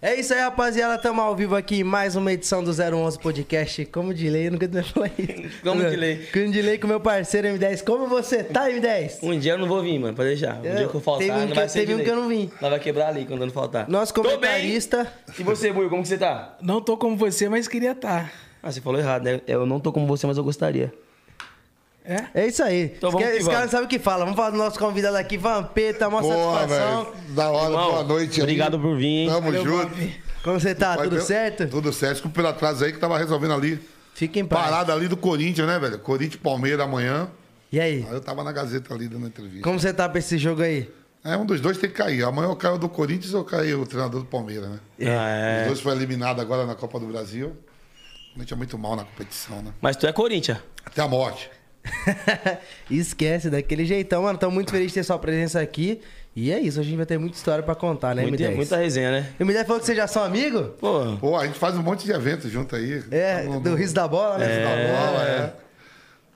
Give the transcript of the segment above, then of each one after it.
É isso aí, rapaziada. Tamo ao vivo aqui em mais uma edição do 011 Podcast. Como de lei, eu nunca tinha falado isso. Como de lei. Como de lei com meu parceiro M10. Como você tá, M10? Um dia eu não vou vir, mano, pode deixar. Um Eu- dia que eu faltar, teve um não que- vai ser teve um que eu não vim. Nós vai quebrar ali quando não faltar. Nosso Tô bem. comentarista. E você, Buio, como que você tá? Não tô como você, mas queria estar. Ah, você falou errado, né? Eu não tô como você, mas eu gostaria. É? É isso aí. Então vamos Esse cara não sabe o que fala. Vamos falar do nosso convidado aqui, Vampeta. Uma Porra, satisfação. velho. Da hora, Irmão, boa noite. aí. obrigado por vir, hein? Tamo Valeu, junto. Bob. Como você tá? Tudo ter- certo? Tudo certo. Desculpa pelo atraso aí que tava resolvendo ali. Fica em paz. Parada ali do Corinthians, né, velho? Corinthians Palmeiras amanhã. E aí? Aí eu tava na Gazeta ali dando entrevista. Como você tá pra esse jogo aí? É, um dos dois tem que cair. Amanhã eu caio do Corinthians ou caio o treinador do Palmeiras, né? Ah, Os é. dois foram eliminados agora na Copa do Brasil. A gente é muito mal na competição, né? Mas tu é Corinthians. Até a morte. Esquece, daquele jeitão, mano. Tô muito feliz de ter sua presença aqui. E é isso, a gente vai ter muita história pra contar, né, Muita, M10? muita resenha, né? O M10 falou que vocês já são amigos? Pô, Pô, a gente faz um monte de eventos junto aí. É, mundo- do riso da bola, né? da bola, é.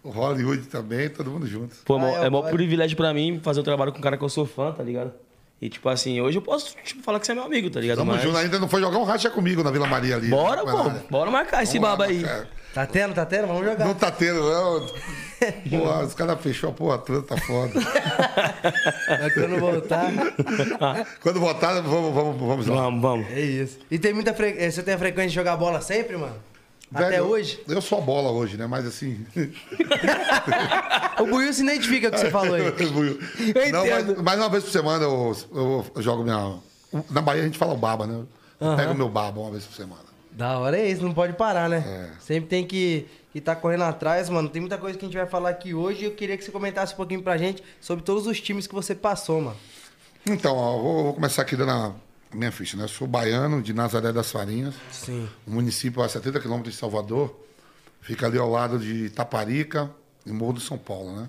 O Hollywood também, todo mundo junto. pô, Ah, é, é pode. privilégio pra mim fazer um trabalho com um cara que eu sou fã, tá ligado? E tipo assim, hoje eu posso tipo, falar que você é meu amigo, tá ligado? Tamo Mas- junto, ainda não foi jogar um racha comigo na Vila Maria ali. Bora, Não pô. Bora marcar esse Vamos lá, baba aí. cara. Tá tendo, tá tendo? Vamos jogar. Não tá tendo, não. Porra, os caras fechou a porra toda, tá foda. Mas quando voltar. Quando voltar, vamos, vamos, vamos lá. Vamos, vamos. É isso. E tem muita fre... eh, Você tem a frequência de jogar bola sempre, mano? Até Velho, hoje? Eu sou a bola hoje, né? Mas assim. O Buiu se identifica com o que você falou aí. não, mas, mais uma vez por semana eu, eu- eu jogo minha. Na Bahia a gente fala o baba, né? Eu pego o meu baba uma vez por semana. Da hora é isso, não pode parar, né? É. Sempre tem que estar correndo atrás, mano. Tem muita coisa que a gente vai falar aqui hoje eu queria que você comentasse um pouquinho pra gente sobre todos os times que você passou, mano. Então, ó, vou, vou começar aqui dando a minha ficha, né? Eu sou baiano de Nazaré das Farinhas, Sim. um município a 70 quilômetros de Salvador. Fica ali ao lado de Taparica e Morro do São Paulo, né?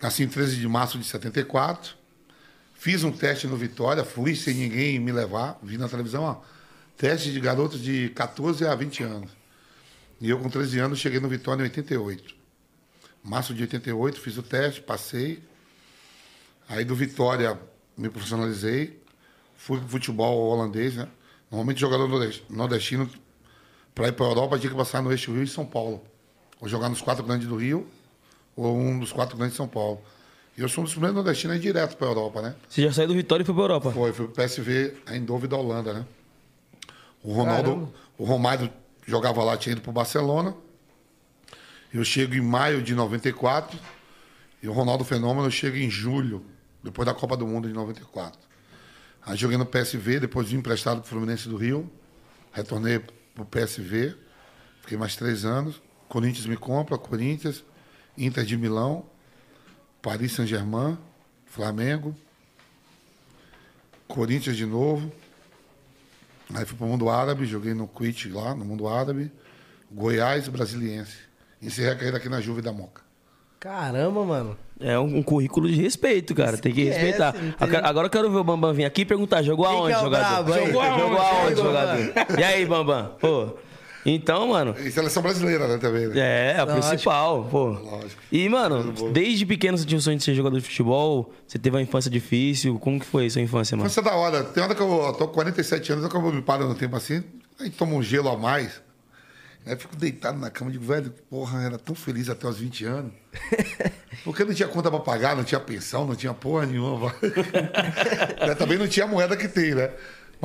Nasci em 13 de março de 74. Fiz um teste no Vitória, fui sem ninguém me levar. Vi na televisão, ó, teste de garotos de 14 a 20 anos. E eu, com 13 anos, cheguei no Vitória em 88. Março de 88, fiz o teste, passei. Aí do Vitória me profissionalizei. Fui pro futebol holandês, né? Normalmente jogador nordest- nordestino, para ir para a Europa, tinha que passar no eixo Rio e São Paulo. Ou jogar nos quatro grandes do Rio, ou um dos quatro grandes de São Paulo. E eu sou um dos primeiros nordestinos a ir direto para a Europa, né? Você já saiu do Vitória e foi pra Europa. Foi, foi pro PSV Eindhoven da Holanda, né? O Ronaldo, Caramba. o Romário jogava lá, tinha ido pro Barcelona. Eu chego em maio de 94 e o Ronaldo Fenômeno chega em julho, depois da Copa do Mundo de 94. Aí joguei no PSV, depois vim emprestado pro Fluminense do Rio, retornei pro PSV, fiquei mais três anos. Corinthians me compra, Corinthians, Inter de Milão, Paris Saint-Germain, Flamengo, Corinthians de novo. Aí fui pro mundo árabe, joguei no Quit lá, no mundo árabe. Goiás e Brasiliense. Encerrei a carreira aqui na Juve da Moca. Caramba, mano. É um, um currículo de respeito, cara. Tem que Esquece, respeitar. Agora eu quero ver o Bambam vir aqui e perguntar: jogou Quem aonde, é jogador? brabo? Jogou aonde, Jogou aonde, jogador? E aí, Bambam? Pô. Então, mano. E seleção brasileira, né, também, né? É, a Lógico. principal, pô. Lógico. E, mano, desde pequeno você tinha o sonho de ser jogador de futebol? Você teve uma infância difícil? Como que foi a sua infância, mano? É da hora. Tem hora que eu, eu tô com 47 anos, que eu me paro no tempo assim, aí tomo um gelo a mais. Aí fico deitado na cama e digo, velho, porra, era tão feliz até os 20 anos. Porque não tinha conta pra pagar, não tinha pensão, não tinha porra nenhuma. Também não tinha a moeda que tem, né?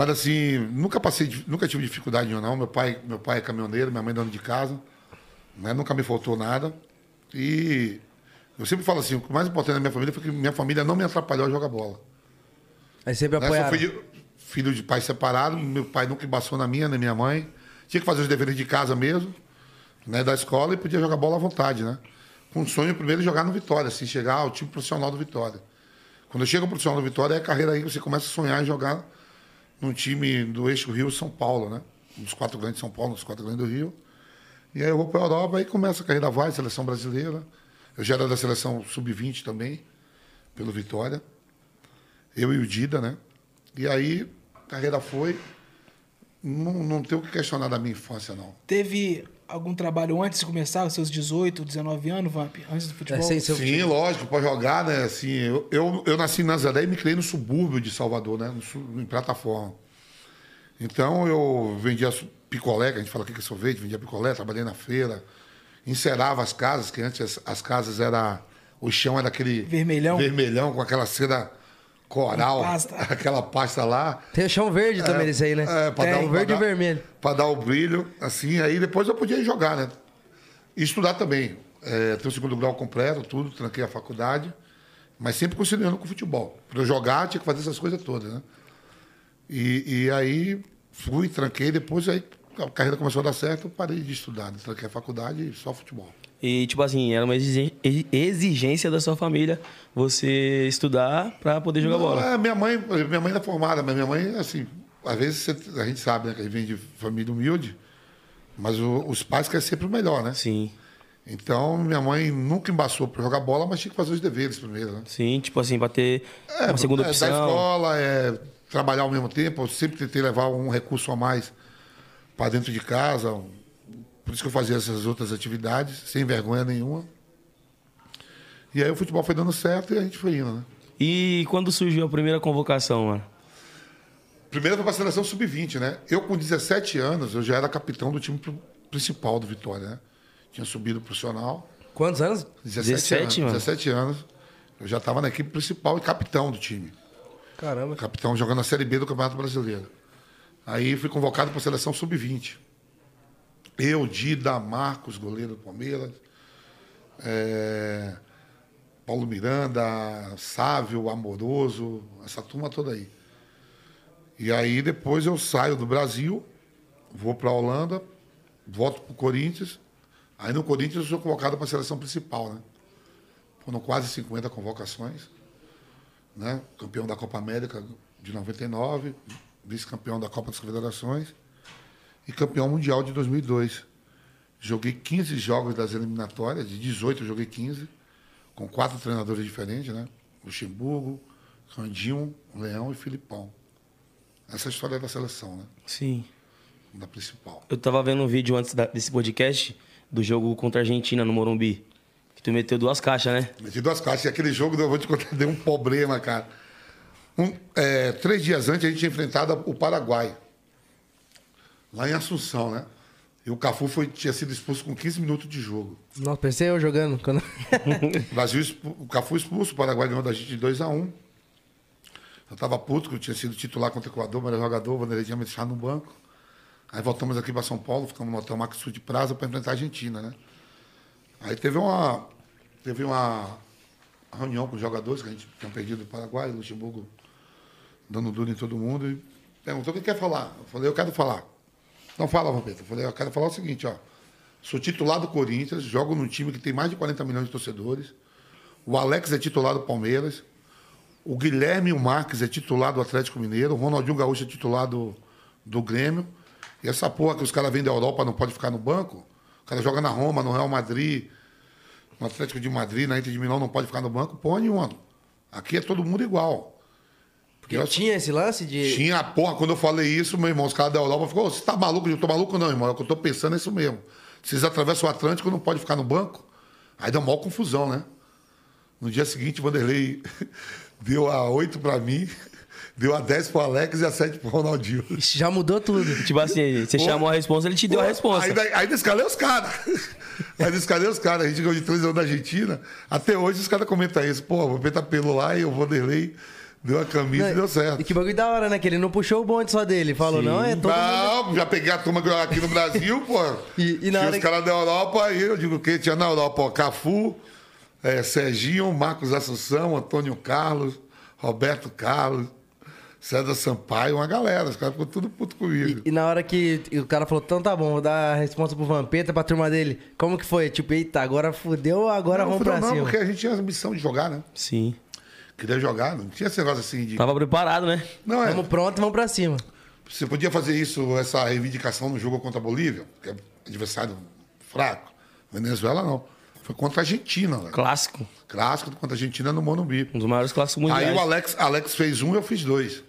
Mas assim, nunca passei, nunca tive dificuldade nenhuma, não. Meu pai, meu pai é caminhoneiro, minha mãe é dona de casa. Né? Nunca me faltou nada. E eu sempre falo assim, o mais importante da minha família foi que minha família não me atrapalhou a jogar bola. Aí sempre Né? Apoiaram. fui de- filho de pai separado, meu pai nunca embaçou na minha, nem minha mãe. Tinha que fazer os deveres de casa mesmo, né, da escola, e podia jogar bola à vontade, né? Com o sonho primeiro de jogar no Vitória, assim, chegar ao time profissional do Vitória. Quando eu chego ao profissional do Vitória, é a carreira aí que você começa a sonhar em jogar num time do eixo Rio-São Paulo, né? Um dos quatro grandes de São Paulo, um dos quatro grandes do Rio. E aí eu vou para a Europa, aí começa a carreira vai, seleção brasileira. Eu já era da seleção sub-20 também, pelo Vitória. Eu e o Dida, né? E aí, carreira foi. Não, não tenho o que questionar da minha infância, não. Teve algum trabalho antes de começar, os seus 18, 19 anos, Vamp? Antes do futebol? É, sem seu Sim, lógico, para jogar, né? Assim, eu, eu, eu nasci em Nazaré e me criei no subúrbio de Salvador, né? No, em plataforma. Então eu vendia picolé, que a gente fala aqui que é sorvete, vendia picolé, trabalhei na feira, encerava as casas, que antes as, as casas era. O chão era aquele. Vermelhão? Vermelhão, com aquela cera coral, pasta. aquela pasta lá. Tem o chão verde também desse aí, né? É, pra Tem, dar um verde pra e dar- vermelho. Pra dar o brilho, assim, aí depois eu podia ir jogar, né? E estudar também. É, tenho o segundo grau completo, tudo, tranquei a faculdade, mas sempre conciliando com o futebol. Pra eu jogar, tinha que fazer essas coisas todas, né? E, e aí fui, tranquei, depois aí a carreira começou a dar certo, eu parei de estudar, né? tranquei a faculdade e só futebol. E, tipo assim, era uma exigência da sua família você estudar pra poder jogar Não, bola. é, minha mãe, minha mãe é formada, mas minha mãe, assim, às vezes a gente sabe, né, que a gente vem de família humilde, mas o- os pais querem sempre o melhor, né? Sim. Então, minha mãe nunca embaçou para jogar bola, mas tinha que fazer os deveres primeiro, né? Sim, tipo assim, pra ter uma segunda é, opção. Da escola, é, trabalhar ao mesmo tempo. Eu sempre tentei levar um recurso a mais para dentro de casa. um- Por isso que eu fazia essas outras atividades, sem vergonha nenhuma. E aí o futebol foi dando certo e a gente foi indo, né? E quando surgiu a primeira convocação, mano? Primeiro foi para a seleção sub-20, né? Eu, com 17 anos, eu já era capitão do time pri- principal do Vitória, né? Tinha subido profissional. Quantos anos? 17, 17, anos, mano. 17 anos. Eu já estava na equipe principal e capitão do time. Caramba. Capitão jogando a Série B do Campeonato Brasileiro. Aí fui convocado para a seleção sub-20. Eu, Dida, Marcos, goleiro do Palmeiras, é, Paulo Miranda, Sávio, Amoroso, essa turma toda aí. E aí depois eu saio do Brasil, vou para a Holanda, volto para o Corinthians. Aí no Corinthians eu sou convocado para a seleção principal, né? Foram quase 50 convocações né? campeão da Copa América de 99, vice-campeão da Copa das Confederações e campeão mundial de 2002. Joguei 15 jogos das eliminatórias, de 18 eu joguei 15, com quatro treinadores diferentes, né? Luxemburgo, Candinho, Leão e Filipão. Essa é a história da seleção, né? Sim. Da principal. Eu tava vendo um vídeo antes da- desse podcast do jogo contra a Argentina no Morumbi. Que tu meteu duas caixas, né? Meti duas caixas. E aquele jogo, eu vou te contar, deu um problema, cara. Um, é, três dias antes, a gente tinha enfrentado o Paraguai. Lá em Assunção, né? E o Cafu foi, tinha sido expulso com 15 minutos de jogo. Nossa, pensei eu jogando. Quando... O Brasil, expu- o Cafu expulso, o Paraguai ganhou da gente de 2 a 1 Eu tava puto, que eu tinha sido titular contra o Equador, mas era jogador, o Vanderlei tinha me deixado no banco. Aí voltamos aqui para São Paulo, ficamos no Hotel Max Sul de Praza para enfrentar a Argentina, né? Aí teve uma, teve uma reunião com os jogadores que a gente tinha perdido do Paraguai, o Luxemburgo dando duro em todo mundo e perguntou o que quer falar. Eu falei, eu quero falar. Não fala, Vampeta. Eu falei, eu quero falar o seguinte, ó. Sou titular do Corinthians, jogo num time que tem mais de 40 milhões de torcedores. O Alex é titular do Palmeiras. O Guilherme o Marques é titular do Atlético Mineiro. O Ronaldinho Gaúcho é titular do, do Grêmio. E essa porra que os caras vêm da Europa não pode ficar no banco. O cara joga na Roma, no Real Madrid, no Atlético de Madrid, na Inter de Milão, não pode ficar no banco. Porra nenhuma. Aqui é todo mundo igual. Porque eu- Tinha esse lance de. tinha a porra, quando eu falei isso, meu irmão, os caras da Europa ficou, você tá maluco? Eu tô maluco não, irmão. É o que eu tô pensando é isso mesmo. Vocês atravessam o Atlântico, não pode ficar no banco. Aí deu maior confusão, né? No dia seguinte, o Vanderlei deu a 8 pra mim, deu a 10 pro Alex e a 7 pro Ronaldinho. Ixi, Já mudou tudo. Tipo assim, você Pô. chamou a resposta, ele te deu a resposta. Aí, aí descalei os caras. Aí descalei os caras. A gente ganhou de 3 anos da Argentina. Até hoje os caras comentam isso. Pô, o Vampeta pelo lá e o Vanderlei deu a camisa e deu certo. E que bagulho da hora, né? Que ele não puxou o bonde só dele. Falou, não, é todo mundo. Não, já peguei a turma aqui no Brasil, pô. E- e na Tinha hora os que- caras da Europa, aí eu digo que tinha na Europa, ó, Cafu, é, Serginho, Marcos Assunção, Antônio Carlos, Roberto Carlos, César Sampaio, uma galera. Os caras ficam tudo puto comigo. E, e na hora que o cara falou, então tá bom, vou dar a resposta pro Vampeta, pra turma dele. Como que foi? Tipo, eita, agora fudeu, agora não, vamos não, pra não, cima. porque a gente tinha a missão de jogar, né? Sim. Queria jogar, não tinha esse negócio assim de. Tava preparado, né? Não, é. Vamos pronto, vamos pra cima. Você podia fazer isso, essa reivindicação no jogo contra a Bolívia, que é adversário fraco. Venezuela não. Foi contra a Argentina, né? Clássico. Clássico contra a Argentina no Monumbi. Um dos maiores clássicos mundiais. Aí o Alex, Alex fez um e eu fiz dois.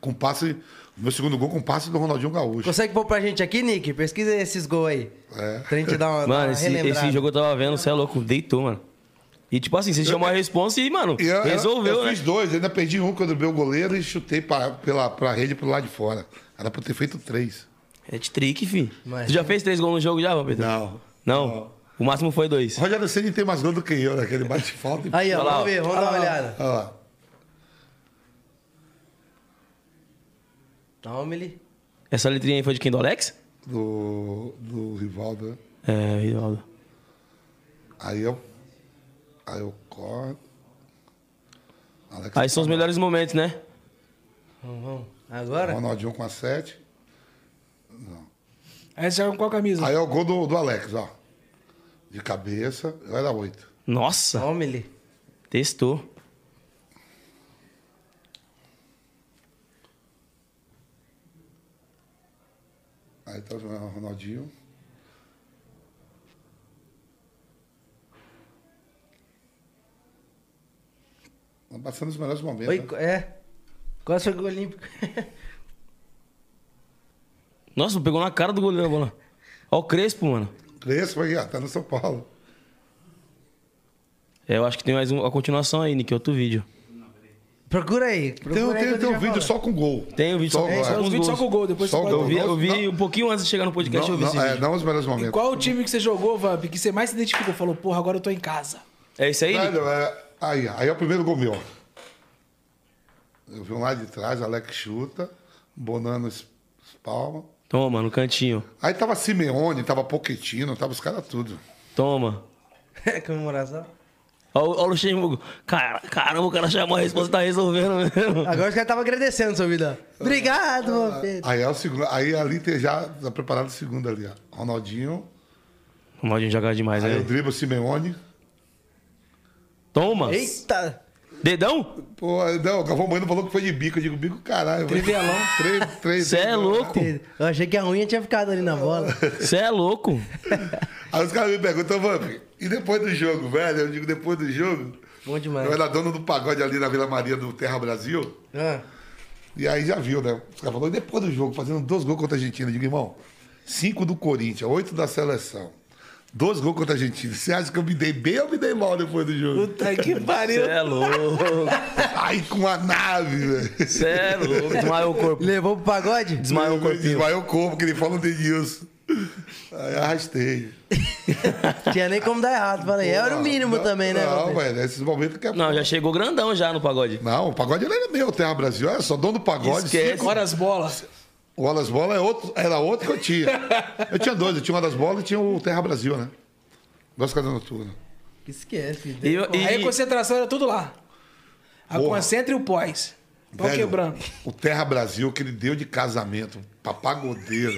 Com passe. Meu segundo gol com passe do Ronaldinho Gaúcho. Consegue pôr pra gente aqui, Nick? Pesquisa esses gols aí. É. Pra gente dar uma, Mano, uma esse, esse jogo eu tava vendo, você é louco, deitou, mano. E tipo assim, você chamou a responsa e, mano, eu- eu- resolveu, eu né? fiz dois, ainda perdi um quando eu o goleiro e chutei pra, pela, pra rede pro lado de fora. Era pra eu ter feito três. É de trick, fi. Mas- Tu já fez três gols no jogo já, Vampeta? Não. Não? O máximo foi dois. Rogério Ceni tem mais gol do que eu, né? Aquele bate falta e. Aí, ó, vamos ver, vamos dar uma olhada. Olha lá. Toma ele. Essa letrinha aí foi de quem? Do Alex? Do, do Rivaldo, né? É, Rivaldo. Aí eu. Aí eu corto. Alex Aí são os melhores momentos, né? Vamos, vamos. Agora? Ronaldinho com a 7. Aí você joga com qual camisa? Aí é o gol do, do Alex, ó. De cabeça, eu era 8. Nossa, Toma ele. testou. Aí tá o Ronaldinho. Tá passando os melhores momentos. Oi, né? é. Quase foi gol olímpico. Nossa, pegou na cara do goleiro a bola. Ó o Crespo, mano. Crespo aí, ó, tá no São Paulo. É, eu acho que tem mais um, a continuação aí, Nick, outro vídeo. Procura aí. Procura Tem, aí tem, um vídeo fala. só com gol. Tem o vídeo só, Só só com Os os vídeos só com o gol, depois Só você o pode gol. Eu vi, eu vi Não. um pouquinho antes de chegar no podcast, Não, eu vi não, esse é, vídeo. não os melhores E momentos. qual o time que você jogou, Vamp, que você mais se identificou? Falou, porra, agora eu tô em casa. É esse aí? Velho, é, aí, aí é o primeiro gol meu. Eu vi um lá de trás, Alex chuta, Bonano es- espalma. Toma, no cantinho. Aí tava Simeone, tava Pochettino, tava os caras tudo. Toma. Comemoração. Ó, o- o Luxemburgo. Cara, caramba, o cara chamou a resposta e tá resolvendo mesmo. Agora os caras estavam agradecendo, seu vida. Obrigado, Vampeta. Aí é o segundo, aí ali tem já tá preparado o segundo ali, ó. Ronaldinho, O Maldinho joga demais, aí eu né? driblo Simeone. Toma. Eita! Dedão? Pô, não, o Galvão Bueno falou que foi de bico. Eu digo, bico caralho. Trivelão. Três, três. Você é louco. Eu achei que a unha tinha ficado ali na bola. Você é louco. Aí os caras me perguntam, Vamp, e depois do jogo, velho? Eu digo, depois do jogo. Bom demais. Eu era dono do pagode ali na Vila Maria do Terra Brasil. Ah, E aí já viu, né? Os caras falaram, e depois do jogo, fazendo dois gols contra a Argentina. Eu digo, irmão, cinco do Corinthians, oito da seleção. Dois gols contra a Argentina. Você acha que eu me dei bem ou me dei mal depois do jogo? Puta que pariu. Você é louco. Aí com a nave, velho. Você é louco. Desmaiou o corpo. levou pro pagode? Desmaiou o corpinho. Desmaiou o corpo, que ele fala o Denilson. Aí arrastei. Tinha nem como dar errado. Falei, era o mínimo Não, também, né? Não, velho, esses momentos que é. Não, já chegou grandão já no pagode. Não, o pagode ele era meu, Terra Brasil. Olha só, dono do pagode. Esquece. cinco- Horas bolas. O Alas Bola é outro, era outro que eu tinha. Eu tinha dois, eu tinha o Alas Bola e tinha o Terra Brasil, né? Duas casas noturnas. Esquece. E, eu- e- Aí a concentração era tudo lá. A Porra. concentra e o pós. Pau Velho, quebrando. O Terra Brasil que ele deu de casamento pra pagodeiro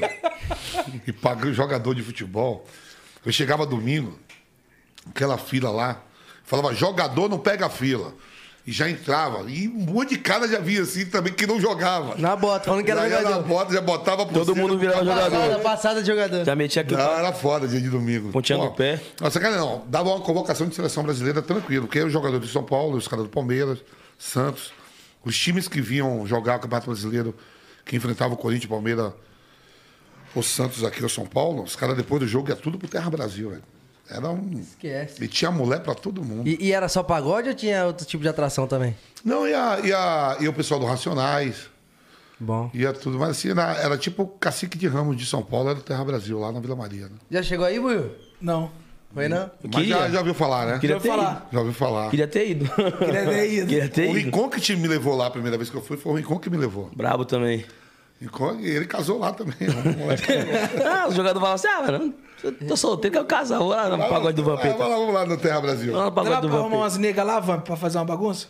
e pra jogador de futebol. Eu chegava domingo, aquela fila lá, falava, jogador não pega fila. E já entrava. E um monte de cara já via assim também que não jogava. Na bota, falando que era Já ia na jogador. bota, já botava por Todo cima. mundo virava Passada, jogador. passada de jogador. Já metia aqui o Não, era foda dia de domingo. Pontinha Pô, do pé. Nossa, cara, não. Dava uma convocação de seleção brasileira tranquilo, porque os jogadores de São Paulo, os caras do Palmeiras, Santos, os times que vinham jogar o Campeonato Brasileiro, que enfrentavam o Corinthians, Palmeiras, o Santos aqui, o São Paulo, os caras depois do jogo ia tudo pro Terra Brasil, velho. Era um. Esquece. E tinha mulher pra todo mundo. E, e era só pagode ou tinha outro tipo de atração também? Não, e, a, e, a, e o pessoal do Racionais, Bom. ia tudo. Mas assim, era, era tipo o cacique de Ramos de São Paulo, era do Terra Brasil, lá na Vila Maria. Né? Já chegou aí, Buiu? Não. Foi não? Mas Queria. já, já ouviu falar, né? Queria ter falar. Já ouviu falar. Queria ter ido. Queria ter ido. Queria ter O ido. Rincon que te me levou lá a primeira vez que eu fui, foi o Rincon que me levou. Brabo também. Rincon, e ele casou lá também. um moleque. Ah, os jogadores falam assim, ah, mano, tô solteiro, quero casar. Vou lá no pagode do Vampeta. vai lá, vamos lá no Terra Brasil. Vamos lá no pagode pra do arrumar Vampeta. umas negas lá, Vamp, pra fazer uma bagunça?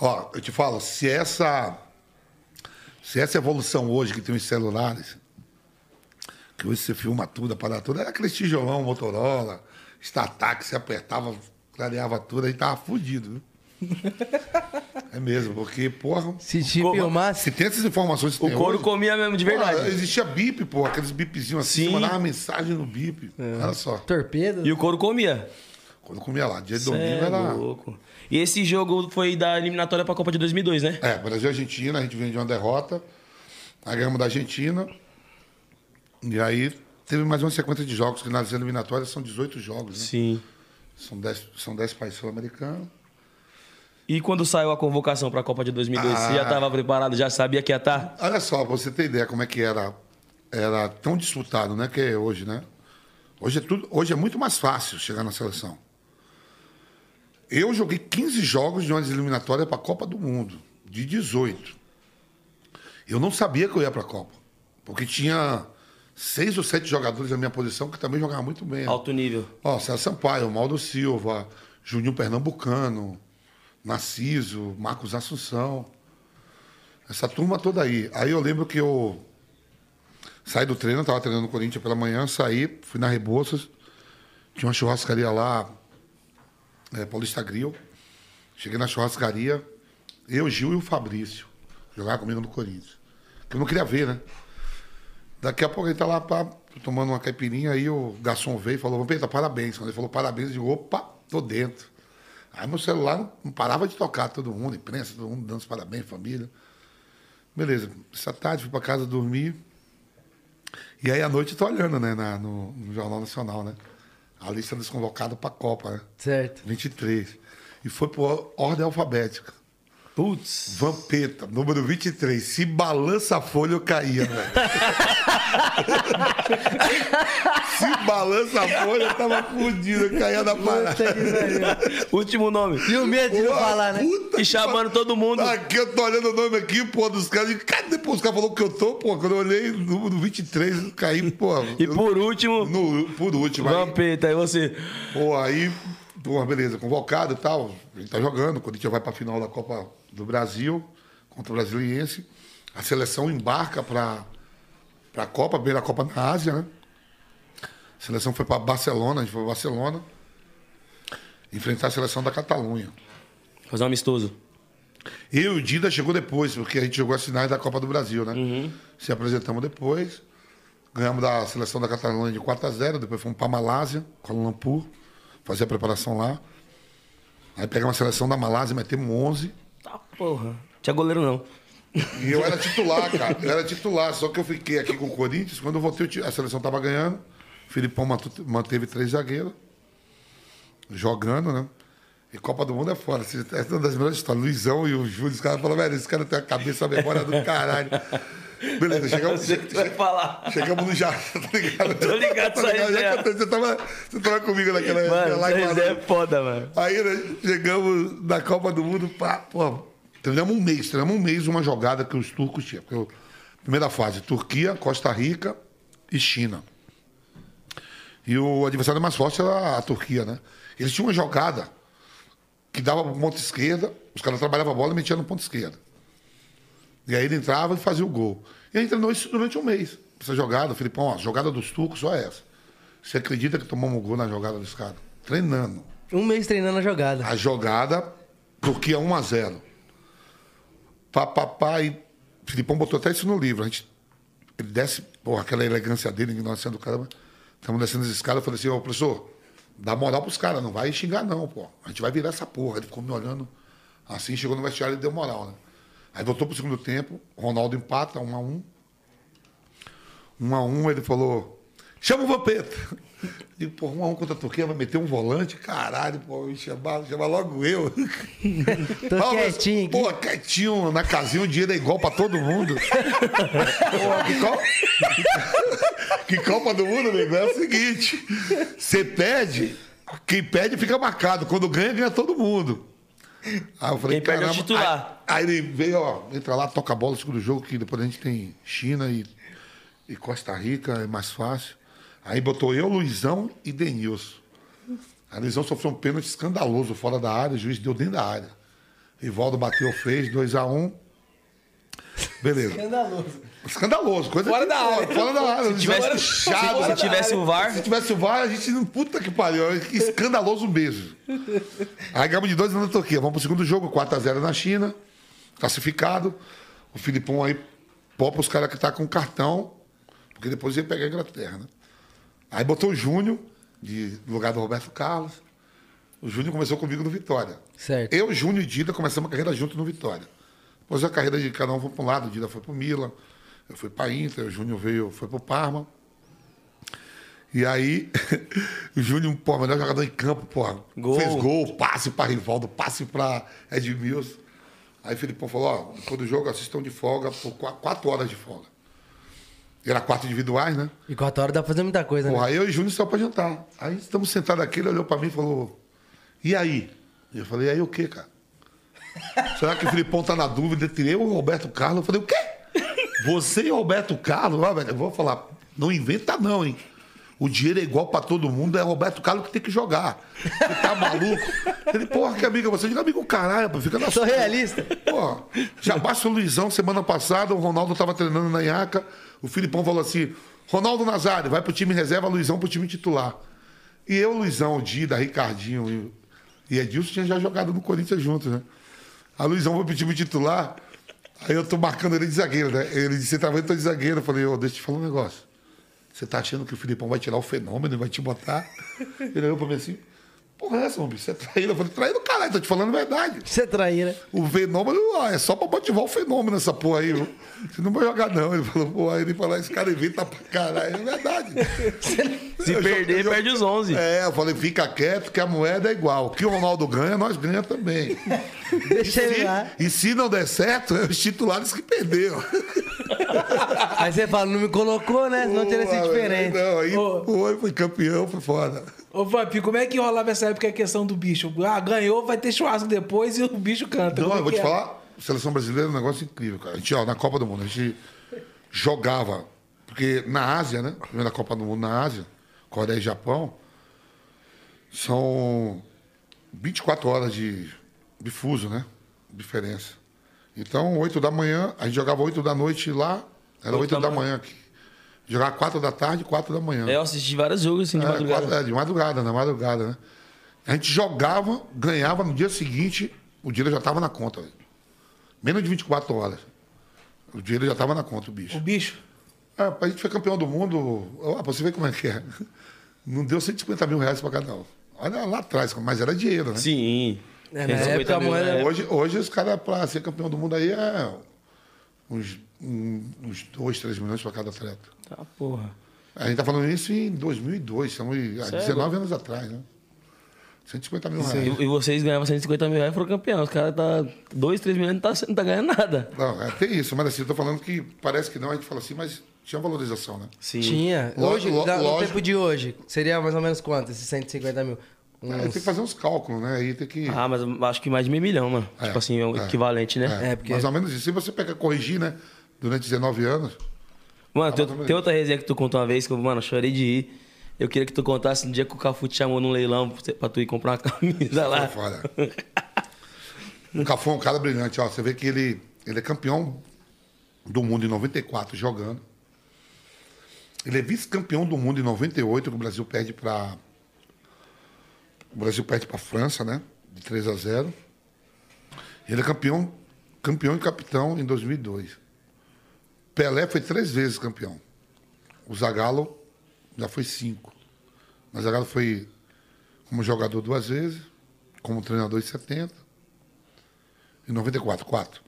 Ó, eu te falo, se essa. Se essa evolução hoje que tem os celulares, que hoje você filma tudo, para tudo, era aquele tijolão, Motorola, StarTAC, você apertava, clareava tudo, aí tava fudido, viu? É mesmo, porque, porra, Se te Como- filmasse. se tem essas informações que O tem couro hoje, comia mesmo de porra, verdade. existia bip, pô, aqueles bipzinhos assim, Sim. você mandava mensagem no bip. Olha só. Torpedo. E o couro comia. Quando comia lá, dia de Cê domingo é era. louco. E esse jogo foi da eliminatória pra Copa de 2002, né? É, Brasil e Argentina, a gente veio de uma derrota. Aí ganhamos da Argentina. E aí teve mais uma sequência de jogos, que nas eliminatórias são 18 jogos, né? Sim. São dez, são dez países sul-americanos. E quando saiu a convocação para a Copa de 2002, você já Ah. estava preparado, já sabia que ia tá? estar? Olha só, pra você ter ideia como é que era, era tão disputado, né? Que é hoje, né? Hoje é, tudo, hoje é muito mais fácil chegar na seleção. Eu joguei 15 jogos de uma eliminatória para a Copa do Mundo, de 18. Eu não sabia que eu ia para a Copa, porque tinha seis ou sete jogadores da minha posição que também jogavam muito bem. né? Alto nível. Ó, César Sampaio, Maldo Silva, Juninho Pernambucano, Narciso, Marcos Assunção. Essa turma toda aí. Aí eu lembro que eu saí do treino, estava treinando no Corinthians pela manhã, saí, fui na Rebouças, tinha uma churrascaria lá, é, Paulista Grill. Cheguei na churrascaria, eu, Gil e o Fabrício, jogar comigo no Corinthians. Que eu não queria ver, né? Daqui a pouco ele tá lá pá, tomando uma caipirinha, aí o garçom veio e falou, Vampeta, parabéns. Quando ele falou parabéns, eu digo, opa, tô dentro. Aí meu celular não, parava de tocar, todo mundo, imprensa, todo mundo dando os parabéns, família. Beleza, essa tarde fui pra casa dormir. E aí à noite eu tô olhando, né, na- no, no Jornal Nacional, né? A lista dos convocados pra Copa, né? Certo. 23. E foi por ordem alfabética. Putz. Vampeta, número 23. Se balança a folha, eu caía, velho. Se balança a folha, eu tava fudido, eu caía da parada. Último nome. E o medo de não falar, né? E chamando todo mundo. Aqui eu tô olhando o nome aqui, pô, dos caras. E cadê? Pô, os caras falaram que eu tô, pô. Quando eu olhei número 23, eu caí, pô. E eu- por último, no, por último. Aí, Vampeta, aí você. Pô, aí, pô, beleza, convocado e tal. A gente tá jogando. Quando a gente vai pra final da Copa do Brasil, contra o Brasiliense, a seleção embarca pra, pra Copa, primeira Copa na Ásia, né? A seleção foi pra Barcelona, a gente foi pra Barcelona, enfrentar a seleção da Catalunha. Fazer um amistoso. Eu e o Dida chegou depois, porque a gente jogou as finais da Copa do Brasil, né? Uhum. Se apresentamos depois. Ganhamos da seleção da Catalunha de 4 a 0 depois fomos para Malásia, Kuala Lumpur, fazer a preparação lá. Aí pegamos a seleção da Malásia, metemos 11. Tá porra. Tinha goleiro não. E eu era titular, cara. Eu era titular, só que eu fiquei aqui com o Corinthians. Quando eu voltei, a seleção tava ganhando. O Filipão manteve três zagueiros, jogando, né? E Copa do Mundo é fora. Essa é uma das melhores histórias. Luizão e o Júlio, os caras falaram, velho, esse cara tem a cabeça, a memória do caralho. Beleza, chegamos, Você que vai falar. chegamos no jardim, tá ligado? Tô ligado, Tá ligado? Já contei, Você tava, você tava comigo naquela Mano, lá é foda, mano. Aí, né, chegamos na Copa do Mundo, pá, pô, treinamos um mês, treinamos um mês uma jogada que os turcos tinham. Eu- primeira fase, Turquia, Costa Rica e China. E o adversário mais forte era a Turquia, né? Eles tinham uma jogada que dava pro ponto esquerda, os caras trabalhavam a bola e metiam no ponto esquerda. E aí ele entrava e fazia o gol. E a gente treinou isso durante um mês. Essa jogada, Filipão, a jogada dos turcos só é essa. Você acredita que tomamos um gol na jogada dos caras? Treinando. Um mês treinando a jogada. A jogada, Turquia 1 a 0 Papapá e Filipão botou até isso no livro. A gente, ele desce, porra, aquela elegância dele, ignorância do caramba. Estamos descendo as escadas, eu falei assim, ô professor, dá moral pros caras, não vai xingar não, pô. A gente vai virar essa porra. Ele ficou me olhando assim, chegou no vestiário e deu moral, né? Aí voltou pro segundo tempo, Ronaldo empata, 1 a 1 1 a 1 ele falou, chama o Vampeta. Digo, pô, 1 a 1 contra a Turquia, vai meter um volante? Caralho, pô, me chamar, chamar logo eu. Tô mas, quietinho. Pô, quietinho, na casinha o dinheiro é igual pra todo mundo. Pô, que, Copa... que Copa do Mundo, amigo, é o seguinte: você pede, quem pede fica marcado. Quando ganha, ganha todo mundo. Aí eu falei, Quem perde é o titular. Aí, ele veio, ó, entra lá, toca a bola, segundo jogo, que depois a gente tem China e, e Costa Rica, é mais fácil. Aí botou eu, Luizão e Denilson. A Luizão sofreu um pênalti escandaloso fora da área, o juiz deu dentro da área. Rivaldo bateu, fez, 2x1. Beleza. Escandaloso. Escandaloso, coisa Fora que- da área. Fora da área. Se tivesse, Chato. se tivesse o VAR, Se tivesse o VAR, a gente não. Puta que pariu. que Escandaloso mesmo. Aí ganhamos de 2 na Turquia. Vamos pro segundo jogo, 4x0 na China. Classificado. O Filipão aí popa os caras que tá com cartão. Porque depois ia pegar a Inglaterra, né? Aí botou o Júnior, de no lugar do Roberto Carlos. O Júnior começou comigo no Vitória. Certo. Eu, Júnior e Dida começamos a carreira junto no Vitória. Depois a carreira de cada um foi para um lado, o Dida foi para o Milan, eu fui para a Inter, o Júnior veio, foi para o Parma. E aí, o Júnior, pô, melhor jogador em campo, porra. Gol. Fez gol, passe pra Rivaldo, passe pra Edmilson. Aí o Filipão falou, ó, depois do jogo, assistam de folga por qua- quatro horas de folga. E era quatro individuais, né? E quatro horas dá pra fazer muita coisa, né? Porra, aí eu e o Júnior só pra jantar. Aí estamos sentados aqui, ele olhou pra mim e falou, e aí? E eu falei, e aí o quê, cara? Será que o Filipão tá na dúvida entre eu e o Roberto Carlos? Eu falei, o quê? Você e o Roberto Carlos? Velho, eu vou falar, não inventa não, hein? O dinheiro é igual pra todo mundo, é Roberto Carlos que tem que jogar. Você tá maluco? Ele, porra, que amigo é você? Eu digo, amigo, caralho, pô, fica na Sou sua. realista. Pô, já basta o Luizão, semana passada, o Ronaldo tava treinando na Iaca, o Filipão falou assim, Ronaldo Nazário, vai pro time reserva, Luizão pro time titular. E eu, Luizão, o Dida, Ricardinho e, Edilson tinha já jogado no Corinthians juntos, né? A Luizão foi pro time titular, aí eu tô marcando ele de zagueiro, né? Ele disse, você tá vendo, eu tô de zagueiro. Eu falei, ô, deixa eu te falar um negócio. Você tá achando que o Filipão vai tirar o fenômeno e vai te botar? Ele olhou pra mim assim, porra, é essa, homem? Você é traído? Eu falei, traído, caralho, tô te falando a verdade. Você é traíra. O fenômeno ó, é só pra motivar o fenômeno essa porra aí. viu? Você não vai jogar, não. Ele falou, pô, aí ele falou, esse cara inventa pra caralho. É verdade. Se Eu perder, jo- eu- perde os 11. É, eu falei, fica quieto que a moeda é igual. O que o Ronaldo ganha, nós ganha também. Deixa ele lá. e se não der certo, é os titulares que perderam. Aí você fala, não me colocou, né? Senão teria sido diferente. Não, aí Ô. foi, foi campeão, foi foda. Ô, Vamp, como é que rolava essa época a questão do bicho? Ah, ganhou, vai ter churrasco depois e o bicho canta. Não, Como eu vou te é? falar, seleção brasileira é um negócio incrível, cara. A gente, ó, na Copa do Mundo, a gente jogava, porque na Ásia, né? Primeira Copa do Mundo na Ásia, Coreia e Japão, são 24 horas de, de fuso, né? Diferença. Então, 8 da manhã, a gente jogava 8 da noite lá, era 8 da manhã aqui. Jogava 4 da tarde, 4 da manhã. É, eu assisti vários jogos assim de É, madrugada. quatro- é, de madrugada, na madrugada, né? A gente jogava, ganhava no dia seguinte, o dinheiro já estava na conta. velho. Menos de 24 horas. O dinheiro já estava na conta, o bicho. O bicho. É, a gente foi campeão do mundo, ó, pra você ver como é que é. Não deu 150 mil reais para cada um. Olha lá atrás, mas era dinheiro, né? Sim. É, na 150 época mil, né? Hoje, hoje os caras, para ser campeão do mundo aí, é uns, um- uns 2, 3 milhões para cada atleta. Tá, porra. A gente tá falando isso em 2002, estamos há Sério? 19 anos atrás, né? 150 mil reais. E, vocês ganhavam 150 mil reais e foram campeão. Os caras tá 2, 3 milhões e não tá, não tá ganhando nada. Não, é, tem isso, mas assim, eu tô falando que parece que não, a gente fala assim, mas tinha valorização, né? Sim. Tinha. Hoje, lo- da- no lógico. tempo de hoje, seria mais ou menos quanto, esses 150 mil? Aí tem que fazer uns cálculos, né? Aí tem que. Ah, mas acho que mais de meio milhão, mano. É, tipo assim, é o é, equivalente, né? É, porque- Mais ou menos isso. Se você pega corrigir, né? Durante 19 anos. Mano, tem, tem outra resenha que tu contou uma vez que eu, mano, chorei de rir. Eu queria que tu contasse no dia que o Cafu te chamou num leilão pra pra tu ir comprar uma camisa lá. Foi foda. o Cafu é um cara brilhante, ó. Você vê que ele, ele é campeão do mundo em 94 jogando. Ele é vice-campeão do mundo em 98, que o Brasil perde para o Brasil perde para a França, né? De 3 a 0. Ele é campeão, campeão e capitão em 2002. Pelé foi três vezes campeão. O Zagallo já foi cinco. Mas o Zagallo foi como jogador duas vezes, como treinador em 70. Em 94, quatro.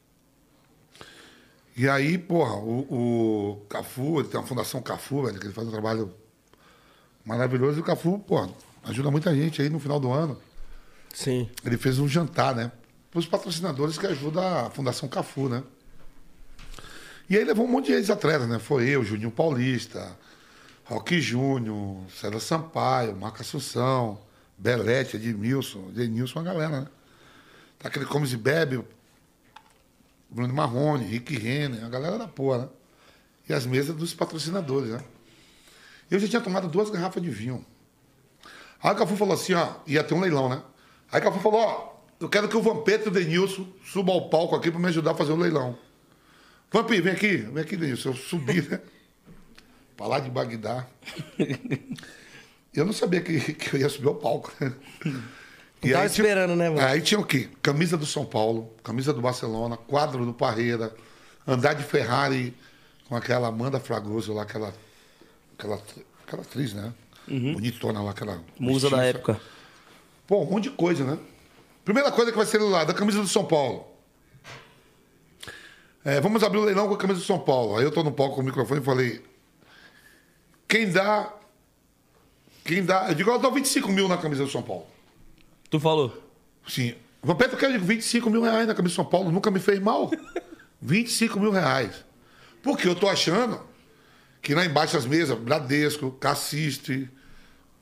E aí, porra, o, o Cafu, ele tem uma fundação Cafu, velho, que ele faz um trabalho maravilhoso. E o Cafu, porra, ajuda muita gente aí no final do ano. Sim. Ele fez um jantar, né? Para os patrocinadores que ajudam a Fundação Cafu, né? E aí levou um monte de ex-atletas, né? Foi eu, Juninho Paulista, Roque Júnior, César Sampaio, Marco Assunção, Belete, Edmilson, Denilson, uma galera, né? Tá aquele Comes e Bebe, Bruno Marrone, Rick Renner, a galera da porra, né? E as mesas dos patrocinadores, né? Eu já tinha tomado duas garrafas de vinho. Aí o Cafu falou assim, ó, ia ter um leilão, né? Aí o Cafu falou, ó, eu quero que o Vampeta e o Denilson subam ao palco aqui para me ajudar a fazer o leilão. Vampi, vem aqui, vem aqui, Denilson. Eu subi, né? Pra lá de Bagdá. Eu não sabia que, que eu ia subir ao palco, né? Não tava tinha- esperando, né, mano? Aí tinha o quê? Camisa do São Paulo, camisa do Barcelona, quadro do Parreira, andar de Ferrari com aquela Amanda Fragoso lá, aquela, aquela, aquela atriz, né? Bonitona lá, aquela. Musa da época. Pô, um monte de coisa, né? Primeira coisa que vai ser lá, da camisa do São Paulo. É, vamos abrir o leilão com a camisa do São Paulo. Aí eu tô no palco com o microfone e falei: quem dá Quem dá. Eu digo, eu dou 25 mil na camisa do São Paulo. Tu falou. Sim. Vampeta, eu digo 25 mil reais na camisa do São Paulo. Nunca me fez mal. 25 mil reais. Porque eu tô achando que lá embaixo das mesas, Bradesco, Cassiste,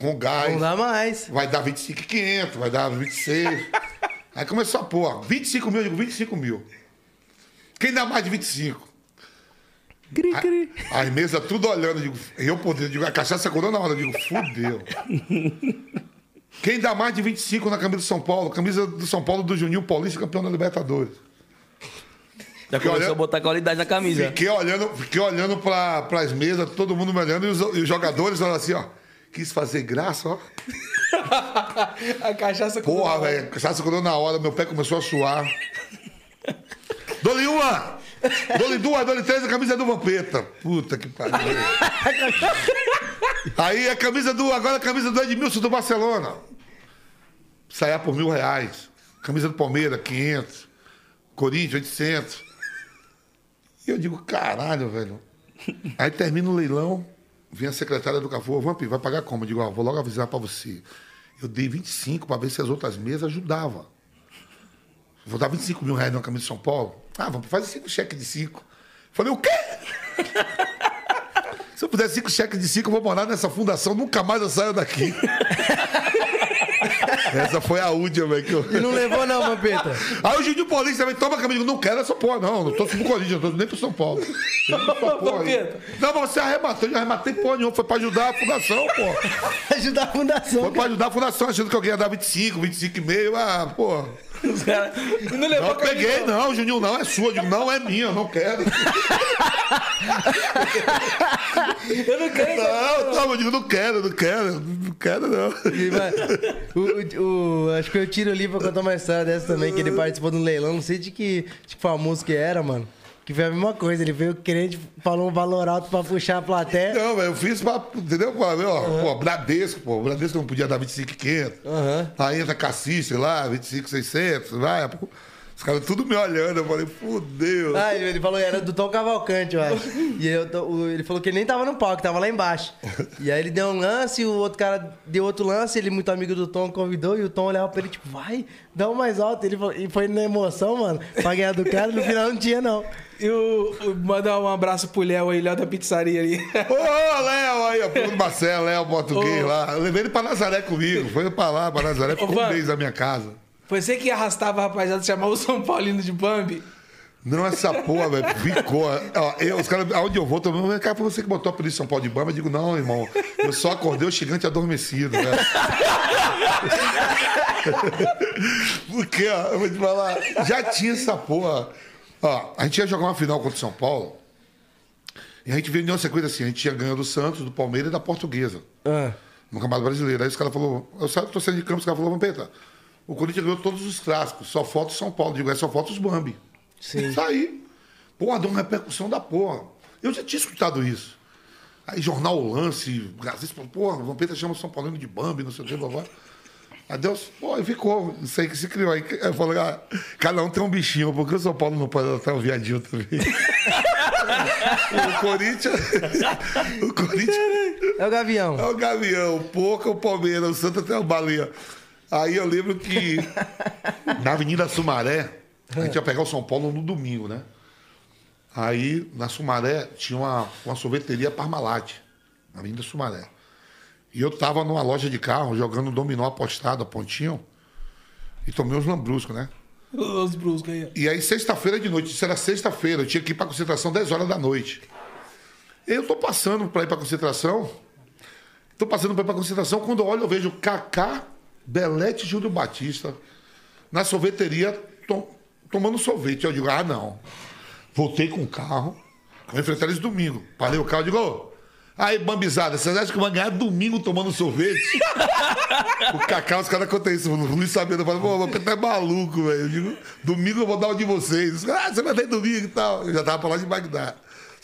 com gás. Não dá mais. Vai dar 25,500, vai dar 26. Aí começou a pôr, 25 mil, eu digo 25 mil. Quem dá mais de 25? Cri, cri. As mesas tudo olhando, eu digo, eu poderia, digo, a cachaça acordou na hora, eu digo, fudeu. Quem dá mais de 25 na camisa do São Paulo? Camisa do São Paulo do Juninho Paulista, campeão da Libertadores. Já Fiquei começou olhando- a botar qualidade na camisa. Fiquei olhando, fiquei olhando para as mesas, todo mundo me olhando, e os, e os jogadores olhando assim, ó. Quis fazer graça, ó. A cachaça Porra, velho. Cachaça acordou na hora, meu pé começou a suar. Dole uma! Dole duas, dole três, a camisa é do Vampeta. Puta que pariu. Aí a camisa do. Agora a camisa do Edmilson do Barcelona. Saia por mil reais. Camisa do Palmeiras, 500. Corinthians, 800. E eu digo, caralho, velho. Aí termina o leilão, vem a secretária do Cafu, Vamp, vai pagar como? Eu digo, ó, vou logo avisar pra você. Eu dei 25 pra ver se as outras mesas ajudavam. Vou dar 25 mil reais numa camisa de São Paulo. Ah, vamos fazer cinco cheques de cinco. Falei, o quê? Se eu puder cinco cheques de cinco, eu vou morar nessa fundação, nunca mais eu saio daqui. Essa foi a última, velho. que eu- E não levou não, Vampeta. Aí o Juninho Paulista também toma digo, não quero essa porra, não. Não tô pro Corinthians, não tô nem pro São Paulo. Vampeta. Não, mas você arrematou, eu não arrematei porra nenhuma. Foi pra ajudar a fundação, pô. Ajudar a fundação. Foi pra ajudar a fundação, achando que alguém ia dar 25, 25 e meio. Ah, pô. Os caras. E não levou Não, peguei, não, Juninho, não, é sua. Eu digo, não, é minha, eu não quero. Eu não quero Não, não, eu digo, não quero, não quero, não quero, não. O, o- o- acho que eu tiro ali pra contar uma história dessa também, que ele participou de um leilão, não sei de que, de que famoso que era, mano. Que foi a mesma coisa, ele veio querendo, falou um valor alto pra puxar a plateia. Não, eu fiz pra. Entendeu? Pô, ó, pô, Bradesco, pô. Bradesco não podia dar 25,500. Aham. Aí entra Cacice lá, 25,600. Vai, pô. Os caras tudo me olhando. Eu falei, fudeu. Ah, ele, falou que era do Tom Cavalcante, eu acho. E eu ele falou que ele nem tava no palco, tava lá embaixo. E aí ele deu um lance, o outro cara deu outro lance, ele, muito amigo do Tom, convidou, e o Tom olhava pra ele, tipo, vai, dá um mais alto. Ele falou, e foi na emoção, mano, pra ganhar do cara, no final não tinha, não. E o, mandar um abraço pro Léo aí, Léo da pizzaria ali. Ô, Léo, aí, ó, pro Marcelo, Léo, português Ô. lá. Eu levei ele pra Nazaré comigo. Foi pra lá, pra Nazaré, ficou Van. um mês na minha casa. Foi você que arrastava a rapaziada, chamava o São Paulino de Bambi? Não, essa porra, velho, ficou. Ó, eu, os caras, aonde eu vou, todo mundo, cara, foi você que botou a polícia São Paulo de Bamba? Eu digo, não, irmão, eu só acordei o gigante adormecido, velho. Porque, ó, eu vou te falar, já tinha essa porra. Ó, a gente ia jogar uma final contra o São Paulo, e a gente veio uma sequência assim, a gente tinha ganho do Santos, do Palmeiras e da Portuguesa Ah, no Campeonato Brasileiro. Aí os caras falaram, eu saio, tô saindo de campo, os caras falaram, Vampeta, o Corinthians ganhou todos os clássicos, só falta o São Paulo. Digo, é só falta os Bambi. Sim. Saí. Porra, deu uma repercussão da porra. Eu já tinha escutado isso. Aí jornal O Lance, Gazeta, porra, o Vampeta chama o São Paulino de Bambi, não sei o que, blá blá. Aí Deus, pô, aí ficou, isso aí que se criou. Aí eu falei, ah, cada um tem um bichinho, porque o São Paulo não pode adotar um viadinho também. o Corinthians. o Corinthians. é o Gavião. É o Gavião, Pouca, o Palmeiras, o Santa tem o Balinha. Aí eu lembro que na Avenida Sumaré, a gente ia pegar o São Paulo no domingo, né? Aí na Sumaré tinha uma, uma sorveteria Parmalat, na Avenida Sumaré. E eu tava numa loja de carro jogando dominó apostado, a pontinho, e tomei uns lambruscos, né? Os bruscos aí. E aí, sexta-feira de noite, isso era sexta-feira, eu tinha que ir pra concentração 10 horas da noite. Eu tô passando pra ir pra concentração, tô passando pra ir pra concentração, quando eu olho, eu vejo Kaká, Belete Júlio Batista na sorveteria to- tomando sorvete. Eu digo, ah, não. Voltei com o carro, vou enfrentar eles domingo. Parei o carro e digo, aí, bambizada, vocês acham que vão ganhar domingo tomando sorvete? O Cacau, os caras contam isso. O Luiz sabendo, fala, pô, você tá maluco, velho. Eu digo, domingo eu vou dar o de vocês. Ah, você vai ter domingo e tal. Eu já tava pra lá de Bagdá.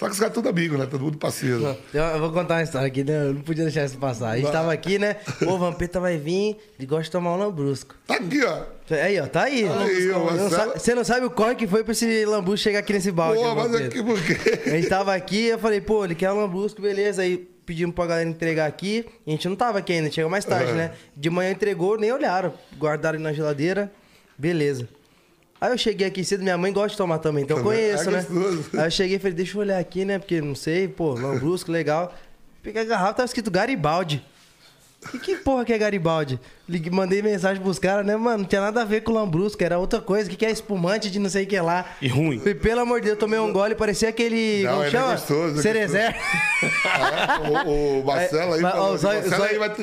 Só que os caras tudo amigos, né? Todo mundo parceiro. Eu, eu vou contar uma história aqui, né? Eu não podia deixar isso passar. A gente tava aqui, né? Pô, o Vampeta vai vir, ele gosta de tomar um lambrusco. Tá aqui, ó. Aí, ó, tá aí. Aí, ó, Você não sabe- Você não sabe o corre que foi pra esse lambrusco chegar aqui nesse balde. Pô, né, mas aqui por quê? A gente tava aqui, eu falei, pô, ele quer um lambrusco, beleza. Aí pedimos pra galera entregar aqui. A gente não tava aqui ainda, chega mais tarde, né? De manhã entregou, nem olharam. Guardaram na geladeira. Beleza. Aí eu cheguei aqui cedo, minha mãe gosta de tomar também, então eu Também. conheço, É né? Aí eu cheguei e falei, deixa eu olhar aqui, né? Porque não sei, pô, lambrusco, legal. Peguei a garrafa, tava escrito Garibaldi. E que porra que é Garibaldi? Liguei, mandei mensagem pros caras, né, mano? Não tinha nada a ver com lambrusco, era outra coisa. O que, que é espumante de não sei o que lá? E ruim. Falei, pelo amor de Deus, eu tomei um gole, parecia aquele. Não, como é chama? gostoso, é Cerezer. É? o, o Marcelo aí, Mas, falou, ó, o Zóio- Marcelo o Zóio- aí vai ter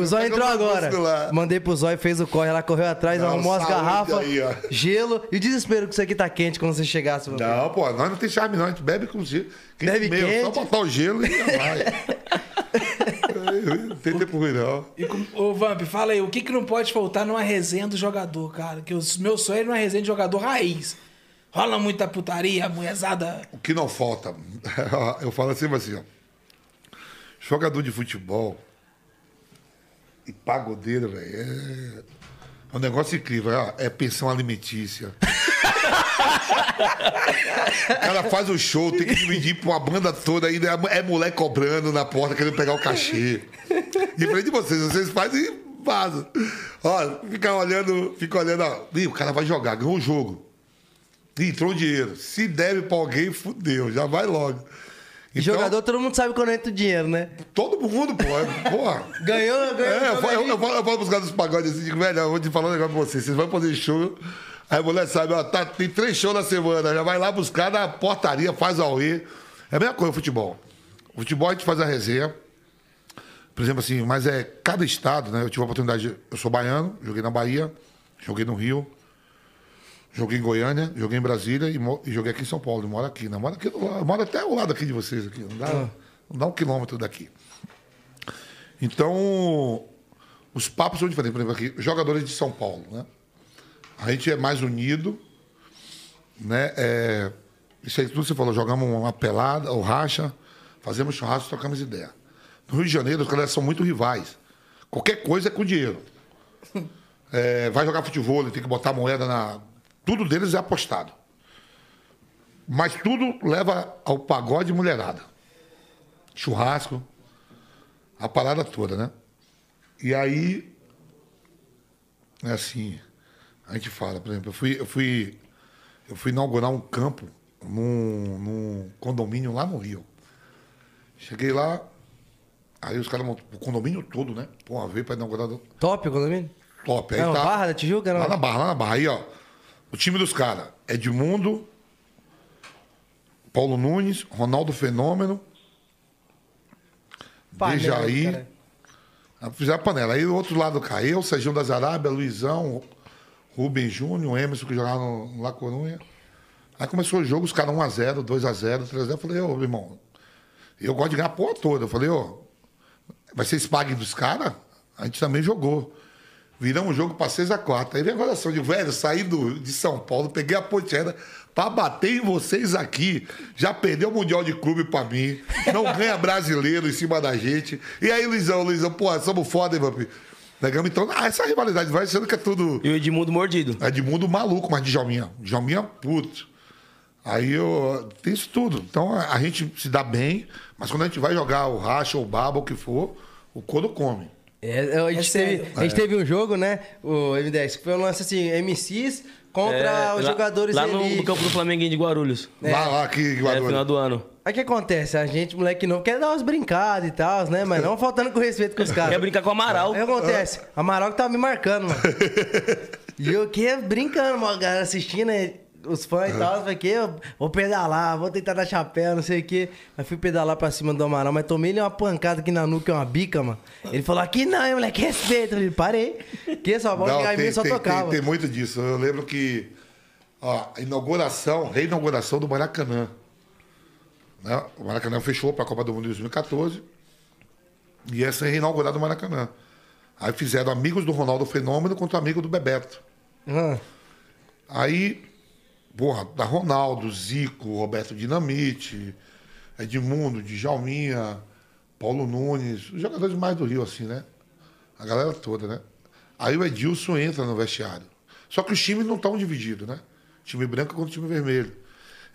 O Zóio pega entrou agora. lá. Mandei pro Zóio, fez o corre, ela correu atrás, Não, arrumou as garrafas, aí, gelo. E o desespero que isso aqui tá quente quando você chegasse. Não, pô, nós não tem charme não, a gente bebe com gelo. Quente Bebe mesmo, quente. Só botar o gelo e já vai. não tem tempo ruim não. E Ô, Vamp, fala aí, o que, que não pode faltar numa resenha do jogador, cara? Que os meu sonho é numa resenha de jogador raiz. Rola muita putaria, mulherzada. O que não falta, eu falo assim, assim, ó. Jogador de futebol e pagodeiro, velho, é... é um negócio incrível. ó, É pensão alimentícia. o cara faz o show, tem que dividir pra uma banda toda, ainda é mulher cobrando na porta, querendo pegar o cachê. Diferente de vocês, vocês fazem vazam. Ó, fica olhando, fica olhando, ó. Ih, o cara vai jogar, ganhou o jogo. Ih, Entrou o dinheiro. Se deve pra alguém, fudeu, já vai logo. Então, jogador, todo mundo sabe quando entra o dinheiro, né? Todo mundo, pô. é- Porra. Ganhou, ganhou. É, eu, falo- eu, eu, falo, eu falo pros caras dos pagodes assim, digo, velho, eu vou te falar um negócio pra vocês. Vocês vão fazer show. Aí a mulher sabe, ó, tá, tem três shows na semana. Já vai lá buscar na portaria, faz ao E. É a mesma coisa o futebol. O futebol a gente faz a resenha. Por exemplo, assim, mas é cada estado, né? Eu tive a oportunidade. de- Eu sou baiano, joguei na Bahia, joguei no Rio, joguei em Goiânia, joguei em Brasília e, e joguei aqui em São Paulo. Eu moro aqui, né? Eu moro, aqui eu moro até ao lado aqui de vocês aqui. Não dá, não dá um quilômetro daqui. Então, os papos são diferentes. Por exemplo, aqui, jogadores de São Paulo, né? A gente é mais unido, né? É, isso aí tudo você falou, jogamos uma pelada, ou racha, fazemos churrasco, trocamos ideia. No Rio de Janeiro, os caras são muito rivais. Qualquer coisa é com dinheiro. É, vai jogar futebol, tem que botar moeda na. Tudo deles é apostado. Mas tudo leva ao pagode mulherada. Churrasco, a parada toda, né? E aí, é assim, a gente fala, por exemplo, eu fui, eu fui, eu fui inaugurar um campo num, num condomínio lá no Rio. Cheguei lá, aí os caras montam o condomínio todo, né? Pô, veio pra inaugurar do- Top o condomínio? top. Aí uma tá, Barra da Tijuca? Não? Lá na Barra, lá na Barra. Aí, ó, o time dos caras, Edmundo, Paulo Nunes, Ronaldo Fenômeno, Panela, Dejaí. cara. Aí Fizeram a panela. Aí do outro lado caiu, Serginho das Arábia, Luizão, Rubem Júnior, Emerson, que jogava no, La Corunha. Aí começou o jogo, os caras 1x0, 2x0, 3x0. Eu falei, ô, irmão, eu gosto de ganhar a porra toda. Eu falei, ô, vai ser pague dos caras? A gente também jogou. Viramos o jogo para 6x4. Aí vem a gozação de, velho, saí do, de São Paulo, peguei a ponteira para bater em vocês aqui. Já perdeu o Mundial de Clube para mim. Não ganha brasileiro em cima da gente. E aí, Luizão, Luizão, pô, somos foda, hein, Vampir? Pegamos então. Ah, essa rivalidade vai sendo que é tudo. E o Edmundo mordido. É de mundo maluco, mas de Djalminha. Djalminha puto. Aí eu. Tem isso tudo. Então a, gente se dá bem, mas quando a gente vai jogar o racha, o baba, o que for, o couro come. É, a, gente sério. teve, a gente teve um jogo, né? O M10, que foi um lance assim, MCs contra É, os lá- jogadores Lá no, no campo do Flamenguinho de Guarulhos. Lá, lá, aqui, É, Guarulhos. final do ano. Aí o que acontece? A gente, moleque novo, quer dar umas brincadas e tal, né? Mas não faltando com respeito com os caras. Quer brincar com o Amaral. Aí o que acontece? Amaral que tava me marcando, mano. e eu que brincando, mano, a galera assistindo, né? Os fãs e tal, falei que eu vou pedalar, vou tentar dar chapéu, não sei o quê. Aí fui pedalar pra cima do Amaral, mas tomei ele uma pancada aqui na nuca, uma bica, mano. Ele falou, aqui não, hein, moleque, respeita. Eu falei, parei. Que só, Não, chegar em mim só tem, tocava. tem- tem muito disso. Eu lembro que ó, a inauguração, reinauguração do Maracanã. Né? O Maracanã fechou para a Copa do Mundo de 2014. E essa é reinaugurada o Maracanã. Aí fizeram amigos do Ronaldo Fenômeno contra amigo do Bebeto. Ah, Aí, porra, da Ronaldo, Zico, Roberto Dinamite, Edmundo, Djalminha, Paulo Nunes, os jogadores mais do Rio, assim, né? A galera toda, né? Aí o Edilson entra no vestiário. Só que os times não estão divididos, né? Time branco contra time vermelho.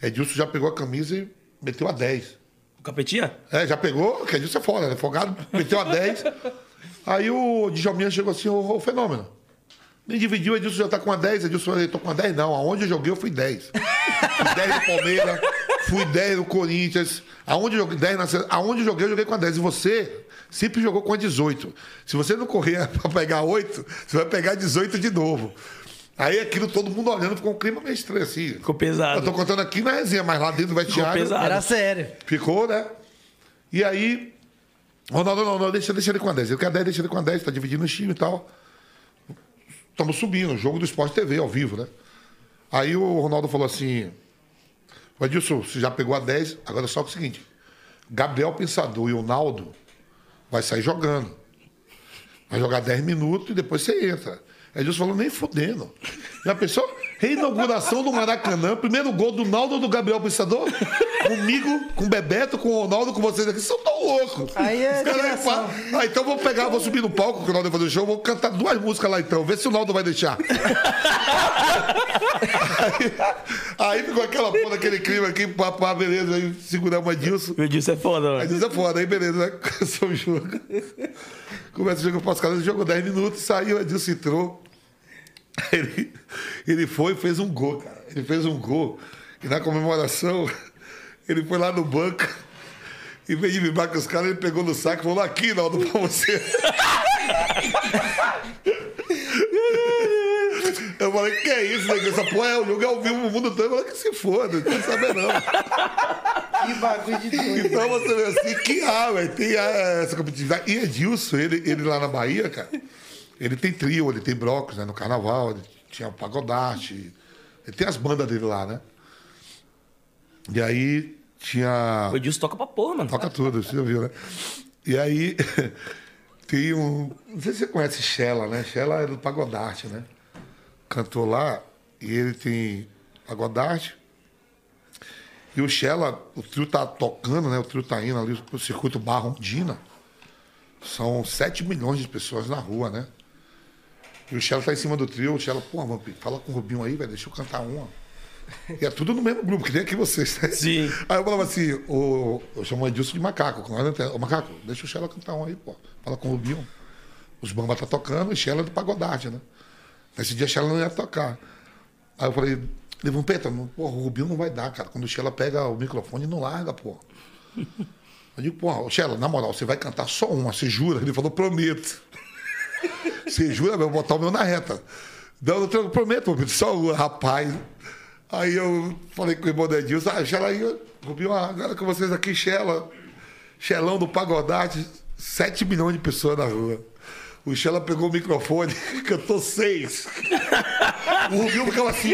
Edilson já pegou a camisa e meteu a 10. O Capetinha? É, já pegou, que Edilson é foda, né? Folgado, meteu a 10. Aí o Djalminha chegou assim, ô, ô, fenômeno. Me dividiu, Edilson já tá com a 10. Edilson, eu tô com a 10, não. Aonde eu joguei, eu fui 10. Fui 10 no Palmeiras, fui 10 no Corinthians. Aonde eu joguei, 10 na Aonde eu joguei, eu joguei com a 10. E você sempre jogou com a 18. Se você não correr pra pegar 8, você vai pegar 18 de novo. Aí aquilo, todo mundo olhando, ficou um clima meio estranho assim. Ficou pesado. Eu tô contando aqui na resenha, mas lá dentro do vestiário. pesado. Era sério. Ficou, né? E aí, Ronaldo, não, não, deixa, deixa ele com a 10. Ele quer 10, deixa ele com a 10, tá dividindo o time e tal. Estamos subindo, jogo do Esporte TV, ao vivo, né? Aí o Ronaldo falou assim: "Ô, Edilson, você já pegou a 10, agora só é o seguinte: Gabriel Pensador e o Naldo vai sair jogando. Vai jogar 10 minutos e depois você entra. Edilson falou, nem fudendo. Já pensou? Reinauguração do Maracanã, primeiro gol do Naldo do Gabriel Pensador? Comigo, com o Bebeto, com o Ronaldo, com vocês aqui. Vocês são tão loucos. Aí é Ah, então vou pegar, vou subir no palco, que o Naldo vai fazer o show, vou cantar duas músicas lá então, vê se o Naldo vai deixar. aí, aí ficou aquela porra, aquele clima aqui, pá, pá, beleza, aí seguramos o Edilson. O Edilson é foda, mano. diz é foda, aí beleza, né? Começou o jogo. Começa o jogo pós-casa, jogou 10 minutos, saiu, o Edilson entrou. Ele, ele foi e fez um gol, cara. Ele fez um gol. E na comemoração, ele foi lá no banco. Em vez de vibrar com os caras, ele pegou no saco e falou: aqui, Naldo, pra você. Eu falei, que é isso, né? Essa porra é o é ao vivo no mundo todo. Eu falei, que se foda, não quero saber não. Que bagulho de doido. Então você vê assim que há, velho, tem ah, essa competitividade. E Edilson, ele, ele lá na Bahia, cara, ele tem trio, ele tem blocos, né? No carnaval, ele tinha pagodarte. Ele tem as bandas dele lá, né? E aí tinha. O Edilson toca pra porra, mano. Toca tudo, você já viu, né? E aí tem um. Não sei se você conhece Shella, né? Shella é do Pagodarte, né? Cantou lá e ele tem Pagodarte. E o Shella, o trio tá tocando, né? O trio tá indo ali pro circuito Barrondina. São 7 milhões de pessoas na rua, né? E o Shella tá em cima do trio. O Shella, pô, fala com o Rubinho aí, velho, deixa eu cantar uma. E é tudo no mesmo grupo, que nem aqui vocês, né? Sim. Aí eu falava assim, o, eu chamo o Edilson de macaco. nós, Ô macaco, deixa o Shella cantar um aí, pô. Fala com o Rubinho. Os Bamba tá tocando e Shella é do pagodarte, né? Nesse dia a Shella não ia tocar. Aí eu falei, não, porra, o Rubinho não vai dar, cara. Quando o Shella pega o microfone, não larga, pô. Eu digo, porra, Shella, na moral, você vai cantar só uma, você jura? Ele falou, prometo. Você jura? Eu vou botar o meu na reta. Não, não eu prometo, só uma, rapaz. Aí eu falei com o irmão do Edilson, ah, Shella aí, Rubinho, agora com vocês aqui, Shella, Xelão do Pagodate, 7 milhões de pessoas na rua. O Shella pegou o microfone, cantou seis. O Rubinho ficava assim.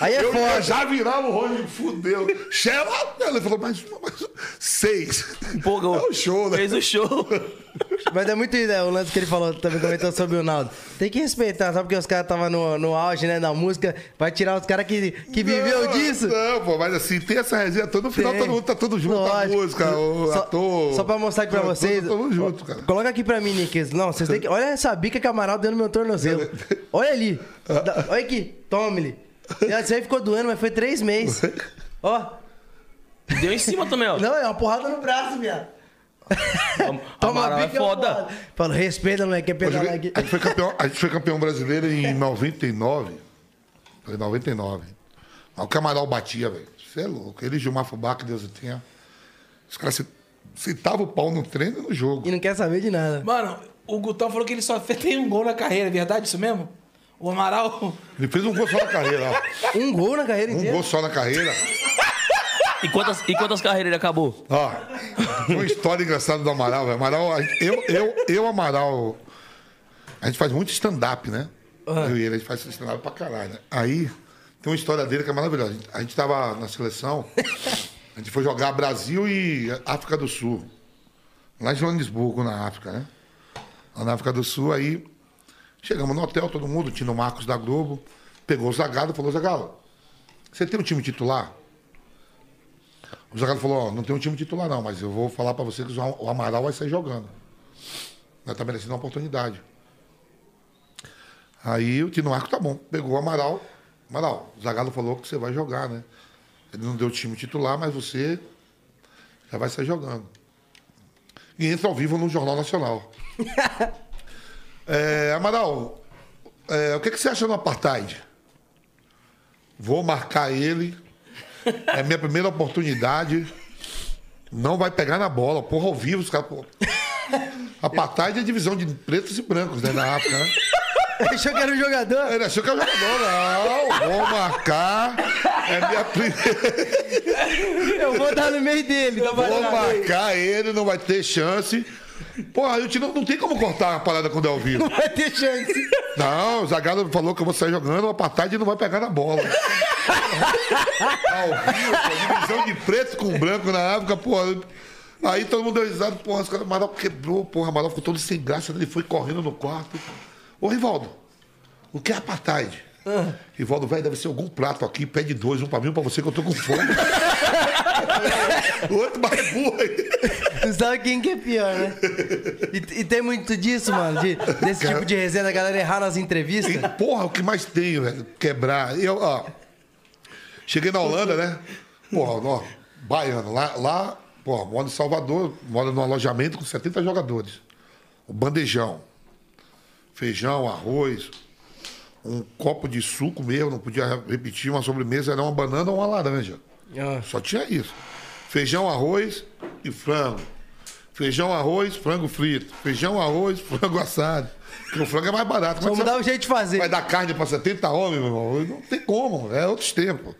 Aí é eu foda. já virava o rolo, fudeu. Shella, ele falou, mas, mas seis. Empolgou. É o show, né? Fez o show. Mas é muito ideia, o lance que ele falou, também comentou sobre o Naldo. Tem que respeitar, sabe? Porque os caras estavam no, no auge, né, da música. Vai tirar os caras que, que viveu Não, disso. Não, pô, mas assim, tem essa resenha toda. No final Tem. todo mundo tá todo junto, a Lógico. música, o só, ator. Só pra mostrar aqui pra Tá vocês. Todo, todo junto, cara. Coloca aqui pra mim, Nick. Não, vocês têm que. Olha essa bica que a Amaral deu no meu tornozelo. Olha ali. Da- Olha aqui. Tome-lhe. Isso aí ficou doendo, mas foi três meses. Ó. Deu em cima também, ó. Não, é uma porrada no braço, viado. Amaral é foda. porrada. Fala, respeita, moleque, é pedalar joguei- aqui. a, gente foi campeão, a gente foi campeão brasileiro em 99. Foi em 99. Mas o Camaral batia, velho. Você é louco. Ele e Gilmar Fubá, que Deus o tenha. Os caras se- sentavam o pau no treino e no jogo. E não quer saber de nada. Mano, o Gutão falou que ele só fez- tem um gol na carreira, é verdade isso mesmo? O Amaral. Ele fez um gol só na carreira, ó. Um gol na carreira Um inteira. gol só na carreira. E quantas, e quantas carreiras ele acabou? Ó, uma história engraçada do Amaral, velho. Amaral, eu, eu, eu, Amaral, a gente faz muito stand-up, né? Eu e ele, a gente faz stand-up pra caralho, né? Aí, tem uma história dele que é maravilhosa. A gente, a gente tava na seleção, a gente foi jogar Brasil e África do Sul. Lá em Joanesburgo, na África, né? Lá na África do Sul, aí chegamos no hotel, todo mundo, tinha o Marcos da Globo, pegou o Zagalo e falou, Zagalo, você tem um time titular? O Zagallo falou, ó, não tem um time titular não, mas eu vou falar pra você que o Amaral vai sair jogando. Nós tá merecendo uma oportunidade. Aí o Tino Marco tá bom, pegou o Amaral. Amaral, o Zagallo falou que você vai jogar, né? Ele não deu o time titular, mas você Já vai sair jogando. E entra ao vivo no Jornal Nacional. é, Amaral, é, o que, que você acha do apartheid? Vou marcar ele. É minha primeira oportunidade. Não vai pegar na bola. Porra, ao vivo, os caras. Apartheid é divisão de pretos e brancos, né? Na África, né? Achou que era um jogador? Ele achou que era jogador. Não, vou marcar. É minha primeira. Eu vou dar no meio dele. Vou marcar ele, não vai ter chance. Porra, eu te, não, não tem como cortar a parada quando é ao vivo. Não vai ter chance. Não, o Zagallo falou que eu vou sair jogando, o apartheid não vai pegar na bola. ao vivo, divisão de preto com branco na África, porra. Aí todo mundo deu risada, porra, os caras, Amaral quebrou, porra, Amaral ficou todo sem graça, ele foi correndo no quarto. Ô, Rivaldo, o que é apartheid? Rivaldo, velho, deve ser algum prato aqui, pede dois, um pra mim, um pra você, que eu tô com fome. o outro mais burro aí. Tu sabe quem que é pior, né? E, e tem muito disso, mano, de- desse tipo de resenha da galera errar nas entrevistas. E, porra, o que mais tem, velho? Quebrar. Eu, ó, cheguei na Holanda, né? Porra, ó, baiano. Lá, lá porra, moro em Salvador, moro num alojamento com 70 jogadores. O bandejão. Feijão, arroz, um copo de suco mesmo, não podia repetir, uma sobremesa era uma banana ou uma laranja. Ah, Só tinha isso. Feijão, arroz e frango. Feijão, arroz, frango frito. Feijão, arroz, frango assado. Porque o frango é mais barato. Como Vamos dar um jeito de fazer. vai dar carne para 70 homens, meu irmão? Não tem como, é outros tempos.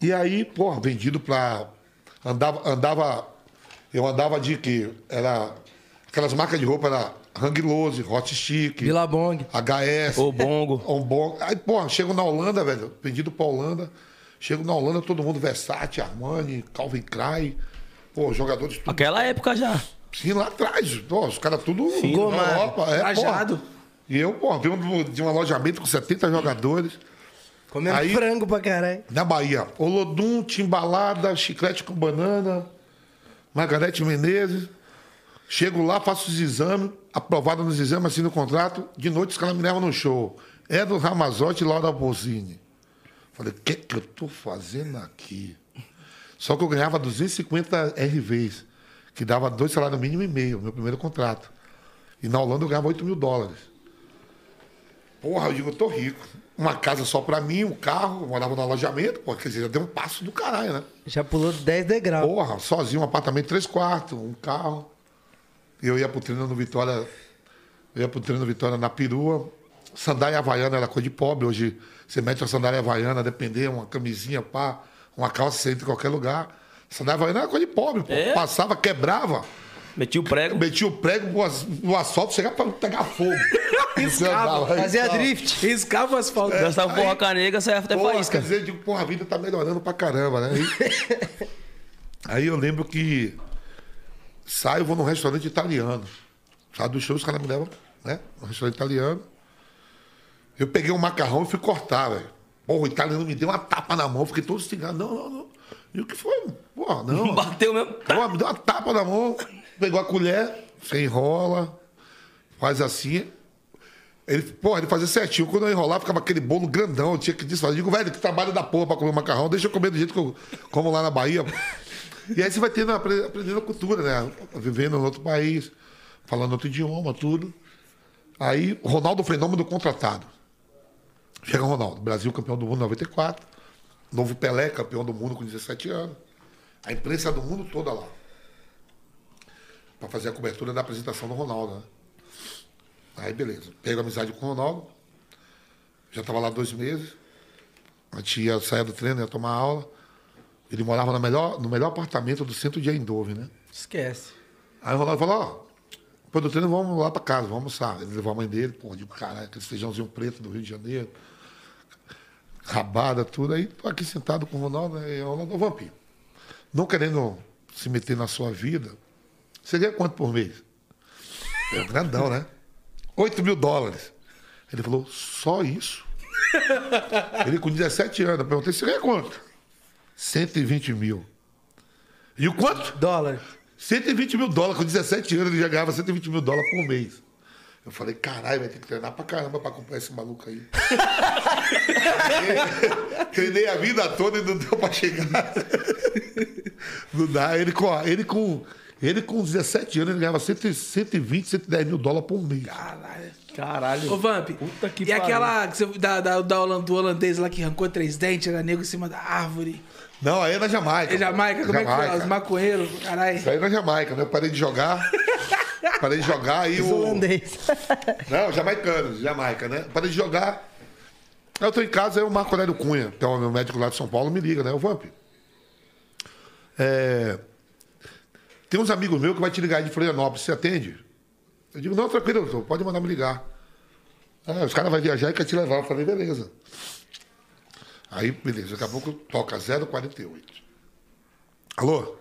E aí, porra, vendido pra. Andava, andava. Eu andava de que? Era. Aquelas marcas de roupa era Hang Lose, Hot Stick, Billabong. HS. O bongo. Um bom. Aí, porra, chego na Holanda, velho, vendido pra Holanda. Chego na Holanda, todo mundo Versace, Armani, Calvin Klein. Pô, jogadores tudo Aquela época já. Sim, lá atrás. Pô, os caras tudo na Gomado. Europa. É, Trajado. porra. E eu, pô, vim um- de um alojamento com 70 jogadores. Comendo Aí- frango pra caralho. Na Bahia, Olodum, Timbalada, Chiclete com Banana, Margarete Menezes. Chego lá, faço os exames, aprovado nos exames, assino o contrato. De noite os caras me levam no show. É do Ramazotti e Laura Bozini. Falei, o que, que eu tô fazendo aqui? Só que eu ganhava 250 RVs, que dava dois salários mínimo e meio, meu primeiro contrato. E na Holanda eu ganhava 8 mil dólares. Porra, eu digo, eu tô rico. Uma casa só pra mim, um carro, eu morava no alojamento, pô, quer dizer, já deu um passo do caralho, né? Já pulou 10 degraus. Porra, sozinho, um apartamento três quartos, um carro. Eu ia pro treino no Vitória, eu ia pro treino no Vitória na perua. Sandália havaiana era coisa de pobre. Hoje você mete uma sandália havaiana, depender, uma camisinha, pá, uma calça, você entra em qualquer lugar. Sandália havaiana era coisa de pobre, pô. É? Passava, quebrava, Meti o prego. metia o prego no as- no asfalto, chegava pra pegar fogo. Aí, Fazia drift. Riscava o asfalto. Gastava porra canega, saia até Porra, quer faísca. dizer, eu digo, porra, a vida tá melhorando pra caramba, né? Aí, aí eu lembro que saio, vou num restaurante italiano. Saio do show, os caras me levam, né? Um restaurante italiano. Eu peguei um macarrão e fui cortar, velho. Porra, o italiano me deu uma tapa na mão, fiquei todo estigado. Não, não, não. E o que foi? Porra, não. Bateu mesmo. Pô, me deu uma tapa na mão, pegou a colher, você enrola, faz assim. Ele, porra, ele fazia certinho. Quando eu enrolava, ficava aquele bolo grandão, eu tinha que desfazer. Eu digo, velho, que trabalho da porra pra comer macarrão, deixa eu comer do jeito que eu como lá na Bahia. E aí você vai tendo, apre- aprendendo a cultura, né? Vivendo em outro país, falando outro idioma, tudo. Aí, Ronaldo Fenômeno contratado. Chega o Ronaldo, Brasil campeão do mundo em 94. Novo Pelé, campeão do mundo com 17 anos. A imprensa do mundo toda lá. Pra fazer a cobertura da apresentação do Ronaldo, né? Aí beleza. Pego amizade com o Ronaldo. Já estava lá dois meses. A tia saía do treino, ia tomar aula. Ele morava no melhor, no melhor apartamento do centro de Eindhoven, né? Esquece. Aí o Ronaldo falou, ó, depois do treino vamos lá pra casa, vamos almoçar. Ele levou a mãe dele, pô, de caralho, aquele feijãozinho preto do Rio de Janeiro, rabada, tudo. Aí tô aqui sentado com o Ronaldo, né? e o Ronaldo, Vampiro, não querendo se meter na sua vida, você ganha quanto por mês? É grandão, né? 8 mil dólares. Ele falou, só isso? Ele com 17 anos, eu perguntei, você ganha quanto? 120 mil. E o quanto? Dólar. 120 mil dólares, com 17 anos ele já ganhava 120 mil dólares por mês. Eu falei, caralho, vai ter que treinar pra caramba pra comprar esse maluco aí. Treinei a vida toda e não deu pra chegar. Não dá. Ele com, ele com, ele com 17 anos, ele ganhava 100, 120, 110 mil dólares por mês. Caralho. Caralho. Ô, Vamp, Puta que e pariu. aquela da, da, da do holandês lá que arrancou três dentes, era nego em cima da árvore. Não, aí é na Jamaica. É Jamaica, como é que foi? Os maconheiros, caralho. Isso aí é na Jamaica, né? Eu parei de jogar. parei de jogar aí Os o. holandês. Não, jamaicanos, Jamaica, né? Parei de jogar. Aí eu tô em casa, aí o Marco Aurélio Cunha, que é o meu médico lá de São Paulo, me liga, né? O Vamp. É, Tem uns amigos meus que vai te ligar aí de Florianópolis, você atende? Eu digo, não, tranquilo, doutor, pode mandar me ligar. Ah, os caras vão viajar e quer te levar. Eu falei, beleza. Aí, beleza, daqui a pouco toca 048. Alô?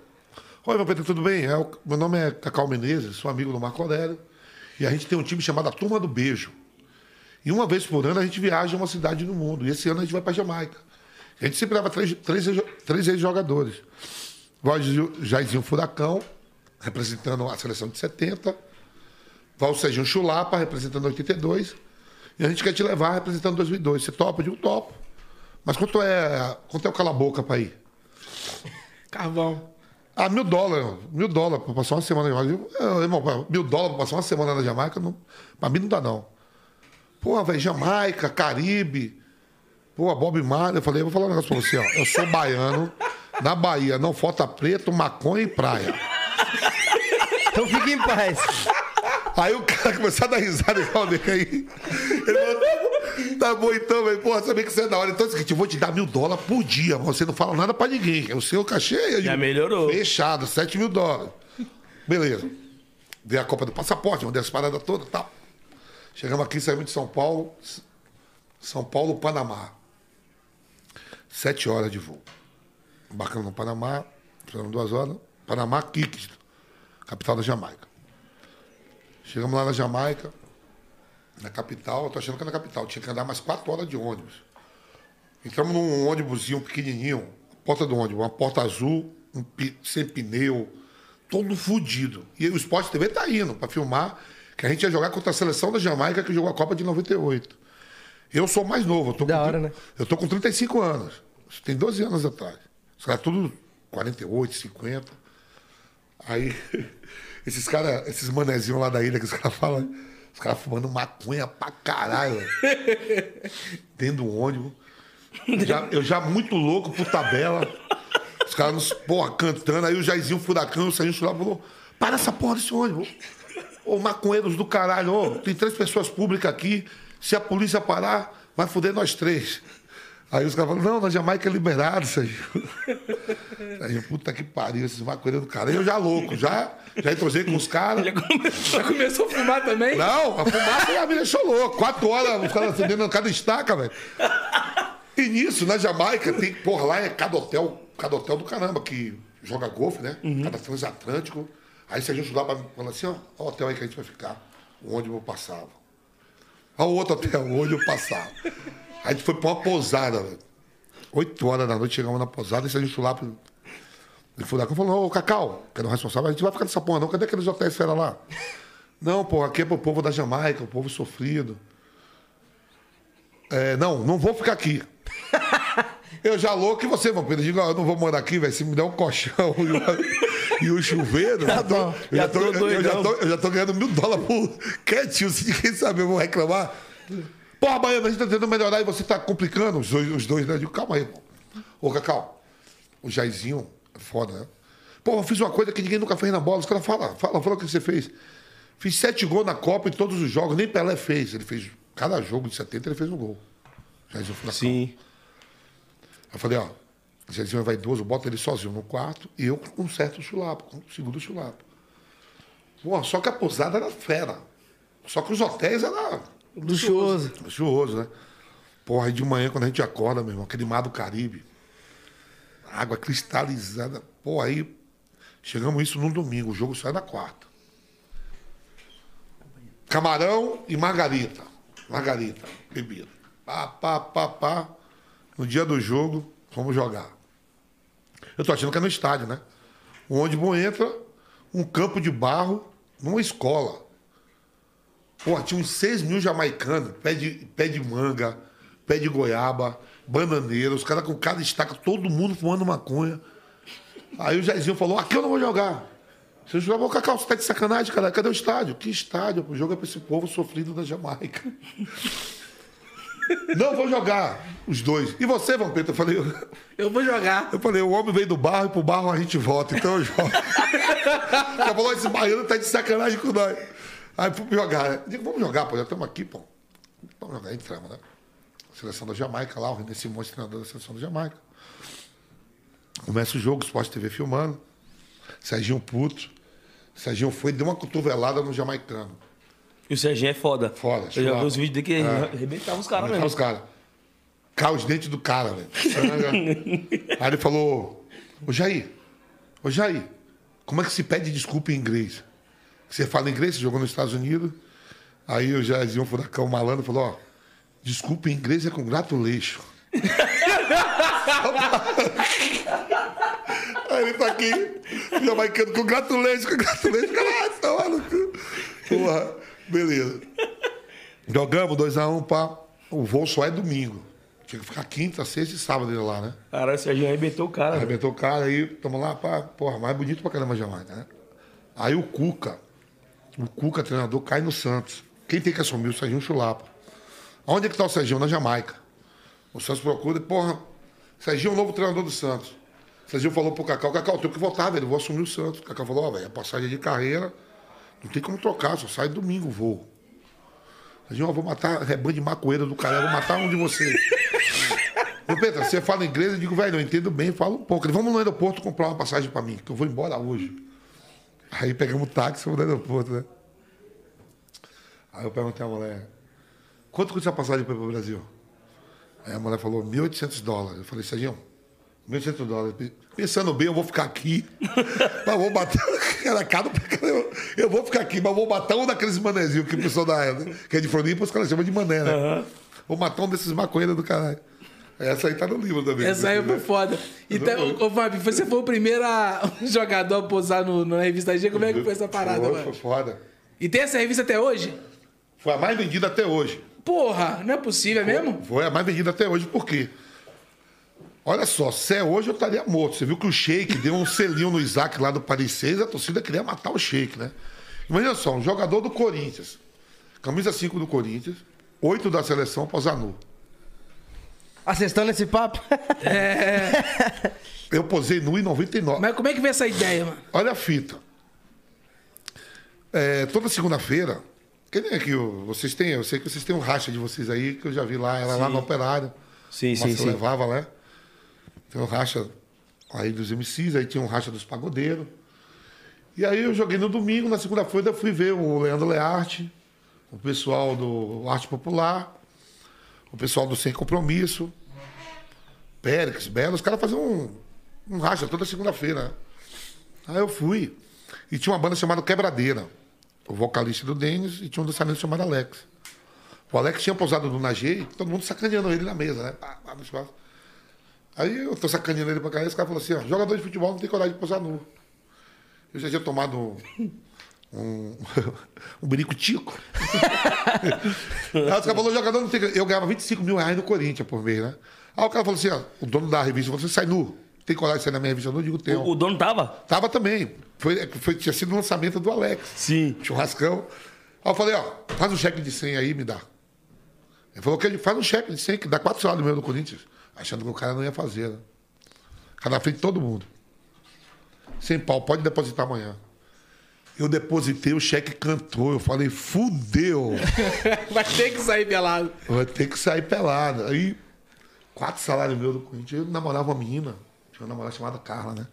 Oi, meu Pedro, tudo bem? É, meu nome é Cacau Menezes, sou amigo do Marco Aurélio. E a gente tem um time chamado a Turma do Beijo. E uma vez por ano a gente viaja a uma cidade no mundo. E esse ano a gente vai para Jamaica. A gente sempre leva três, três, três ex-jogadores. Jairzinho- Furacão, representando a seleção de 70. Vai o Serginho Chulapa, representando 82. E a gente quer te levar representando 2002. Você topa? Eu digo, topo. Mas quanto é, quanto é o cala-boca para ir? Carvão. Ah, mil dólares. Mil dólares para passar uma semana na Jamaica. Eu, digo, "Ah, irmão, mil dólares para passar uma semana na Jamaica, não, para mim não dá, não. Porra, velho, Jamaica, Caribe. Pô, Bob Marley. Eu falei, eu vou falar um negócio pra você, ó. Eu sou baiano. Na Bahia, não falta preto, maconha e praia. Então fique em paz. Aí o cara começou a dar risada igual dele aí. Ele falou, tá bom, então, velho. Porra, sabia que você é da hora. Então é seguinte, eu vou te dar mil dólares por dia. Você não fala nada pra ninguém. É o seu cachê. Eu Já melhorou. Fechado, 7 mil dólares. Beleza. Veio a Copa do Passaporte, mandei as paradas todas e tal. Chegamos aqui, saímos de São Paulo. São Paulo, Panamá. Sete horas de voo. Embarcando no Panamá, ficamos duas horas. Panamá, Kingston, capital da Jamaica. Chegamos lá na Jamaica, na capital, eu tô achando que é na capital, tinha que andar mais quatro horas de ônibus. Entramos num ônibusinho pequenininho, porta do ônibus, uma porta azul, um pi- sem pneu, todo fudido. E o Sport TV tá indo para filmar que a gente ia jogar contra a seleção da Jamaica que jogou a Copa de 98. Eu sou mais novo, eu tô, Da com, hora, né? eu tô com 35 anos. Isso tem 12 anos atrás. Os caras tudo 48, 50. Aí, esses caras, esses manezinhos lá da ilha que os caras falam, os caras fumando maconha pra caralho. Dentro do ônibus. Já- eu já muito louco por tabela. Os caras, porra, cantando. Aí o Jairzinho Furacão, o Serginho lá falou: para essa porra desse ônibus. Ô, maconheiros do caralho, ô, tem três pessoas públicas aqui. Se a polícia parar, vai foder nós três. Aí os caras falaram, não, na Jamaica é liberado, Sérgio. Aí, puta que pariu, esses maconheiros do cara. Eu já louco, já, já entrosei com os caras. Já começou a fumar também? Não, a fumaça já me deixou louco. Quatro horas os caras acendendo cada estaca, velho. E nisso, na Jamaica, tem, porra, lá é cada hotel, cada hotel do caramba, que joga golfe, né? Cada transatlântico. Aí se a gente lá falar assim, ó, ó o hotel aí que a gente vai ficar. O ônibus passava. Ó o outro hotel, o ônibus passava. Aí a gente foi pra uma pousada, velho. Oito horas da noite, chegamos na pousada, e se a gente lá pro... Ele foi lá e falou, ô Cacau, que era o responsável, a gente vai ficar nessa porra não, cadê aqueles hotéis fera lá? Não, pô, aqui é pro povo da Jamaica, o povo sofrido. É, não, não vou ficar aqui. Eu já louco e você, Vampiro. Eu digo, eu não vou morar aqui, velho. Se me der um colchão e o, o chuveiro. eu, tô- eu já tô, tô eu, eu já tô, eu já tô ganhando mil dólares por quietinho. Se ninguém saber, eu vou reclamar. Porra, Baiano, a gente tá tentando melhorar e você tá complicando os dois, os dois né? Eu digo, calma aí, pô. Ô, Cacau, o Jairzinho é foda, né? Pô, eu fiz uma coisa que ninguém nunca fez na bola. Os caras falam, fala, fala o que você fez. Fiz sete gols na Copa em todos os jogos, nem Pelé fez. Ele fez, cada jogo de 70 ele fez um gol. Jairzinho Furacão. Sim. Eu falei, ó, o Jairzinho é vaidoso, bota ele sozinho no quarto e eu com um certo chulapo, com o segundo chulapo. Pô, só que a pousada era fera. Só que os hotéis eram Luxuoso. luxuoso, né? Porra, aí de manhã, quando a gente acorda, meu irmão, aquele mar do Caribe, água cristalizada. Pô, aí chegamos isso num domingo, o jogo sai na quarta. Camarão e margarita. Margarita, bebida. Pá, pá, pá, pá. No dia do jogo, vamos jogar. Eu tô achando que é no estádio, né? O ônibus entra, um campo de barro, numa escola. Pô, tinha uns 6 mil jamaicanos, pé de, pé de manga, pé de goiaba, bananeira, os caras com cada estaca, todo mundo fumando maconha. Aí o Jairzinho falou, aqui eu não vou jogar. Você jogou com a calça, tá de sacanagem, cara. Cadê o estádio? Que estádio? O jogo é pra esse povo sofrido da Jamaica. Não vou jogar os dois. E você, Vampeta? Eu falei, Eu vou jogar. eu falei, o homem veio do barro e pro barro a gente volta, então eu jogo. Já falou, esse baiano tá de sacanagem com nós. Aí fomos jogar, né? Digo, vamos jogar, pô, já estamos aqui, pô. Vamos jogar, entramos, né? Seleção da Jamaica lá, o René Simões, treinador da seleção da Jamaica. Começa o jogo, Sport TV filmando. Serginho puto. Serginho foi e deu uma cotovelada no jamaicano. E o Serginho é foda. Foda, Eu já vi os vídeos dele que É. arrebentava os caras mesmo. os caras. Caiu os dentes do cara, velho. Aí ele falou: Ô Jair, ô Jair, como é que se pede desculpa em inglês? Você fala inglês, você jogou nos Estados Unidos. Aí o Jairzinho Furacão malandro falou: Ó, desculpa em inglês é congratulation. Aí ele tá aqui, jamaicano, congratulation, congratulation. Caralho, tá maluco. Porra, beleza. Jogamos 2x1, pá. O voo só é domingo. Tinha que ficar quinta, sexta e sábado ele lá, né? Caralho, o Serginho arrebentou o cara. Arrebentou o cara aí, tamo lá, pá, porra, mais bonito pra caramba Jamaica, né? Aí o Cuca, o Cuca, treinador, cai no Santos. Quem tem que assumir? O Serginho Chulapa. Onde é que tá o Serginho? Na Jamaica. O Santos procura, porra, Serginho é o novo treinador do Santos. Serginho falou pro Cacau, Cacau, eu tenho que voltar, velho, eu vou assumir o Santos. O Cacau falou, ó, velho, a passagem de carreira, não tem como trocar, só sai domingo o voo. Serginho, ó, vou matar rebanho de macoeira do cara, vou matar um de vocês. Ô, Pedro, você fala inglês? Eu digo, velho, eu entendo bem, falo um pouco. Ele, vamos no aeroporto comprar uma passagem pra mim, que eu vou embora hoje. Aí pegamos o táxi, fomos no aeroporto, né? Aí eu perguntei à mulher, quanto custa a passagem para ir pro Brasil? Aí a mulher falou, 1.800 dólares. Eu falei, Serginho, 1.800 dólares. Pensando bem, eu vou ficar aqui, mas vou pra caramba. Eu vou ficar aqui, mas vou matar um daqueles manezinhos que o pessoal da... Que é de Floripa, os caras chamam de mané, né? Vou matar um desses maconheiros do caralho. Essa aí tá no livro também. Essa aí foi foda. Então, ô, Fábio, você foi o primeiro a- jogador a posar no, na revista G. Como é que foi essa parada, Foi, mano? foi foda. E tem essa revista até hoje? Foi a mais vendida até hoje. Porra, não é possível, é mesmo? Foi a mais vendida até hoje, por quê? Olha só, se é hoje eu estaria morto. Você viu que o Sheik deu um selinho no Isaac lá do Paris 6, a torcida queria matar o Sheik, né? Imagina só, um jogador do Corinthians, camisa 5 do Corinthians, 8 da seleção Posanu. Assestando esse papo? Eu posei nu em 99. Mas como é que veio essa ideia, mano? Olha a fita. É, toda segunda-feira, que nem aqui, vocês têm, eu sei que vocês têm um racha de vocês aí, que eu já vi lá, ela lá no operário. Sim, sim, você sim. levava, né? Tem um racha aí dos MCs, aí tinha um racha dos pagodeiros. E aí eu joguei no domingo, na segunda-feira eu fui ver o Leandro Learte, o pessoal do Arte Popular, o pessoal do Sem Compromisso, Périx, Belo, os caras faziam um, um racha toda segunda-feira. né? Aí eu fui. E tinha uma banda chamada Quebradeira. O vocalista do Denis e tinha um dançarino chamado Alex. O Alex tinha pousado no Najei, todo mundo sacaneando ele na mesa, né? No espaço. Aí eu tô sacaneando ele pra e esse cara falou assim, ó, jogador de futebol não tem coragem de pousar nu. Eu já tinha tomado um, um tico. Aí os caras falaram, jogador não tem... Eu ganhava 25 mil reais no Corinthians por mês, né? Aí o cara falou assim, ó, o dono da revista falou, você sai nu. Tem coragem de sair na minha revista? Eu digo, tenho. O, o dono tava? Tava também. Foi, foi, tinha sido o lançamento do Alex. Sim. Churrascão. Aí eu falei, ó, faz um cheque de 100 aí e me dá. Ele falou que ele faz um cheque de 100, que dá quatro salários meu do Corinthians. Achando que o cara não ia fazer, né? Cara na frente de todo mundo. Sem pau, pode depositar amanhã. Eu depositei, o cheque cantou. Eu falei, fudeu. Vai ter que sair pelado. Vai ter que sair pelado. Aí, quatro salários meus do Corinthians. Eu namorava uma menina. Tinha uma namorada chamada Carla, né?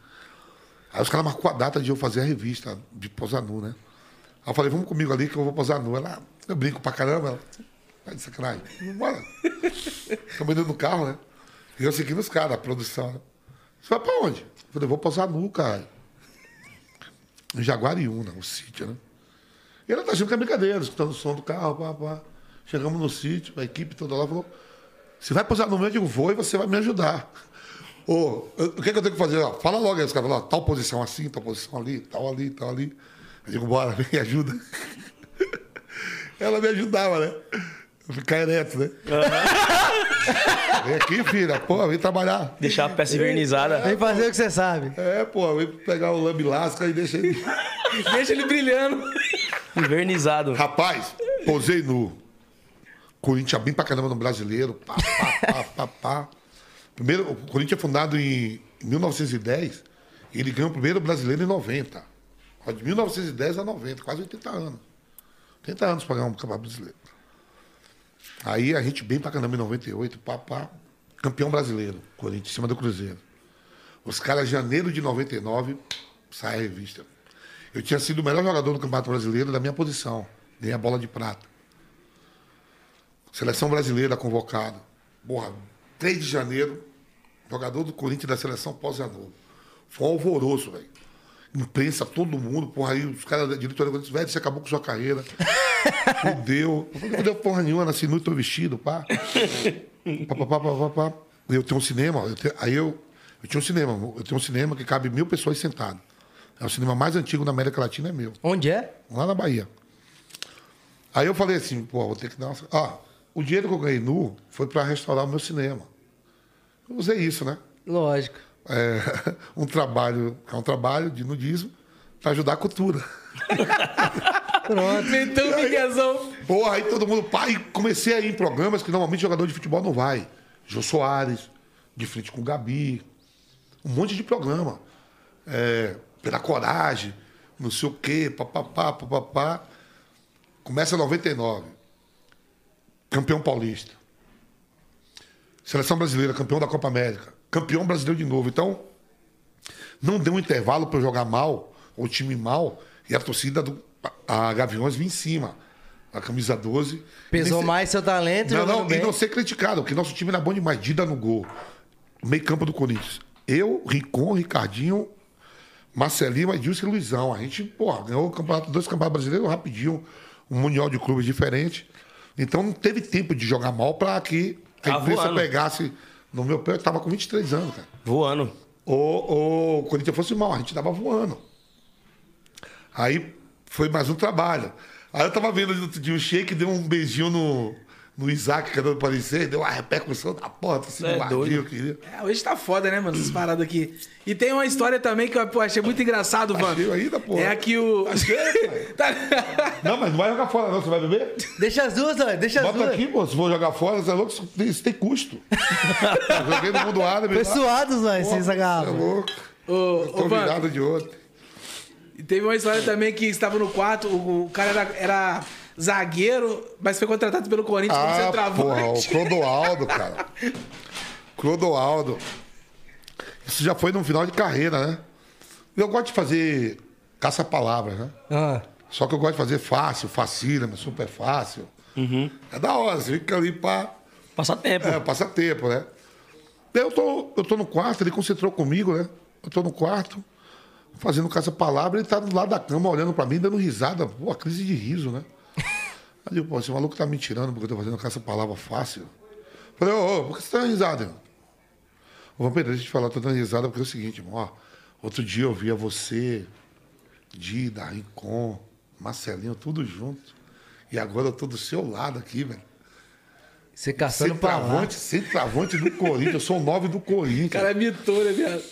Aí os caras marcou a data de eu fazer a revista de posar nu, né? Aí eu falei, vamos comigo ali que eu vou posar nu. Ela, eu brinco pra caramba. Ela, tá de sacanagem. Bora. Estamos indo no carro, né? E eu seguindo os caras, a produção. Né? Você vai pra onde? Eu falei, vou posar nu, cara. Em Jaguariúna, o sítio, né? E ela tá achando que é brincadeira, escutando o som do carro, pá, pá. Chegamos no sítio, a equipe toda lá falou: você vai posar no meu? Eu digo, vou e você vai me ajudar. Ô, o que, é que eu tenho que fazer? Fala logo aí, os caras falaram, ó, tal posição assim, tal posição ali, tal ali, tal ali. Eu digo, bora, vem, ajuda. Ela me ajudava, né? Ficar ereto, né? Vem aqui, filha. Pô, vem trabalhar. Deixar a peça invernizada. Vem fazer o que você sabe. É, pô, vem pegar o lambe lasca e deixa ele. Deixa ele brilhando. Invernizado. Rapaz, posei nu. Corinthians bem pra caramba no brasileiro. Pá, pá, pá, pá, pá. Primeiro, o Corinthians é fundado em 1910. E ele ganhou o primeiro brasileiro em 90. Ó, De 1910 a 90, quase 80 anos. 80 anos pra ganhar um campeonato brasileiro. Aí a gente bem pra caramba em 98, pá, pá. Campeão brasileiro, Corinthians, em cima do Cruzeiro. Os caras, janeiro de 99, sai a revista. Eu tinha sido o melhor jogador do Campeonato Brasileiro da minha posição. Ganhei a bola de prata. Seleção brasileira convocado. Porra, 3 de janeiro, jogador do Corinthians da seleção pós-ano. Foi um alvoroço, velho. Imprensa, todo mundo, porra, aí os caras da diretoria do Corinthians, velho, você acabou com sua carreira. Fudeu. Eu falei, Fudeu porra nenhuma, nasci nu e tô vestido, pá. Pá, pá, pá, pá, pá, pá. Eu tenho um cinema, eu tenho- aí eu, eu tinha um cinema, eu tenho um cinema que cabe mil pessoas sentadas. É o cinema mais antigo da América Latina, é meu Onde é? lá na Bahia. Aí eu falei assim, pô, vou ter que dar uma. Ah, o dinheiro que eu ganhei nu foi para restaurar o meu cinema. Eu usei isso, né? Lógico. É, um trabalho, é um trabalho de nudismo para ajudar a cultura. Pronto. Meteu o miguezão. Porra, aí todo mundo, pai, comecei a ir em programas que normalmente jogador de futebol não vai. Jô Soares, de frente com o Gabi, um monte de programa. É, pela coragem, não sei o quê, papapá, papapá. Começa em 99. Campeão paulista. Seleção brasileira, campeão da Copa América. Campeão brasileiro de novo. Então, não deu um intervalo para eu jogar mal, ou time mal, e a torcida do a Gaviões vir em cima. A camisa 12. Pesou nem mais seu talento, ser- Não, não, bem. e não ser criticado, porque nosso time era bom demais. Dida no gol. Meio campo do Corinthians. Eu, Ricon, Ricardinho, Marcelinho, Edilson e Luizão. A gente, porra, ganhou o campeonato, dois campeonatos brasileiros rapidinho, um mundial de clubes diferente. Então não teve tempo de jogar mal para que a Tá imprensa voando. pegasse no meu pé. Eu tava com 23 anos, cara. Voando. Ou, o Corinthians fosse mal, a gente tava voando. Aí foi mais um trabalho. Aí eu tava vendo outro dia o Sheik deu um beijinho no, no Isaac, de aparecer, deu uma repercussão da tô sendo É doido. queria. É, hoje tá foda, né, mano? Essas paradas aqui. E tem uma história também que eu pô, achei muito engraçado, mano. Achei ainda, porra. É que o. Tá- Não, mas não vai jogar fora, não. Você vai beber? Deixa as duas, olha. Deixa as Bota duas. aqui, pô. Se for jogar fora, você é louco, isso tem, isso tem custo. Eu joguei no mundo árabe. Foi suados, velho, sem essa Você é louco. Ô, Tô ô, mano, virado de outro. E Teve uma história também que estava no quarto, o, o cara era, era zagueiro, mas foi contratado pelo Corinthians como Ah, porra, o centroavante. Clodoaldo, cara. Clodoaldo. Isso já foi no final de carreira, né? Eu gosto de fazer caça-palavras, né? Ah, Só que eu gosto de fazer fácil, facílimo, super fácil. É da hora, você fica ali pra. Passatempo. É, passatempo, né? Daí Eu tô, eu tô no quarto, ele concentrou comigo, né? Eu tô no quarto, fazendo caça-palavra, ele tá do lado da cama olhando pra mim, dando risada. Pô, crise de riso, né? Aí eu, pô, esse maluco tá me tirando porque eu tô fazendo caça-palavra fácil. Falei, ô, ô, por que você tá dando risada, irmão? Ô, Vampiro, deixa eu te falar, tô dando risada porque é o seguinte, irmão, ó. Outro dia eu via você, Dida, Rincon, Marcelinho, tudo junto. E agora eu tô do seu lado aqui, velho. você caçando pra lá. Centroavante do Corinthians. Eu sou o nove do Corinthians. O cara é mitou, né, viado?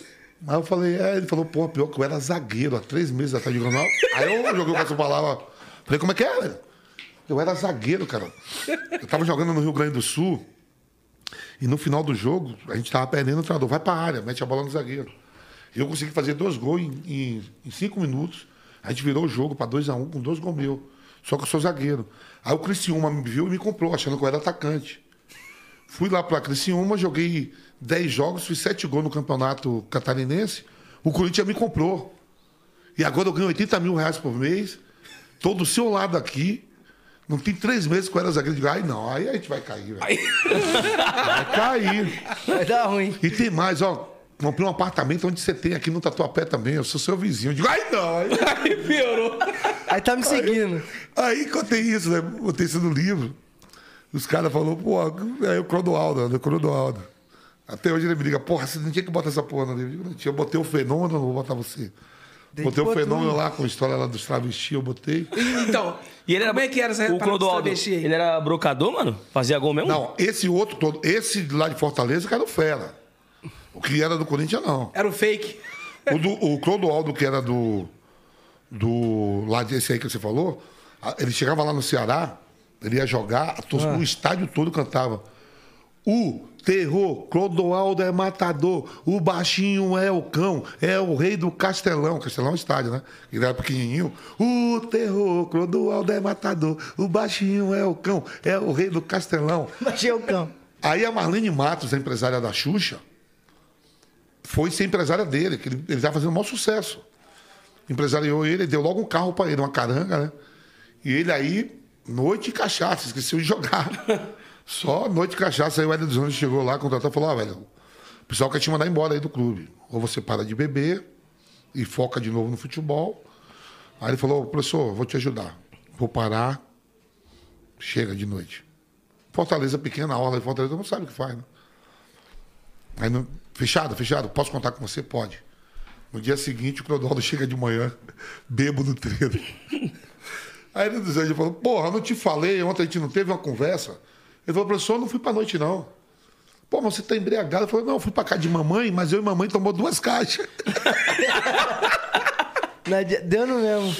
Aí eu falei, é, ele falou, pô, pior que eu era zagueiro há três meses atrás de jornal. Aí eu joguei com essa palavra. Falei, como é que é, velho? Eu era zagueiro, cara. Eu tava jogando no Rio Grande do Sul. E no final do jogo, a gente tava perdendo o treinador. Vai pra área, mete a bola no zagueiro. E eu consegui fazer dois gols em, em- em cinco minutos. A gente virou o jogo pra 2 a 1 um, com dois gols meus. Só que eu sou zagueiro. Aí o Criciúma me viu e me comprou, achando que eu era atacante. Fui lá pra Criciúma, joguei 10 jogos, fiz 7 gols no campeonato catarinense. O Corinthians me comprou. E agora eu ganho 80 mil reais por mês. Tô do seu lado aqui. Não tem três meses que eu era zagueiro. Digo, ai não, aí a gente vai cair, velho. Vai cair. Vai dar ruim. E tem mais, ó. Comprei um apartamento onde você tem aqui no Tatuapé também. Eu sou seu vizinho. Eu digo, ai não. Aí, Aí piorou. Aí tá me seguindo. aí contei isso, né? Botei isso no livro. Os caras falaram, pô, é o Clodoaldo, é o Clodoaldo. Até hoje ele me liga, porra, você não tinha que botar essa porra no livro. Eu digo, não tinha, eu botei o fenômeno, não vou botar você. Botei o fenômeno lá com a história lá dos travestis, eu botei. Então, E ele era, como é que era essa O Clodoaldo, ele era brocador, mano? Fazia gol mesmo? Não, esse outro todo, esse lá de Fortaleza, que era o Fera. O que era do Corinthians, não. Era o fake. O, do, o Clodoaldo, que era do. Do. Lá desse aí que você falou, ele chegava lá no Ceará, ele ia jogar, a torcida, o estádio todo cantava. O terror, Clodoaldo é matador, o baixinho é o cão, é o rei do Castelão. Castelão é um estádio, né? Ele era pequenininho. O terror, Clodoaldo é matador, o baixinho é o cão, é o rei do Castelão. Baixei o cão. Aí a Marlene Matos, a empresária da Xuxa, foi ser empresária dele, que ele, estava fazendo o maior sucesso. Empresariou ele, deu logo um carro para ele, uma caranga, né? E ele aí, noite de cachaça, esqueceu de jogar. Só noite de cachaça. Aí o Hélio dos Anjos chegou lá, contratou e falou: Ó, velho, o pessoal quer te mandar embora aí do clube. Ou você para de beber e foca de novo no futebol. Aí ele falou: professor, vou te ajudar. Vou parar, chega de noite. Fortaleza pequena, a orla de Fortaleza não sabe o que faz, né? Aí, fechado, fechado, posso contar com você? Pode. No dia seguinte, o Clodoaldo chega de manhã, bebo no treino. Aí ele dos Anjos falou, porra, não te falei, ontem a gente não teve uma conversa. Ele falou, professor, eu não fui pra noite, não. Pô, mas você tá embriagado? Ele falou, não, eu fui pra casa de mamãe, mas eu e mamãe tomou duas caixas. Deu no mesmo.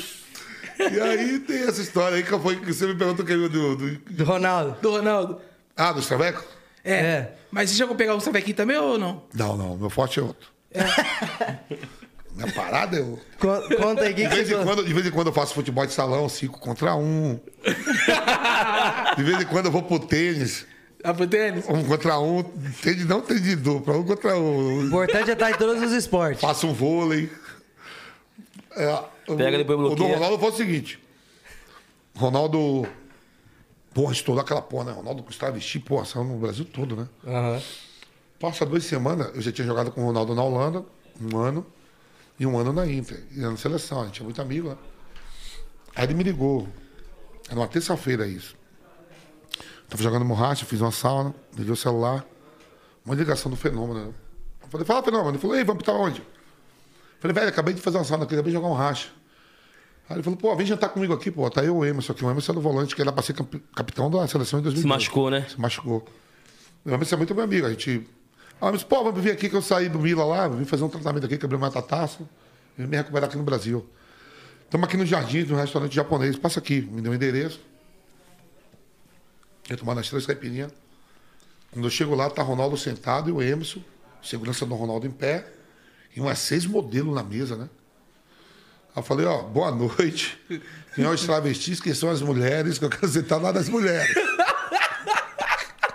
E aí tem essa história aí que foi que você me perguntou que é do, do. Do Ronaldo. Do Ronaldo. Ah, do Estravecos? É. É. Mas você chegou a pegar o Savequinho também ou não? Não, não, meu forte é outro. Minha parada. Con- Conta aí, o que, De que vez, você em quando, de vez em quando eu faço futebol de salão, 5 contra 1. Um. De vez em quando eu vou pro tênis, Ah, pro tênis? um contra um. Tênis não tem de dupla, um contra O um. importante é estar em todos os esportes. Faço um vôlei. É, o- Pega, depois O do. Ronaldo foi o seguinte. Ronaldo. Porra, estourou aquela porra, né? Ronaldo com os travesti, porra, saiu no Brasil todo, né? Aham. Passa duas semanas, eu já tinha jogado com o Ronaldo na Holanda, um ano, e um ano na Inter, e na seleção, a gente tinha muito amigo lá. Aí ele me ligou, era uma terça-feira isso. Tava jogando borracha, fiz uma sauna, liguei o celular, uma ligação do Fenômeno. né? Eu falei, fala Fenômeno. Ele falou, ei, vamos pra onde? Eu falei, velho, acabei de fazer uma sauna aqui, acabei de jogar um racha. Aí ele falou, pô, vem jantar comigo aqui, pô, tá eu o Emerson aqui, o Emerson é do volante, que era pra ser capitão da seleção em 2002. Se machucou, né? Se machucou. O Emerson é muito meu amigo. A gente. Ah, mas, pô, vamos vir aqui que eu saí do Mila lá, vim fazer um tratamento aqui, quebrei uma taça, vim me recuperar aqui no Brasil. Estamos aqui no Jardim, num restaurante japonês. Passa aqui, me deu um endereço. Eu tomando as três caipirinhas. Quando eu chego lá, tá Ronaldo sentado e o Emerson, segurança do Ronaldo em pé, e umas seis modelos na mesa, né? Aí eu falei, ó, boa noite. Quem é os travestis, quem são as mulheres, que eu quero sentar lá das mulheres.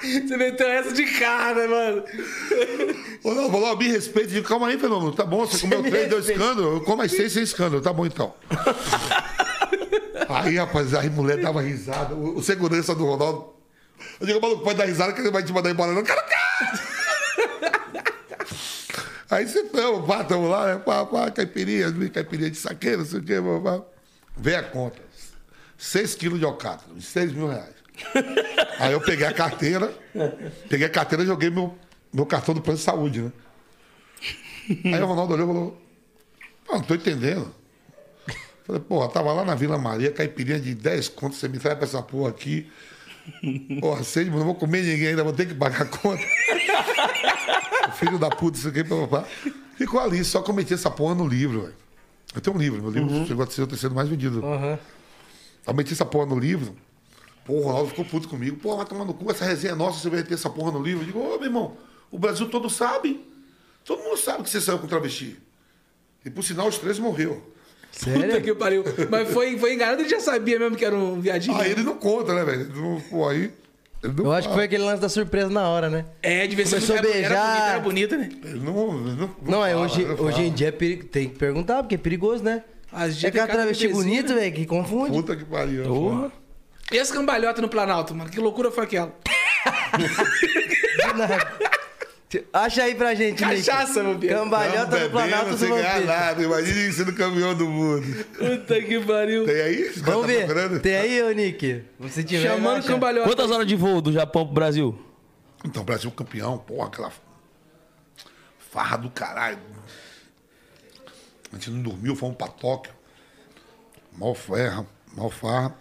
Você meteu essa de cara, mano. Ô, não, falou, me digo, calma aí, Fenômeno. Tá bom, você comeu me três, deu respeita. escândalo. Eu como as seis sem escândalo. Tá bom, então. aí, rapaz, aí mulher dava risada. O, o segurança do Ronaldo. Eu digo, maluco, pode dar risada que ele vai te mandar embora. Não, cara, cara. Aí você, não, pá, tamo lá, né? Pá, pá, caipirinha, caipirinha de saqueiro, não sei o quê, pá, pá. Vê a conta. Seis quilos de alcatra, seis mil reais. Aí eu peguei a carteira, peguei a carteira e joguei meu, meu cartão do plano de saúde, né? Aí o Ronaldo olhou e falou: Não, não tô entendendo. Falei, porra, tava lá na Vila Maria, caipirinha de 10 contos, você me traz pra essa porra aqui. Porra, seis, não vou comer ninguém ainda, vou ter que pagar a conta. Filho da puta, isso aqui, papá. Ficou ali, só cometi essa porra no livro, velho. Eu tenho um livro, meu livro chegou a ser o terceiro mais vendido. Aham. Eu meti essa porra no livro. Pô, o Ronaldo ficou puto comigo. Pô, vai tomar no cu, essa resenha é nossa, você vai ter essa porra no livro. Eu digo, ô, meu irmão, o Brasil todo sabe. Todo mundo sabe que você saiu com travesti. E por sinal, os três morreu. Puta Sério? que pariu. Mas foi, foi enganado, ele já sabia mesmo que era um viadinho. Aí ele não conta, né, velho? Não- Pô, aí. Ele não Eu acho que fala. foi aquele lance da surpresa na hora, né? É, devia ser Começou a era, bonita, era bonita, né? Ele não. Ele não, Não, é, fala, hoje, não hoje em fala. dia é peri- tem que perguntar, porque é perigoso, né? Vezes É aquela cada travesti bonita, né? velho, que confunde. Puta que pariu. Porra. E esse cambalhota no Planalto, mano? Que loucura foi aquela? Acha aí pra gente. Cachaça, meu filho. Cambalhota no Planalto do sem ganhar Vampiro. nada. Imagina sendo campeão do mundo. Puta que pariu. Tem aí? Vamos tá ver. procurando? Tem aí, ô Nick? Se tiver, Chamando acha. cambalhota. Quantas horas de voo do Japão pro Brasil? Então, Brasil campeão, porra, aquela farra do caralho. A gente não dormiu, fomos pra Tóquio. Mal ferra, mal farra.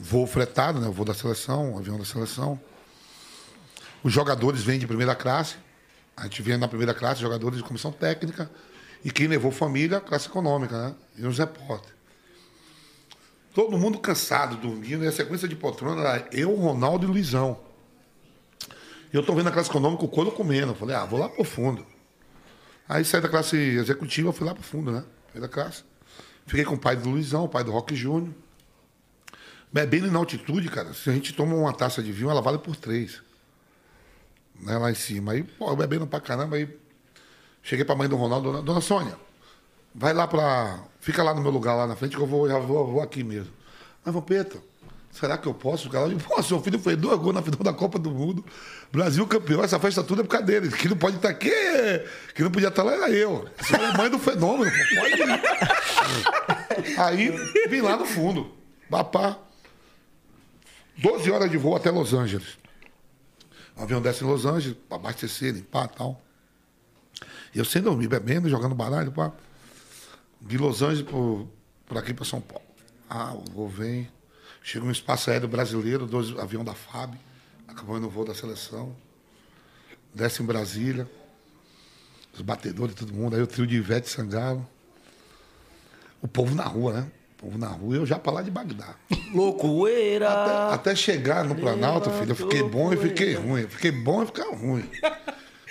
Voo fretado, né? O voo da seleção, o avião da seleção. Os jogadores vêm de primeira classe. A gente vem na primeira classe, jogadores de comissão técnica. E quem levou família, classe econômica, né? E os repórteres. Todo mundo cansado, dormindo. E a sequência de poltrona era eu, Ronaldo e Luizão. E eu tô vendo a classe econômica, o couro comendo. Eu falei, ah, vou lá pro fundo. Aí saí da classe executiva, fui lá pro fundo, né? Fui da classe. Fiquei com o pai do Luizão, o pai do Rock Júnior. Bebendo na altitude, cara, se a gente toma uma taça de vinho, ela vale por três. Né, lá em cima. Aí, pô, eu bebendo pra caramba, aí cheguei pra mãe do Ronaldo, dona, dona Sônia, vai lá pra. Fica lá no meu lugar lá na frente que eu vou, já vou, vou aqui mesmo. Mas, Vampeta, será que eu posso ficar lá? Pô, seu filho foi dois gols na final da Copa do Mundo. Brasil campeão, essa festa tudo é por causa dele. Quem não pode estar aqui, quem não podia estar lá era eu. Você é a mãe do fenômeno, pô, pode ir. Aí vim lá no fundo. Papá. 12 horas de voo até Los Angeles. O avião desce em Los Angeles, para abastecer, limpar e tal. Eu sem dormir, bebendo, jogando baralho, pá. De Los Angeles por aqui para São Paulo. Ah, o voo vem. Chega um espaço aéreo brasileiro, dois avião da FAB, acabando o voo da seleção. Desce em Brasília. Os batedores, todo mundo. Aí o trio de Ivete Sangalo. O povo na rua, né? O povo na rua, eu já para lá de Bagdá. Loucueira. Até, até chegar no Planalto, filho, eu fiquei bom e fiquei ruim. Eu fiquei bom e fiquei ruim.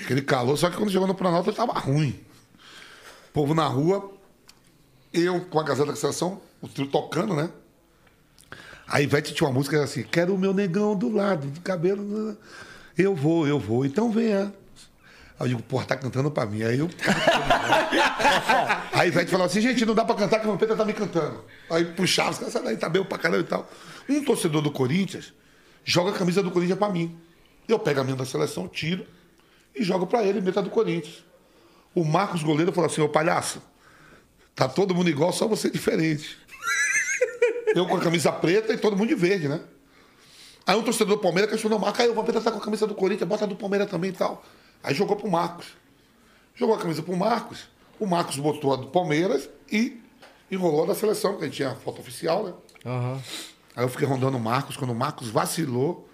Aquele calor, só que quando chegou no Planalto eu tava ruim. Povo na rua, eu com a Gazeta da Seleção, o trio tocando, né? Aí Ivete tinha uma música assim, quero o meu negão do lado, do cabelo. Eu vou, eu vou, então venha. Aí eu digo, porra, tá cantando pra mim. Aí eu. Aí Ivete falou assim, gente, não dá pra cantar que o Vampeta tá me cantando. Aí puxava, os caras, daí, tá bem pra caramba e tal. Um torcedor do Corinthians joga a camisa do Corinthians pra mim. Eu pego a minha da seleção, tiro e jogo pra ele, meta do Corinthians. O Marcos Goleiro falou assim, ô palhaço, tá todo mundo igual, só você diferente. Eu com a camisa preta e todo mundo de verde, né? Aí um torcedor do Palmeiras questionou o Marcos, aí o Vampeta tá com a camisa do Corinthians, bota a do Palmeiras também e tal. Aí jogou pro Marcos. Jogou a camisa pro Marcos. O Marcos botou a do Palmeiras e enrolou da seleção, porque a gente tinha a foto oficial, né? Aí eu fiquei rondando o Marcos. Quando o Marcos vacilou,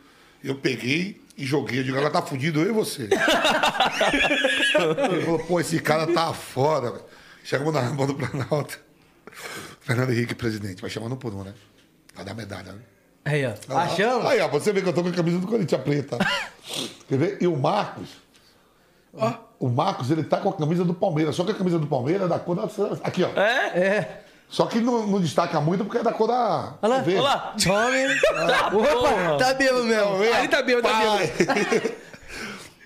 eu peguei e joguei. Eu digo, ela tá fudido, eu e você. Ele falou, pô, esse cara tá fora. velho. Chegamos na mão do Planalto. Fernando Henrique, presidente. Vai chamando por um, né? Vai dar medalha, né? Aí, ó. Achamos? Aí, ó, você vê que eu tô com a camisa do Corinthians preta. Quer ver? E o Marcos, o Marcos, ele tá com a camisa do Palmeiras. Só que a camisa do Palmeiras é da cor da... Aqui, ó. É? É. Só que não, não destaca muito porque é da cor da... Olha lá. Olha lá. Tome. Tá, Opa, porra. tá bêbado mesmo. Aí tá bêbado, tá Pai.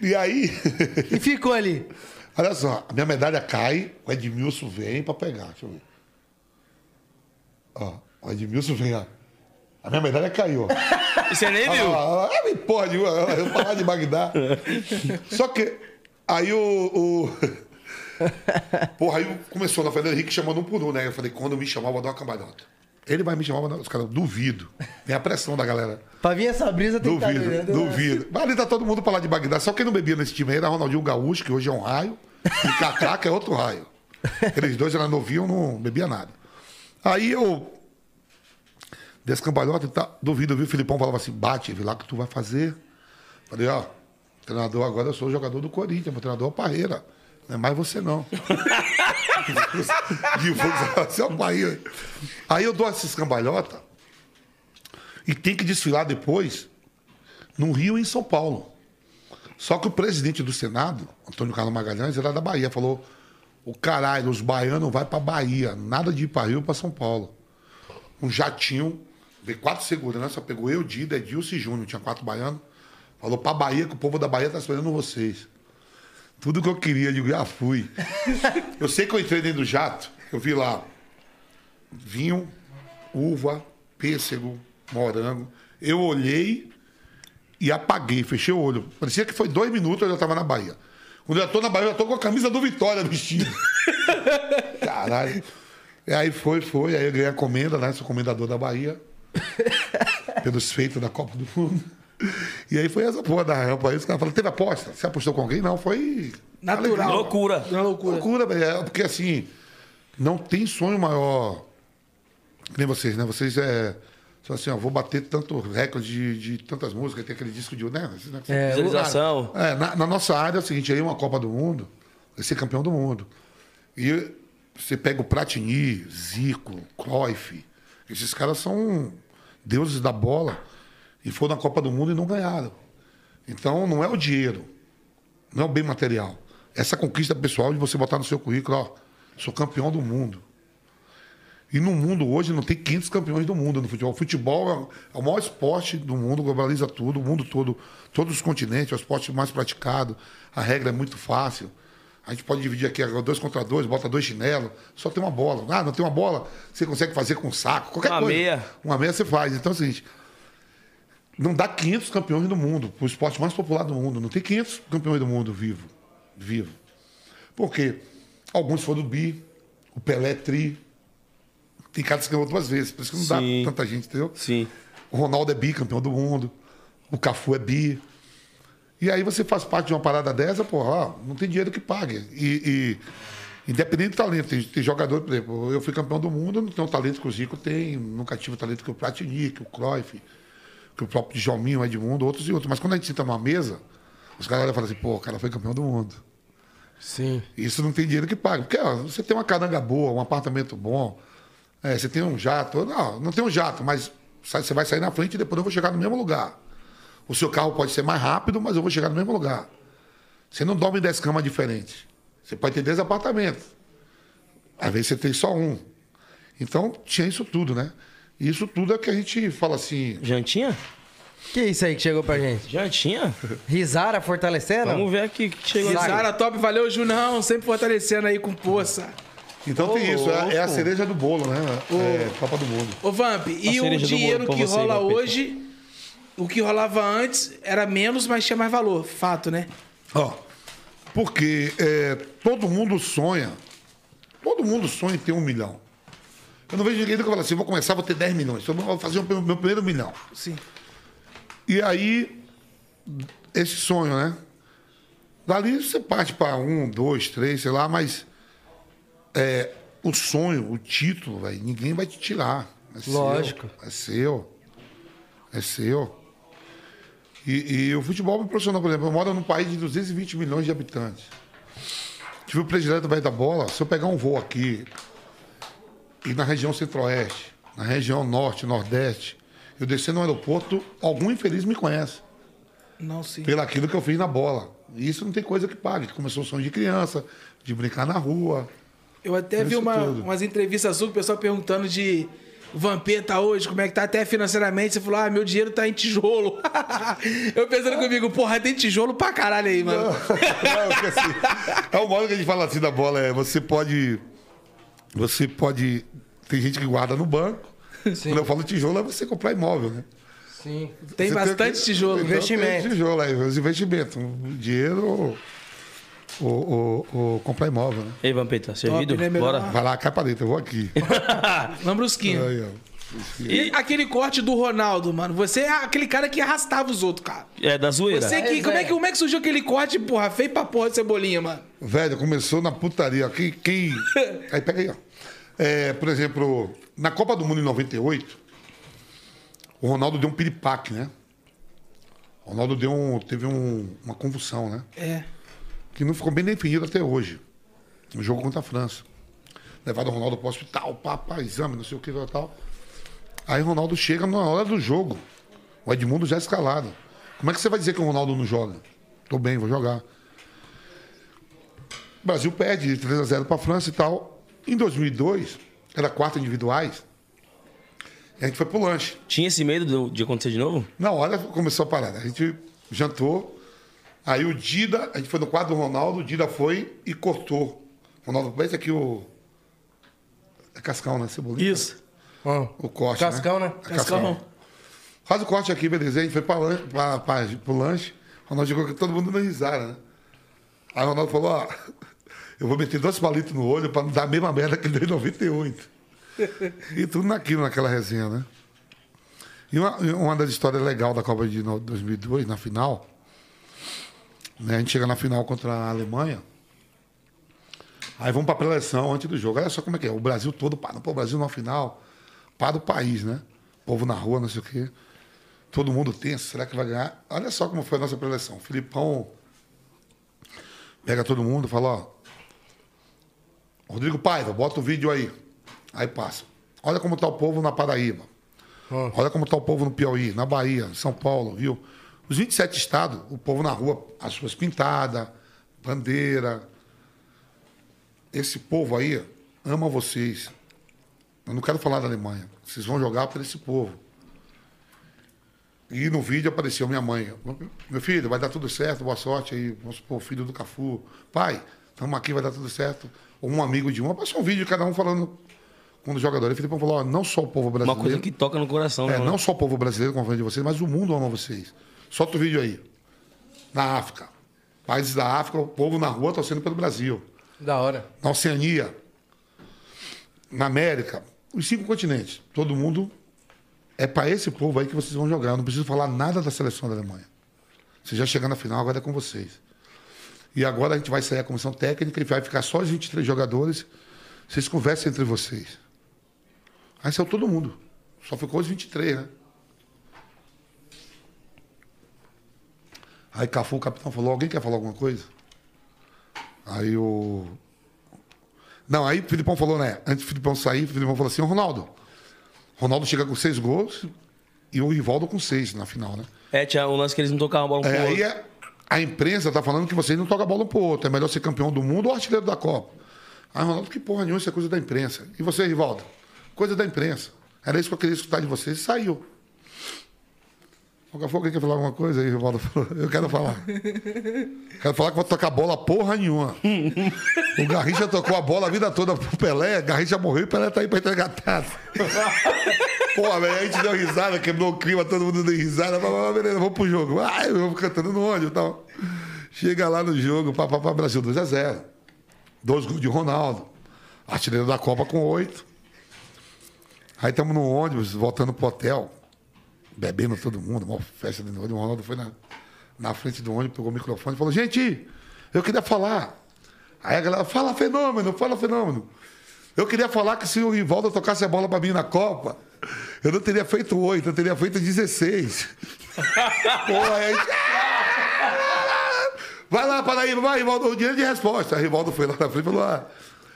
e aí, E ficou ali. olha só, a minha medalha cai, o Edmilson vem pra pegar. Deixa eu ver. Ó, o Edmilson vem, ó. A minha medalha caiu, ó. Você nem viu? Ah, ah, me porra, de, eu falar de Bagdá. Só que aí o. o- Porra, aí começou na Fernando Henrique chamando um por um, né? Eu falei, quando me chamar, eu vou dar uma cambalhota. Ele vai me chamar, eu vou dar- os caras, duvido. Tem a pressão da galera. Pra vir essa brisa tem que estar Duvido, doidando. duvido. Mas ali tá todo mundo pra lá de Bagdá. Só quem não bebia nesse time aí era Ronaldinho Gaúcho, que hoje é um raio, e Kaká, que é outro raio. Aqueles dois eram novinhos, não bebia nada. Aí eu. Desse cambalhota e tal, duvido, viu? O Filipão falava assim: bate, vê lá que tu vai fazer. Falei, ó, treinador agora eu sou jogador do Corinthians, meu treinador é o Parreira. Não é mais você não. Você é o Parreira. Aí eu dou esses cambalhota e tem que desfilar depois no Rio e em São Paulo. Só que o presidente do Senado, Antônio Carlos Magalhães, era da Bahia, falou: o caralho, os baianos vai pra Bahia, nada de ir pra Rio pra São Paulo. Um jatinho, veio quatro seguranças, pegou eu, Dida, Edilson e Júnior, tinha quatro baianos, falou pra Bahia que o povo da Bahia tá esperando vocês. Tudo que eu queria, eu digo, já fui. eu sei que eu entrei dentro do jato, eu vi lá vinho, uva, pêssego, morango. Eu olhei e apaguei, fechei o olho. Parecia que foi dois minutos eu já estava na Bahia. Quando eu já tô na Bahia, eu já tô com a camisa do Vitória vestido. Caralho. E aí foi, foi. Aí eu ganhei a comenda, né? Sou comendador da Bahia. pelos feitos da Copa do Mundo. E aí foi essa porra da rampa. Aí os caras falaram, teve aposta? Você apostou com alguém? Não, foi... Natural. Loucura. Uma loucura. Loucura, velho. É, Porque assim, não tem sonho maior que nem vocês, né? Vocês é. Só assim, ó, vou bater tanto recorde de, de tantas músicas, tem aquele disco de. Né? Negócio- É, Visualização. é, na, na nossa área é o seguinte, aí uma Copa do Mundo, vai ser campeão do mundo. E você pega o Platini, Zico, Cruyff, esses caras são deuses da bola e foram na Copa do Mundo e não ganharam. Então não é o dinheiro, não é o bem material. Essa conquista pessoal de você botar no seu currículo, ó, sou campeão do mundo. E no mundo hoje não tem 500 campeões do mundo no futebol. O futebol é o- é maior esporte do mundo, globaliza tudo, o mundo todo, todos os continentes, é o esporte mais praticado. A regra é muito fácil. A gente pode dividir aqui dois contra dois, bota dois chinelos, só tem uma bola. Ah, não tem uma bola, você consegue fazer com um saco, qualquer Uma coisa. meia. Uma meia você faz. Então é o seguinte, não dá 500 campeões do mundo, o esporte mais popular do mundo. Não tem 500 campeões do mundo vivo. Vivo. Por quê? Alguns foram do bi, o Pelé tri. Tem caras que ganhou duas vezes, por isso que não Sim. dá tanta gente, entendeu? Sim. O Ronaldo é bi, campeão do mundo. O Cafu é bi. E aí você faz parte de uma parada dessa, porra, ó, não tem dinheiro que pague. E, e independente do talento, tem, tem jogador, por exemplo, eu fui campeão do mundo, não tenho o talento que o Zico tem, nunca tive o talento que o Platini, que o Cruyff, que o próprio Djalminho, o Edmundo, outros e outros. Mas quando a gente senta numa mesa, os caras olham e falam assim, pô, o cara foi campeão do mundo. Sim. Isso não tem dinheiro que paga. Porque ó, você tem uma caranga boa, um apartamento bom, é, você tem um jato. Não, não tem um jato, mas você vai sair na frente e depois eu vou chegar no mesmo lugar. O seu carro pode ser mais rápido, mas eu vou chegar no mesmo lugar. Você não dorme em 10 camas diferentes. Você pode ter 10 apartamentos. Às vezes você tem só um. Então, tinha isso tudo, né? Isso tudo é que a gente fala assim. Jantinha? Que isso aí que chegou pra gente? Jantinha? Risara fortalecendo? Vamos ver aqui o que chegou. Risara top, valeu, Junão. Sempre fortalecendo aí com força. Então tem isso, é, é a cereja do bolo, né? É, Copa do Mundo. Ô, Vamp, e o dinheiro bolo que você, rola Vampeta. hoje, o que rolava antes era menos, mas tinha mais valor. Fato, né? Ó, porque é, todo mundo sonha, todo mundo sonha em ter um milhão. Eu não vejo ninguém que fala assim, vou começar, vou ter 10 milhões, então vou fazer o meu, primeiro milhão. Sim. E aí, esse sonho, né? Dali você parte para um, dois, três, sei lá, mas é, o sonho, o título, velho, ninguém vai te tirar. É Lógico. Seu, é seu. É seu. E, e o futebol me profissional, por exemplo, eu moro num país de 220 milhões de habitantes. Tive o predileto velho da bola, se eu pegar um voo aqui e na região centro-oeste, na região norte, nordeste, eu descer no aeroporto, algum infeliz me conhece Não, sim. pelo aquilo que eu fiz na bola. E isso não tem coisa que pague. Começou o sonho de criança, de brincar na rua. Eu até vi uma- umas entrevistas suas, o pessoal perguntando de Vampeta hoje, como é que tá até financeiramente. Você falou, ah, meu dinheiro tá em tijolo. eu pensando comigo, porra, tem tijolo pra caralho aí, mano. Não, porque assim, é o modo que a gente fala assim da bola, é você pode. Você pode. Tem gente que guarda no banco. Quando eu falo tijolo, é você comprar imóvel, né? Sim. Tem Você bastante que- tijolo. Então, Investimento. Tem tijolo aí, os investimentos. Dinheiro ou, ou, ou- ou comprar imóvel, né? Ei, Vampeta, servido? né, meu Bora. Vai lá, cai pra dentro, eu vou aqui. Lambrusquinho. Aí, ó. E aquele corte do Ronaldo, mano. Você é aquele cara que arrastava os outros, cara. É da zoeira. Você que, como, é que, como é que surgiu aquele corte, porra, feio pra porra de cebolinha, mano? Velho, começou na putaria. Quem. quem... Aí pega aí, ó. É, por exemplo, na Copa do Mundo em 98, o Ronaldo deu um piripaque, né? O Ronaldo deu um, teve um- uma convulsão, né? É. Que não ficou bem definido até hoje. No jogo contra a França. Levaram o Ronaldo pro hospital, pá, pá, exame, não sei o que e tal. Aí o Ronaldo chega na hora do jogo. O Edmundo já escalado. Como é que você vai dizer que o Ronaldo não joga? Tô bem, vou jogar. O Brasil perde de 3 a 0 para a França e tal. Em 2002, era quarta individuais. E a gente foi pro lanche. Tinha esse medo do- de acontecer de novo? Na hora começou a parada. A gente jantou. Aí o Dida, a gente foi no quadro do Ronaldo, o Dida foi e cortou. Ronaldo, esse aqui o. É Cascão, né? Cebolinha? Isso. Ó, O corte. Cascão, né? É Cascão. Faz o corte aqui, beleza. A gente foi pra lanche, pra, pra, pro lanche. O Ronaldo chegou todo mundo dando risada, né? Aí o Ronaldo falou: ó, eu vou meter dois palitos no olho pra não dar a mesma merda que deu em 98. e tudo naquilo, naquela resenha, né? E uma, uma das histórias legais da Copa de no- 2002, na final, né? a gente chega na final contra a Alemanha. Aí vamos pra preleção antes do jogo. Olha só como é que é. O Brasil todo para. Pô, o Brasil na final. Para o país, né? Povo na rua, não sei o quê. Todo mundo tenso. Será que vai ganhar? Olha só como foi a nossa preleção. Filipão pega todo mundo e fala, ó. Rodrigo Paiva, bota o vídeo aí. Aí passa. Olha como tá o povo na Paraíba. Olha como tá o povo no Piauí, na Bahia, em São Paulo, viu? Os 27 estados, o povo na rua, as ruas pintadas, bandeira. Esse povo aí ama vocês. Eu não quero falar da Alemanha. Vocês vão jogar por esse povo. E no vídeo apareceu minha mãe. Meu filho, vai dar tudo certo, boa sorte aí. Vamos supor, filho do Cafu. Pai, estamos aqui, vai dar tudo certo. Ou um amigo de um. Passou um vídeo, cada um falando com os jogadores. O Filipão falou: ó, não só o povo brasileiro. Uma coisa que toca no coração, É, né? não só o povo brasileiro confia de vocês, mas o mundo ama vocês. Solta o vídeo aí. Na África. Países da África, o povo na rua torcendo pelo Brasil. Da hora. Na Oceania. Na América. Os cinco continentes. Todo mundo. É para esse povo aí que vocês vão jogar. Eu não preciso falar nada da seleção da Alemanha. Você já chegando na final, agora é com vocês. E agora a gente vai sair a comissão técnica e vai ficar só os 23 jogadores. Vocês conversem entre vocês. Aí saiu todo mundo. Só ficou os 23, né? Aí Cafu, o capitão, falou: alguém quer falar alguma coisa? Aí o. Não, aí o Filipão falou, né? Antes do Filipão sair, o Filipão falou assim: "Ô, Ronaldo. Ronaldo chega com seis gols e o Rivaldo com seis na final, né? É, tinha um lance que eles não tocavam a bola um É, aí outro. é- a imprensa tá falando que vocês não tocam bola um pro outro. É melhor ser campeão do mundo ou artilheiro da Copa. Aí Ronaldo, que porra nenhuma, isso é coisa da imprensa. E você, Rivaldo? Coisa da imprensa. Era isso que eu queria escutar de vocês e saiu. Daqui a quer falar alguma coisa aí, Rivaldo. Eu quero falar. Quero falar que vou tocar bola porra nenhuma. O Garrincha tocou a bola a vida toda pro Pelé, Garrincha morreu e Pelé tá aí pra entregar taça. Porra, velho, a gente deu risada, quebrou o clima, todo mundo deu risada. Ah, beleza, vamos pro jogo. Ai, eu vou cantando no ônibus e tal. Chega lá no jogo, pá, pá, pá, Brasil 2x0. Dois gols de Ronaldo. Artilheiro da Copa com oito. Aí estamos no ônibus, voltando pro hotel, bebendo todo mundo, uma festa de noite. O Ronaldo foi na, na frente do ônibus, pegou o microfone e falou: Gente, eu queria falar. Aí a galera, fala fenômeno, fala fenômeno. Eu queria falar que se o Rivaldo tocasse a bola pra mim na Copa, eu não teria feito oito, eu teria feito 16. Porra, aí. Vai lá, Paraíba, vai, Rivaldo, o direito de resposta. Aí Rivaldo foi lá na frente e falou: ah,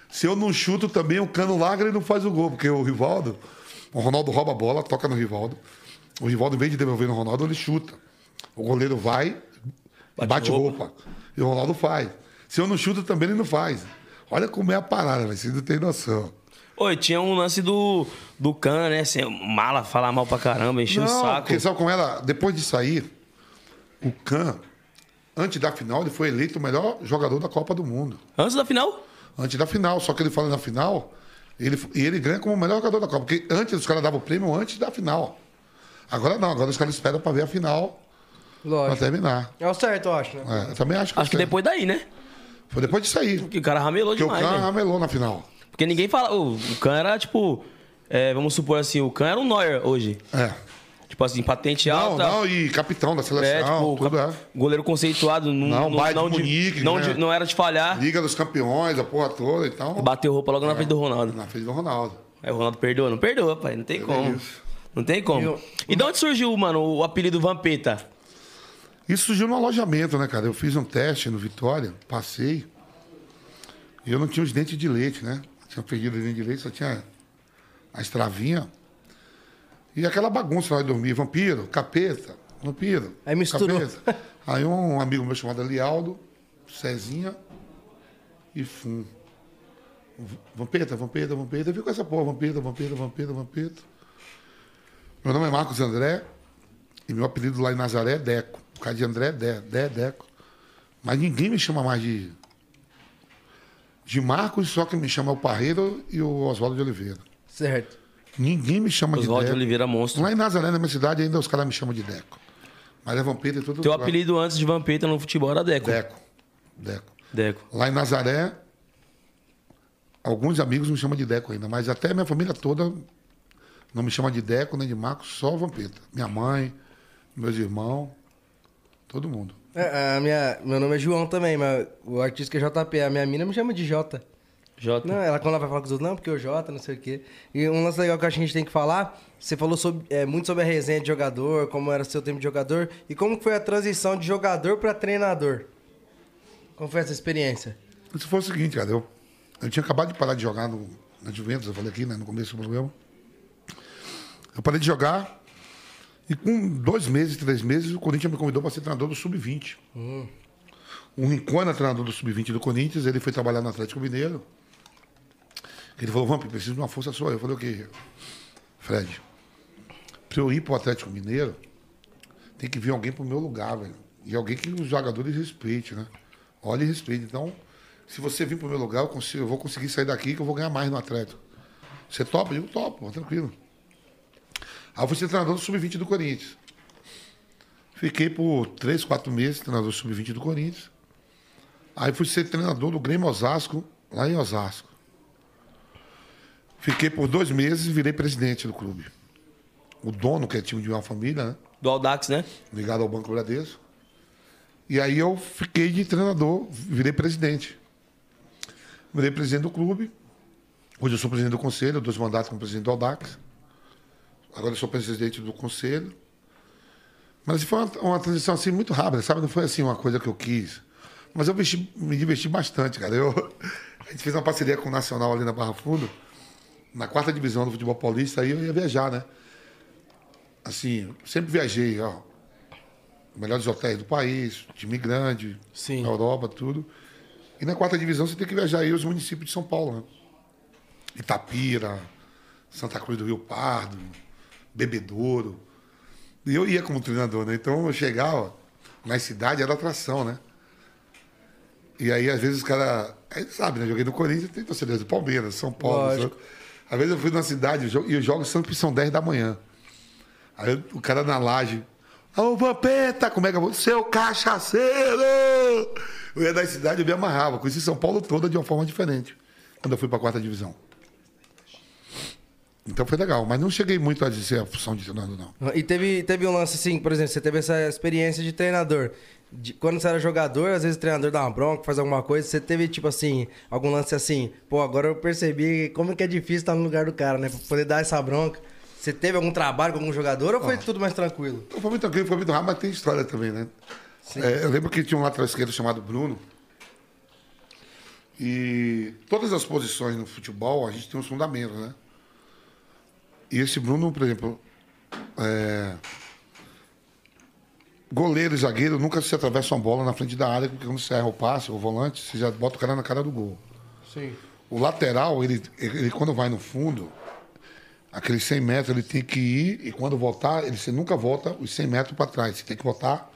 se eu não chuto também, o cano larga e não faz o gol, porque o Rivaldo, o Ronaldo rouba a bola, toca no Rivaldo. O Rivaldo, em vez de devolver no Ronaldo, ele chuta. O goleiro vai, bate, roupa. E o Ronaldo faz. Se eu não chuto também, ele não faz. Olha como é a parada, velho. Vocês não tem noção. Oi, tinha um lance do, do Can, né? Assim, mala, falar mal pra caramba, encher o saco. porque sabe como era? Depois de sair, o Can, antes da final, ele foi eleito o melhor jogador da Copa do Mundo. Antes da final? Antes da final. Só que ele fala na final, ele, e ele ganha como o melhor jogador da Copa. Porque antes os caras davam o prêmio antes da final. Agora não, agora os caras esperam pra ver a final pra Lógico. terminar. É o certo, eu acho, né? É, eu também acho que, Acho que depois daí, né? foi depois de sair. Porque o cara ramelou Porque o demais, Can velho. ramelou na final. Porque ninguém fala. O, o Can era, tipo. é, vamos supor assim, o Can era um Neuer hoje. É. Tipo assim, patente Não, alta. não, e capitão da É, seleção, tipo, tudo cap- é. goleiro conceituado. Não, Não, não, Bayern não, de de- Munique, não, né? de- não era de falhar. Liga dos Campeões, a porra toda e tal. Bateu roupa logo na frente do Ronaldo. Na frente do Ronaldo. Aí o Ronaldo perdoa? Não perdoa, pai. Não tem como. isso. Não tem como. Eu- E de onde surgiu, mano, o apelido Vampeta? Isso surgiu no alojamento, né, cara? Eu fiz um teste no Vitória, passei. E eu não tinha os dentes de leite, né? Tinha perdido os dentes de leite, só tinha a estravinha. E aquela bagunça lá de dormir, vampiro, capeta, vampiro. Aí misturou. capeta. Aí um amigo meu chamado Elialdo, Cezinha e Fum. Vampeta, vampeta, vampeta. Eu vi com essa porra, vampeta, vampeta, vampeta, vampeta. Meu nome é Marcos André e meu apelido lá em Nazaré é Deco. Por causa de André é Dé, Dé é Deco. Mas ninguém me chama mais de. De Marcos, só que me chama é o Parreiro e o Oswaldo de Oliveira. Certo. Ninguém me chama Oswaldo de de Deco. Oliveira Monstro. Lá em Nazaré, na minha cidade, ainda os caras me chamam de Deco. Mas é vampeta e tudo. Teu apelido antes de Vampeta no futebol era Deco. Deco. Deco. Deco. Lá em Nazaré, alguns amigos me chamam de Deco ainda, mas até minha família toda não me chama de Deco nem de Marcos, só Vampeta. Minha mãe, meus irmãos, todo mundo. É, a minha, meu nome é João também, mas o artista é JP. A minha mina me chama de Jota. Jota. Não, ela quando ela vai falar com os outros, não, porque o Jota, não sei o quê. E um lance legal que eu acho que a gente tem que falar, você falou sobre, é, muito sobre a resenha de jogador, como era o seu tempo de jogador, e como foi a transição de jogador pra treinador. Como foi essa experiência? Isso foi o seguinte, cara. Eu, eu tinha acabado de parar de jogar no, na Juventus, eu falei aqui, né, no começo do programa. Eu parei de jogar e com dois meses, três meses, o Corinthians me convidou para ser treinador do Sub-20. O Rincon era treinador do Sub-20 do Corinthians, ele foi trabalhar no Atlético Mineiro. Ele falou, Vamp, preciso de uma força sua. Eu falei, o quê? Fred, para eu ir para o Atlético Mineiro, tem que vir alguém pro meu lugar, velho. E alguém que os jogadores respeitem, né? Olha e respeite. Então, se você vir pro meu lugar, eu, consigo, eu vou conseguir sair daqui que eu vou ganhar mais no Atlético. Você topa? Eu digo, topo, tranquilo. Aí eu fui ser treinador do Sub-20 do Corinthians. Fiquei por três, quatro meses treinador do Sub-20 do Corinthians. Aí fui ser treinador do Grêmio Osasco, lá em Osasco. Fiquei por dois meses e virei presidente do clube. O dono, que é time de uma família, né? Do Aldax, né? ligado ao Banco Bradesco. E aí eu fiquei de treinador, virei presidente. Virei presidente do clube. Hoje eu sou presidente do conselho, dois mandatos como presidente do Audax. Agora eu sou presidente do conselho. Mas foi uma, uma transição assim muito rápida, sabe? Não foi assim uma coisa que eu quis. Mas eu vesti- me diverti bastante, cara. Eu, a gente fez uma parceria com o Nacional ali na Barra Funda, na quarta divisão do futebol paulista, aí eu ia viajar, né? Assim, sempre viajei, ó. Melhores hotéis do país, time grande, Sim. Europa, tudo. E na quarta divisão você tem que viajar aí os municípios de São Paulo, né? Itapira, Santa Cruz do Rio Pardo, Bebedouro. E eu ia como treinador, né? Então eu chegava na cidade, era atração, né? E aí, às vezes, os caras. Aí sabe, né? Joguei no Corinthians, tem torcedores do Palmeiras, São Paulo. São- Às vezes eu fui na cidade e os jogos sempre são 10 da manhã. Aí o cara na laje. Ô, Vampeta, como é que eu vou? Seu cachaceiro! Eu ia da cidade, eu me amarrava. Conheci São Paulo toda de uma forma diferente. Quando eu fui pra quarta divisão. Então foi legal, mas não cheguei muito a dizer a função de treinador, não. E teve, teve um lance assim, por exemplo, você teve essa experiência de treinador. De- quando você era jogador, às vezes o treinador dá uma bronca, faz alguma coisa, você teve, tipo assim, algum lance assim, pô, agora eu percebi como que é difícil estar no lugar do cara, né? Pra poder dar essa bronca. Você teve algum trabalho com algum jogador ou foi tudo mais tranquilo? Foi muito tranquilo, foi muito rápido, mas tem história também, né? É, eu lembro que tinha um lateral esquerdo chamado Bruno. E todas as posições no futebol, a gente tem uns fundamentos, né? E esse Bruno, por exemplo, é, goleiro e zagueiro nunca se atravessam a bola na frente da área, porque quando você erra o passe, o volante, você já bota o cara na cara do gol. Sim. O lateral, ele, ele quando vai no fundo, aqueles 100 metros ele tem que ir e quando voltar, ele, você nunca volta os 100 metros para trás. Você tem que voltar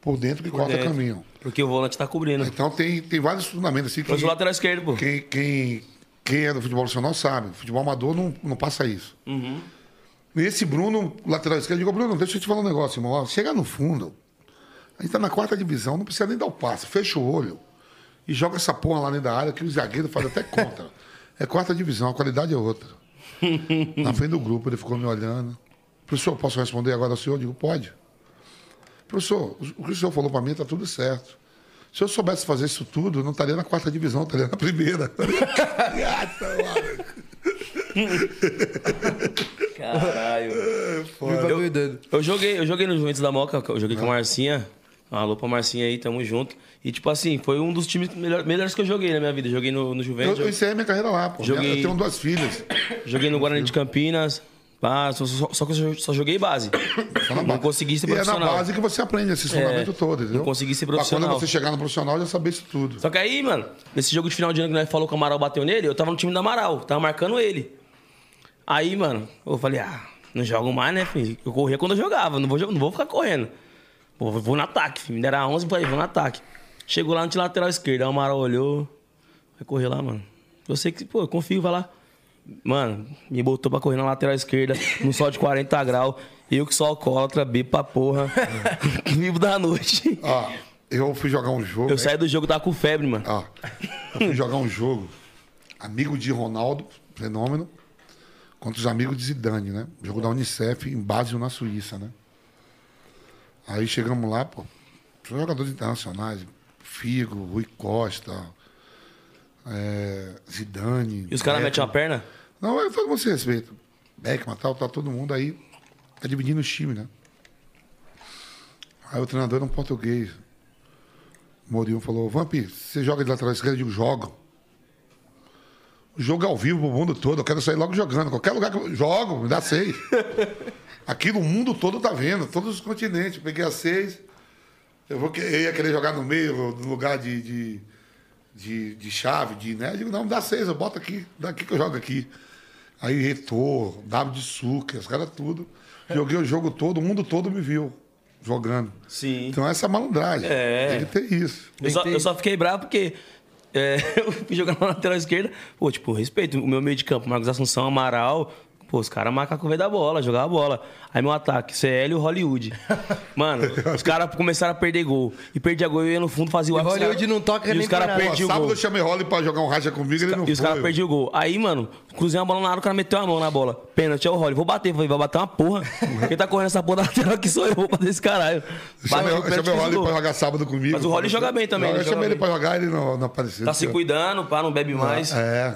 por dentro que corta dentro. caminho. Porque o volante tá cobrindo. Então tem, tem vários fundamentos assim que Mas o lateral esquerdo, pô. quem, quem, quem é do futebol profissional sabe. Futebol amador não, não passa isso. Uhum. E esse Bruno, lateral esquerdo, digo, Bruno, deixa eu te falar um negócio, irmão. Ó, Chega no fundo, a gente tá na quarta divisão, não precisa nem dar o passe. Fecha o olho e joga essa porra lá dentro da área que o zagueiro faz até contra. É quarta divisão, a qualidade é outra. Na frente do grupo, ele ficou me olhando. Professor, posso responder agora ao senhor? Eu digo, pode. Professor, o que o senhor falou para mim está tudo certo. Se eu soubesse fazer isso tudo, eu não estaria na quarta divisão, eu estaria na primeira. Caralho. Muito bagulho doido. Eu joguei, eu joguei no Juventus da Moca, eu joguei com a Marcinha. Alô pra Marcinha aí, tamo junto. E tipo assim, foi um dos times melhor- melhores que eu joguei na minha vida. Joguei no, no Eu, Juventus, eu encerrei minha carreira lá, pô. Joguei- Eu tenho duas filhas. joguei no Guarani de Campinas. Ah, só, só- só que eu só joguei base. Só Não base. consegui ser E é na profissional. base que você aprende esses fundamentos todos, entendeu? não consegui ser profissional. quando você chegar no profissional, já saber isso tudo. Só que aí, mano, nesse jogo de final de ano que nós falou que o Amaral bateu nele, eu tava no time do Amaral, tava marcando ele. Aí, mano, eu falei, ah, não jogo mais, né, filho? Eu corria quando eu jogava, não vou, não vou ficar correndo. Pô, vou no ataque, filho. Me deram 11, falei, vou no ataque. Chegou lá no lateral esquerdo, aí o Amaral olhou, vai correr lá, mano. Eu sei que, pô, eu confio, vai lá. Mano, me botou pra correr na lateral esquerda, num sol de 40 graus. Eu que sou alcoólatra, bebo pra porra. Vivo da noite. Ó, eu fui jogar um jogo. Eu saí do jogo, tava com febre, mano. Ó, eu fui jogar um jogo, amigo de Ronaldo, fenômeno, contra os amigos de Zidane, né? Jogo da Unicef em Basel, na Suíça, né? Aí chegamos lá, pô, são jogadores internacionais, Figo, Rui Costa, é, Zidane. E os caras metem uma perna? Não, é todo mundo se respeita. Beckman, tal, tá todo mundo aí. Tá dividindo os times, né? Aí o treinador era um português. Mourinho falou, Vamp, você joga de lateral esquerdo? Eu digo, jogo. O jogo é ao vivo pro mundo todo, eu quero sair logo jogando. Qualquer lugar que eu jogo, me dá seis. Aqui no mundo todo tá vendo, todos os continentes. Eu peguei a seis. Eu, vou, eu ia querer jogar no meio, no lugar de, de, de, de chave, de né? Eu digo, não, me dá seis, eu boto aqui, daqui que eu jogo aqui. Aí Retor, W de Suca, os caras tudo. Joguei o jogo todo, o mundo todo me viu jogando. Sim. Então essa é a malandragem. É. Tem que ter isso. Eu só, eu só fiquei bravo porque é, eu fui jogar na lateral esquerda. Pô, tipo, respeito o meu meio de campo, Marcos Assunção, Amaral. Pô, os caras marcam o veio da bola, jogar a bola. Aí meu ataque, CL e o Hollywood. Mano, os caras começaram a perder gol. E perdia gol, eu ia no fundo, fazia o E os Hollywood cara- não toca E nem os caras pra nada. o Sábado gol. eu chamei Rolly pra jogar um racha comigo, ele não E os caras perdiam o gol. Aí, mano, cruzei uma bola na área, o cara meteu a mão na bola. Pênalti, é o Rolly. Vou bater. Falei, vai bater uma porra. Quem tá correndo essa porra da lateral aqui sou eu, vou bater esse caralho. Eu chamei, o eu chamei o o gol. pra jogar sábado comigo. Mas o Rolly joga bem também, Não, eu chamei ele pra jogar ele não, não apareceu. Tá se cuidando, pá, não bebe mais. É,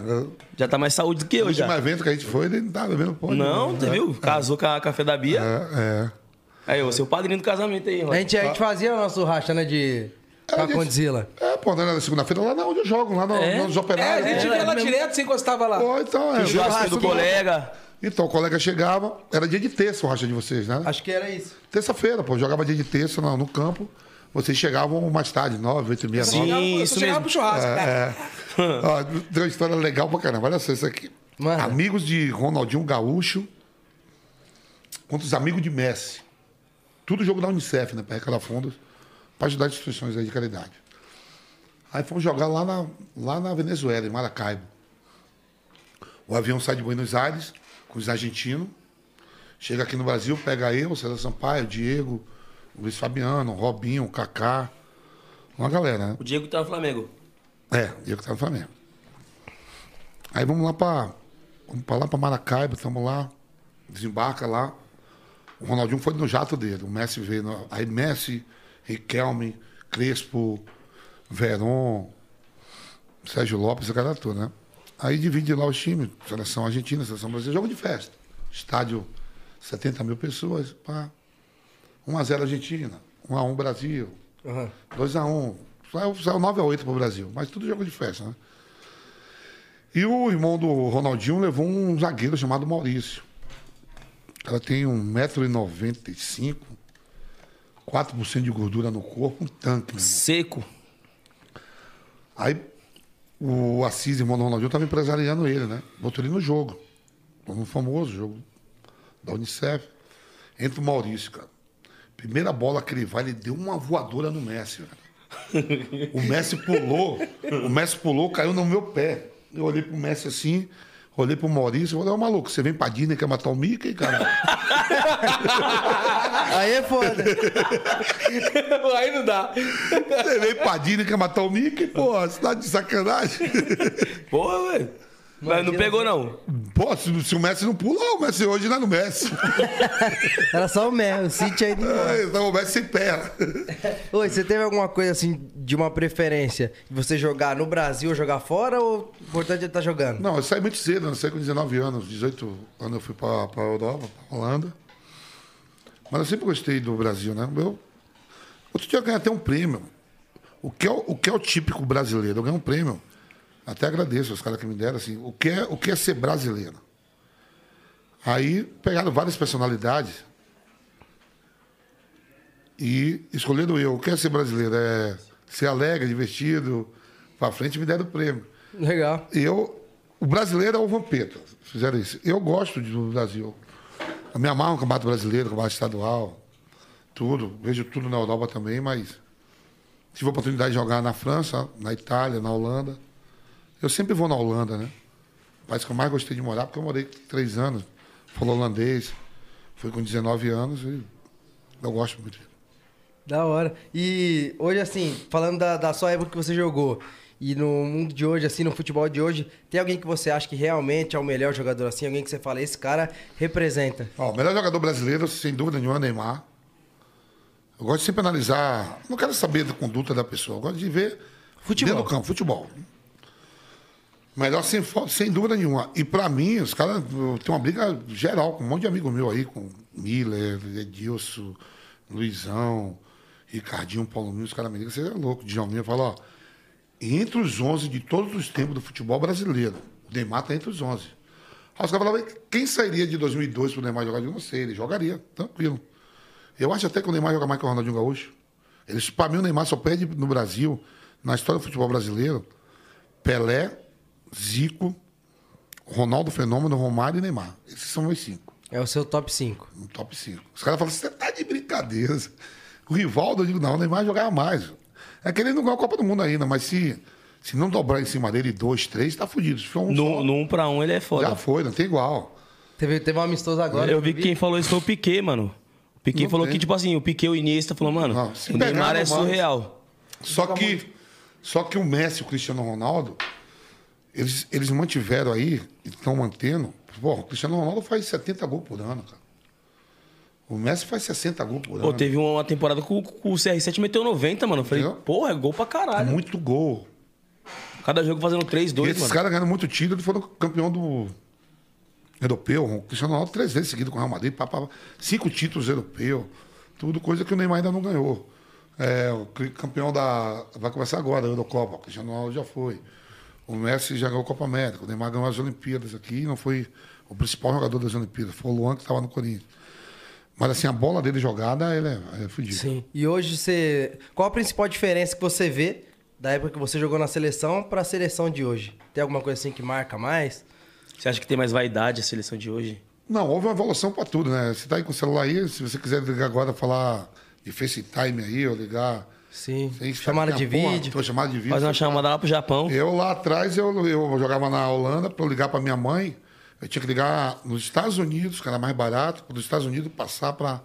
Já tá mais saúde do que o eu último já. evento que a gente foi, ele não tava bebendo porra. Não, né? viu? Casou com a café da Bia. É, é. Aí, eu, seu padrinho do casamento aí, A mano. gente, a gente fazia o nosso racha, né, de... Com a gente- Condzilla. É, pô, né, na segunda-feira lá na onde eu jogo, lá no, É? nos É, operários. a gente É, ia lá mesmo. direto, você encostava lá. Pô, então, é. O churrasco do colega. Então, o colega chegava, era dia de terça o racha de vocês, né? Acho que era isso. Terça-feira, pô, jogava dia de terça no, no campo. Vocês chegavam mais tarde, nove, oito e meia, Sim. nove. Chegava- isso você chegava mesmo. pro churrasco. É. Ó, tem uma história legal pra caramba. Olha só isso aqui. Mano. Amigos de Ronaldinho Gaúcho contra os amigos de Messi. Tudo jogo da Unicef, né? Pra arrecadar fundos pra ajudar instituições aí de caridade. Aí fomos jogar lá na, lá na Venezuela, em Maracaibo. O avião sai de Buenos Aires com os argentinos. Chega aqui no Brasil, pega eu, César Sampaio, Diego, Luiz Fabiano, Robinho, Kaká. Uma galera, né? O Diego tá no Flamengo. É, Diego tá no Flamengo. Aí vamos lá pra. Vamos pra lá pra Maracaibo, estamos lá, desembarca lá. O Ronaldinho foi no jato dele, o Messi veio. no- aí Messi, Riquelme, Crespo, Veron, Sérgio Lopes, a cara toda, né? Aí divide lá os times, seleção argentina, seleção brasileira, jogo de festa. Estádio, 70 mil pessoas, pá. 1x0 Argentina, 1x1 Brasil, Aham. 2x1. Saiu, saiu 9x8 pro Brasil. Mas tudo jogo de festa, né? E o irmão do Ronaldinho levou um zagueiro chamado Maurício. Ela tem 1,95m, 4% de gordura no corpo, um tanque. Seco. Aí o Assis, irmão do Ronaldinho, estava empresariando ele, né? Botou ele no jogo. Um famoso jogo da Unicef. Entra o Maurício, cara. Primeira bola que ele vai, ele deu uma voadora no Messi, velho. O Messi pulou, o Messi pulou, caiu no meu pé. Eu olhei pro Messi assim, olhei pro Maurício e falei, ô maluco, você vem pra Disney quer matar o Mickey, cara? Aí é foda. Aí não dá. Você vem pra Disney quer matar o Mickey? Pô, você tá de sacanagem. Porra, velho. Mas não pegou, não. Pô, se, se o Messi não pula, o Messi hoje não é no Messi. Era só o Mer, o City aí. É, então o Messi sem perna. Oi, você teve alguma coisa assim de uma preferência de você jogar no Brasil ou jogar fora ou o importante é estar jogando? Não, eu saí muito cedo, eu saí com 19 anos, 18 anos eu fui pra, pra Europa, pra Holanda. Mas eu sempre gostei do Brasil, né? Eu, outro dia eu ganhei até um prêmio. O que, é, o o que é o típico brasileiro? Eu ganhei um prêmio. Até agradeço aos caras que me deram, assim. O que é, o que é ser brasileiro? Aí pegaram várias personalidades e escolheram eu. O que é ser brasileiro? É ser alegre, divertido, pra frente me deram o prêmio. Legal. Eu, o brasileiro é o Vampeta, fizeram isso. Eu gosto do Brasil. Eu me amarro no campeonato brasileiro, campeonato estadual, tudo. Vejo tudo na Europa também, mas tive a oportunidade de jogar na França, na Itália, na Holanda. Eu sempre vou na Holanda, né? O país que eu mais gostei de morar, porque eu morei três anos. Falo holandês, fui com 19 anos e eu gosto muito. Da hora. E hoje, assim, falando da, da sua época que você jogou, e no mundo de hoje, assim, no futebol de hoje, tem alguém que você acha que realmente é o melhor jogador, assim? Alguém que você fala, esse cara representa? Ó, o melhor jogador brasileiro, sem dúvida nenhuma, é Neymar. Eu gosto de sempre analisar. Não quero saber da conduta da pessoa, eu gosto de ver Futebol. dentro do campo, futebol. Melhor sem, sem dúvida nenhuma. E pra mim, os caras tem uma briga geral com um monte de amigo meu aí, com Miller, Edilson, Luizão, Ricardinho, Paulo Mil, os caras me ligam, você é louco. Djalminha fala, ó, entre os 11 de todos os tempos do futebol brasileiro, o Neymar tá entre os 11. Aí os caras falavam, quem sairia de 2002 pro Neymar jogar? Eu não sei, ele jogaria, tranquilo. Eu acho até que o Neymar joga mais que o Ronaldinho Gaúcho. Eles, pra mim, o Neymar só perde no Brasil, na história do futebol brasileiro, Pelé, Zico, Ronaldo Fenômeno, Romário e Neymar. Esses são os cinco, É o seu top 5. no top 5. Os caras falam, você tá de brincadeira. O Rivaldo, eu digo, não, o Neymar jogava mais. É que ele não ganhou a Copa do Mundo ainda, mas se, se não dobrar em cima dele dois, três, tá fudido. Se for um No, só, no 1 pra 1 ele é foda. já foi, não tem igual. Teve, teve um amistoso agora. Eu vi que quem falou isso foi o Piquet, mano. O Piquet Não falou tem. que, tipo assim, o Piquet, o Iniesta, falou, mano, Não, o Neymar é surreal. Só que, só que o Messi e o Cristiano Ronaldo, eles, eles mantiveram aí, estão mantendo. Pô, o Cristiano Ronaldo faz 70 gols por ano, cara. O Messi faz 60 gols por Pô, ano. teve uma temporada que o, o CR7 meteu 90, mano. Eu falei, Entendeu? porra, é gol pra caralho. Muito gol. Cada jogo fazendo 3, E 2, esses mano. caras ganhando muito título, eles foram campeão do europeu. O Cristiano Ronaldo três vezes seguido com o Real Madrid, pá, pá, cinco títulos europeu. Tudo coisa que o Neymar ainda não ganhou. É, o campeão da. Vai começar agora, a Eurocopa. O Cristiano Ronaldo já foi. O Messi já ganhou a Copa América. O Neymar ganhou as Olimpíadas aqui e não foi o principal jogador das Olimpíadas. Foi o Luan que estava no Corinthians. Mas assim, a bola dele jogada, ele é, é fudido. Sim. E hoje você. Qual a principal diferença que você vê da época que você jogou na seleção pra seleção de hoje? Tem alguma coisa assim que marca mais? Você acha que tem mais vaidade a seleção de hoje? Não, houve uma evolução para tudo, né? Você tá aí com o celular aí, se você quiser ligar agora falar de FaceTime aí, ou ligar. Sim. Chamada de porra, vídeo. Tô chamada de vídeo. Fazer uma chamada lá pro Japão. Eu lá atrás, eu, eu jogava na Holanda para ligar para minha mãe. Eu tinha que ligar nos Estados Unidos, que era mais barato, dos Estados Unidos passar para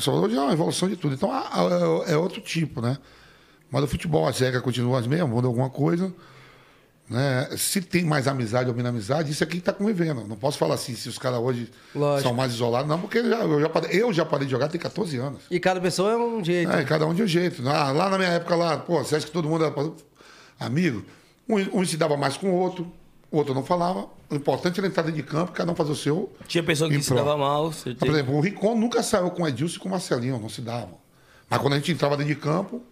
Salvador. Hoje é uma evolução de tudo. Então a- a- é outro tipo, né? Mas o futebol, as regras continuam as mesmas, muda alguma coisa. Né? Se tem mais amizade ou menos amizade, isso aqui está convivendo. Não posso falar assim, se os caras hoje Lógico. são mais isolados, não, porque eu já, eu, já parei, eu já parei de jogar tem 14 anos. E cada pessoa é um jeito. É, cada um de um jeito. Ah, lá na minha época, lá, pô, você acha que todo mundo era amigo? Um, um se dava mais com o outro, o outro não falava. O importante era entrar dentro de campo, cada um fazer o seu. Tinha pessoa que se dava mal, por exemplo, o Ricon nunca saiu com o Edilson e com o Marcelinho, não se davam. Mas quando a gente entrava dentro de campo,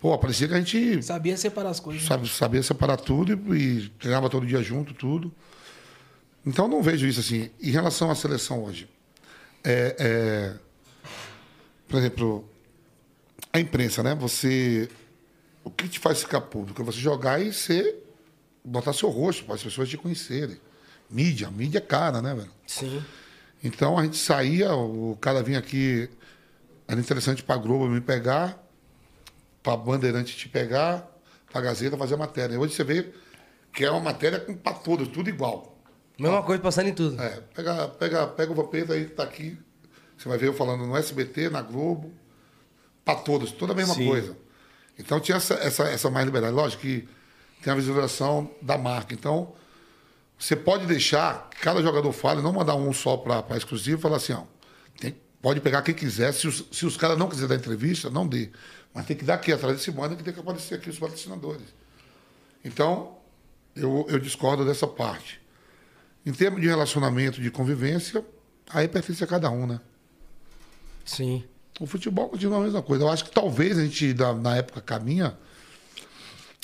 pô, parecia que a gente Sabia separar as coisas. né? sabe, sabia separar tudo e, e treinava todo dia junto, tudo. Então não vejo isso assim. Em relação à seleção hoje, é, é, por exemplo, a imprensa, né? Você. O que te faz ficar público? É você jogar e ser. botar seu rosto para as pessoas te conhecerem. Mídia, mídia é cara, né, velho? Sim. Então a gente saía, o cara vinha aqui, era interessante para Globo me pegar, para Bandeirante te pegar, para Gazeta fazer matéria. Hoje você vê que é uma matéria para todos, tudo igual. Mesma coisa passando em tudo. É, pega, pega, pega o Vampeta aí que tá aqui, você vai ver eu falando no SBT, na Globo, para todos, toda a mesma Sim. coisa. Então tinha essa, essa, essa mais liberdade. Lógico que tem a visualização da marca. Então, você pode deixar, cada jogador fala, não mandar um só para exclusivo e falar assim, ó, tem- pode pegar quem quiser. Se os, se os caras não quiserem dar entrevista, não dê. Mas tem que dar aqui atrás desse banner que tem que aparecer aqui os patrocinadores. Então, eu, eu discordo dessa parte. Em termos de relacionamento, de convivência, aí pertence a cada um, né? Sim. O futebol continua a mesma coisa. Eu acho que talvez a gente, na época caminha,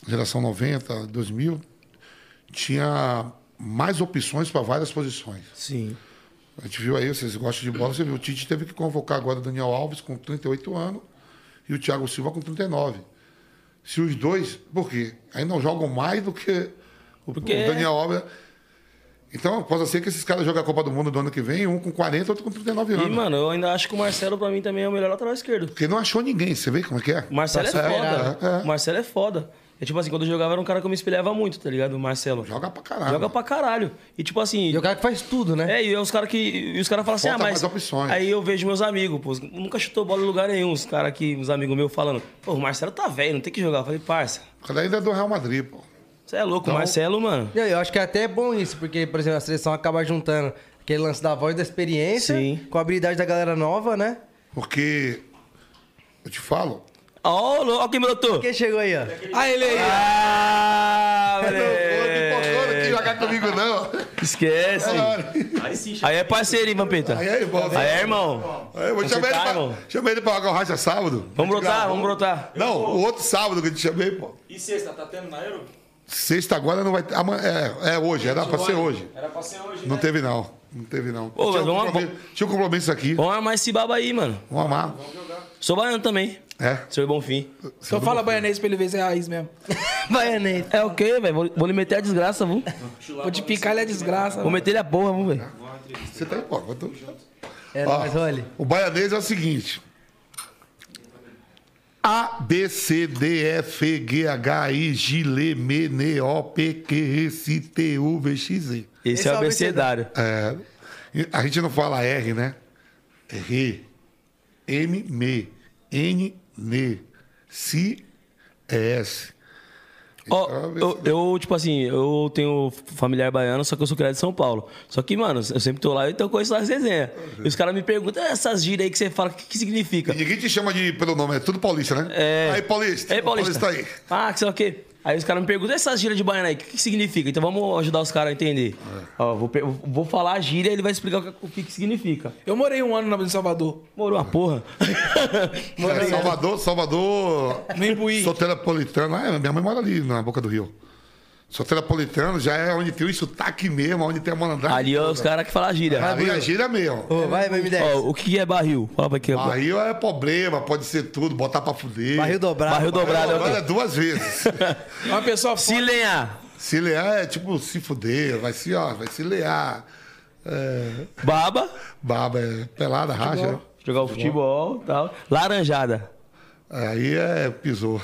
geração 90, 2000, tinha mais opções para várias posições. Sim. A gente viu aí, vocês gostam de bola, você viu, o Tite teve que convocar agora o Daniel Alves com 38 anos e o Thiago Silva com 39. Se os dois, por quê? Aí não jogam mais do que o, Porque- o Daniel Alves. Então, pode ser que esses caras joguem a Copa do Mundo do ano que vem, um com 40, outro com 39 E, anos. mano, eu ainda acho que o Marcelo, pra mim, também é o melhor lateral esquerdo. Porque não achou ninguém, você vê como é que é? O Marcelo é Tá foda. esperado. É, é. O Marcelo é foda. É tipo assim, quando eu jogava era um cara que eu me espelhava muito, tá ligado? O Marcelo. Joga pra caralho. Joga pra caralho. E tipo assim. E o cara que faz tudo, né? É, e os caras que. E os caras falam assim, Falta ah, mas. mais opções. Aí eu vejo meus amigos, pô, nunca chutou bola em lugar nenhum. Os caras aqui, os amigos meus falando, pô, o Marcelo tá velho, não tem que jogar. Eu falei, parça, O cara ainda é do Real Madrid, pô. você é louco, Então- o Marcelo, mano. E aí, Eu acho que é até bom isso, porque, por exemplo, a seleção acaba juntando aquele lance da voz da experiência Sim. com a habilidade da galera nova, né? Porque, eu te falo, Ó, oh, ó quem brotou. Quem chegou aí, ó? Ah, ele aí. Ah, Foi pipocando, moleque. comigo, não. Esquece. Aí sim, Aí é parceiro, hein, Vampeta? Aí é irmão. Aí é irmão. Aí eu vou chamar ele, tá, pra, irmão? chamei ele pra jogar o racha sábado. Vamos brotar, vamos brotar. Não, o outro sábado que eu te chamei, pô. E sexta, tá tendo na Euro? Sexta agora não vai ter. É, é hoje, era pra ser hoje. Era pra ser hoje, Não né? teve, não. Não teve, não. Ô, tinha, um vamos- compromisso, tinha um compromisso aqui. Vamos armar esse baba aí, mano. Vamos amar. Sou baiano também. É. Seu Bonfim. Só fala baianês pra ele ver se é raiz mesmo. Baianês. É o quê, velho? Vou, vou lhe meter a desgraça, viu? Vou te picar ele é desgraça. Vou meter ele a porra, viu, velho? Você tá aí, pô. Eu tô... É Ó, nóis, olha. O baianês é o seguinte. A, B, C, D, F, G, H, I, J, L, M, N, O, P, Q, R, S, T, U, V, X, Z. Esse, é o abecedário. É, e a gente não fala R, né? É R, M, M, N, N, C, S. Ó, Então, eu, eu, tipo assim, eu tenho familiar baiano, só que eu sou criado em São Paulo. Só que, mano, eu sempre tô lá e então eu conheço as resenhas. E os caras me perguntam, "Ah, essas gírias aí que você fala, o que, que significa? E ninguém te chama de pelo nome, é tudo paulista, né? É. Aí, paulista. Ei, Paulista. tá aí. Ah, que sei lá o quê. Aí os caras me perguntam, essas gírias de baiano aí, o que, que significa? Então vamos ajudar os caras a entender. É. Ó, vou, vou falar a gíria e ele vai explicar o que, o que, que significa. Eu morei um ano na- em Salvador. Morou uma porra. É, Salvador, Salvador. No Imbuí. Soteropolitano. Ah, minha mãe mora ali, na boca do rio. Soteropolitano já é onde tem o sotaque mesmo, onde tem a malandragem. Ali ó, os caras que falam a gíria. Ali é gira mesmo. Ô, vai, vai me o que é barril? Fala pra aqui. ó. Barril é problema, pode ser tudo, botar pra fuder. Barril dobrado. Barril dobrado é o Agora é duas vezes. Uma pessoa Se lenhar. se lear é tipo se fuder, vai se, ó, vai se lear. É, Baba. baba é pelada, racha. né? Jogar o futebol e tal. Laranjada. Aí é pisou.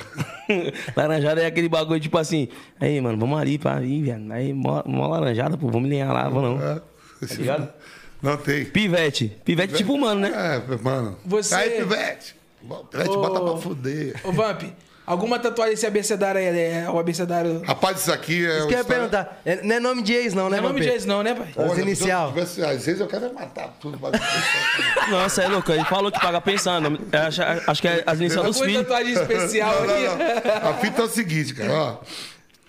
laranjada é aquele bagulho, tipo assim. Aí, mano, vamos ali pra ir, velho. Aí, mó, mó laranjada, pô, vamos lenhar lá, vamos não. É. Tá ligado? Não tem. Pivete. Pivete tipo humano, né? É, mano. Você- Aí, pivete. Pivete, Ô- bota pra fuder. Ô, Vamp, alguma tatuagem desse abecedário aí? É o abecedário. Rapaz, isso aqui é. Isso que eu ia história- perguntar. É- Não é nome de ex, não, né, Não é nome de ex, não, né, pai? As Olha, inicial. se eu tivesse- Às vezes eu quero matar tudo. pra- Nossa, é louco. Ele falou que paga pensando. Acho, acho que é as iniciais dos Alguma filhos. tatuagem especial Não, não, aqui? não. A fita é o seguinte, cara. Ó,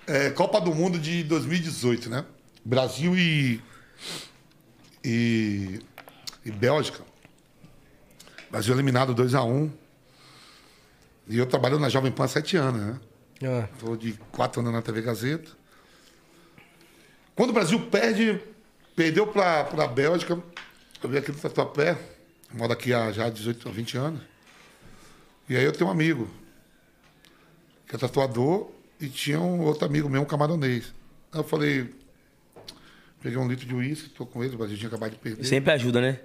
É, Copa do Mundo de 2018, né? Brasil e. E, e Bélgica. Brasil eliminado 2x1. E eu trabalhando na Jovem Pan há sete anos, né? Ah, Estou de quatro anos na TV Gazeta. Quando o Brasil perde, perdeu para a Bélgica, eu vim aqui no Tatuapé, moro aqui há já 18 ou 20 anos. E aí eu tenho um amigo, que é tatuador, e tinha um outro amigo meu, um camaronês. Aí eu falei, peguei um litro de uísque, estou com ele, o Brasil tinha acabado de perder. Sempre ajuda, né?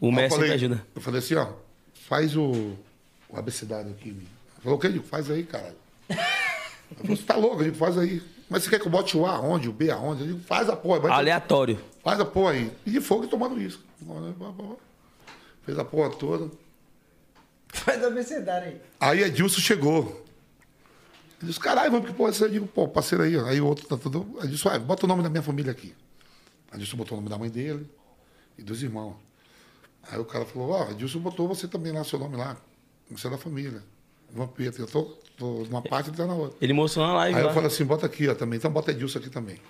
O Messi falei- sempre ajuda. Eu falei assim, ó, faz o, o abecedário aqui. Ele falou, o que? Eu digo, faz aí, caralho. Eu falei, você tá louco? Eu digo, faz aí. Mas você quer que eu bote o A aonde, o B aonde? Eu digo, faz a porra. Aleatório. Faz a porra aí. E de fogo e tomando isso. Fez a porra toda. Faz o abecedário aí. Aí Edilson chegou. Ele disse, caralho, vamos que porra é essa? Eu digo, pô, parceiro aí. ó. Aí o outro tá tudo. Aí disse, ué, bota o nome da minha família aqui. Aí Edilson botou o nome da mãe dele e dos irmãos. Aí o cara falou, ó, Edilson botou você também lá, seu nome lá. Você é da família. Vampeta. Eu tô, tô numa parte e tá na outra. Ele mostrou na live Aí eu lá. falei assim, bota aqui, ó, também. Então bota Edilson aqui também.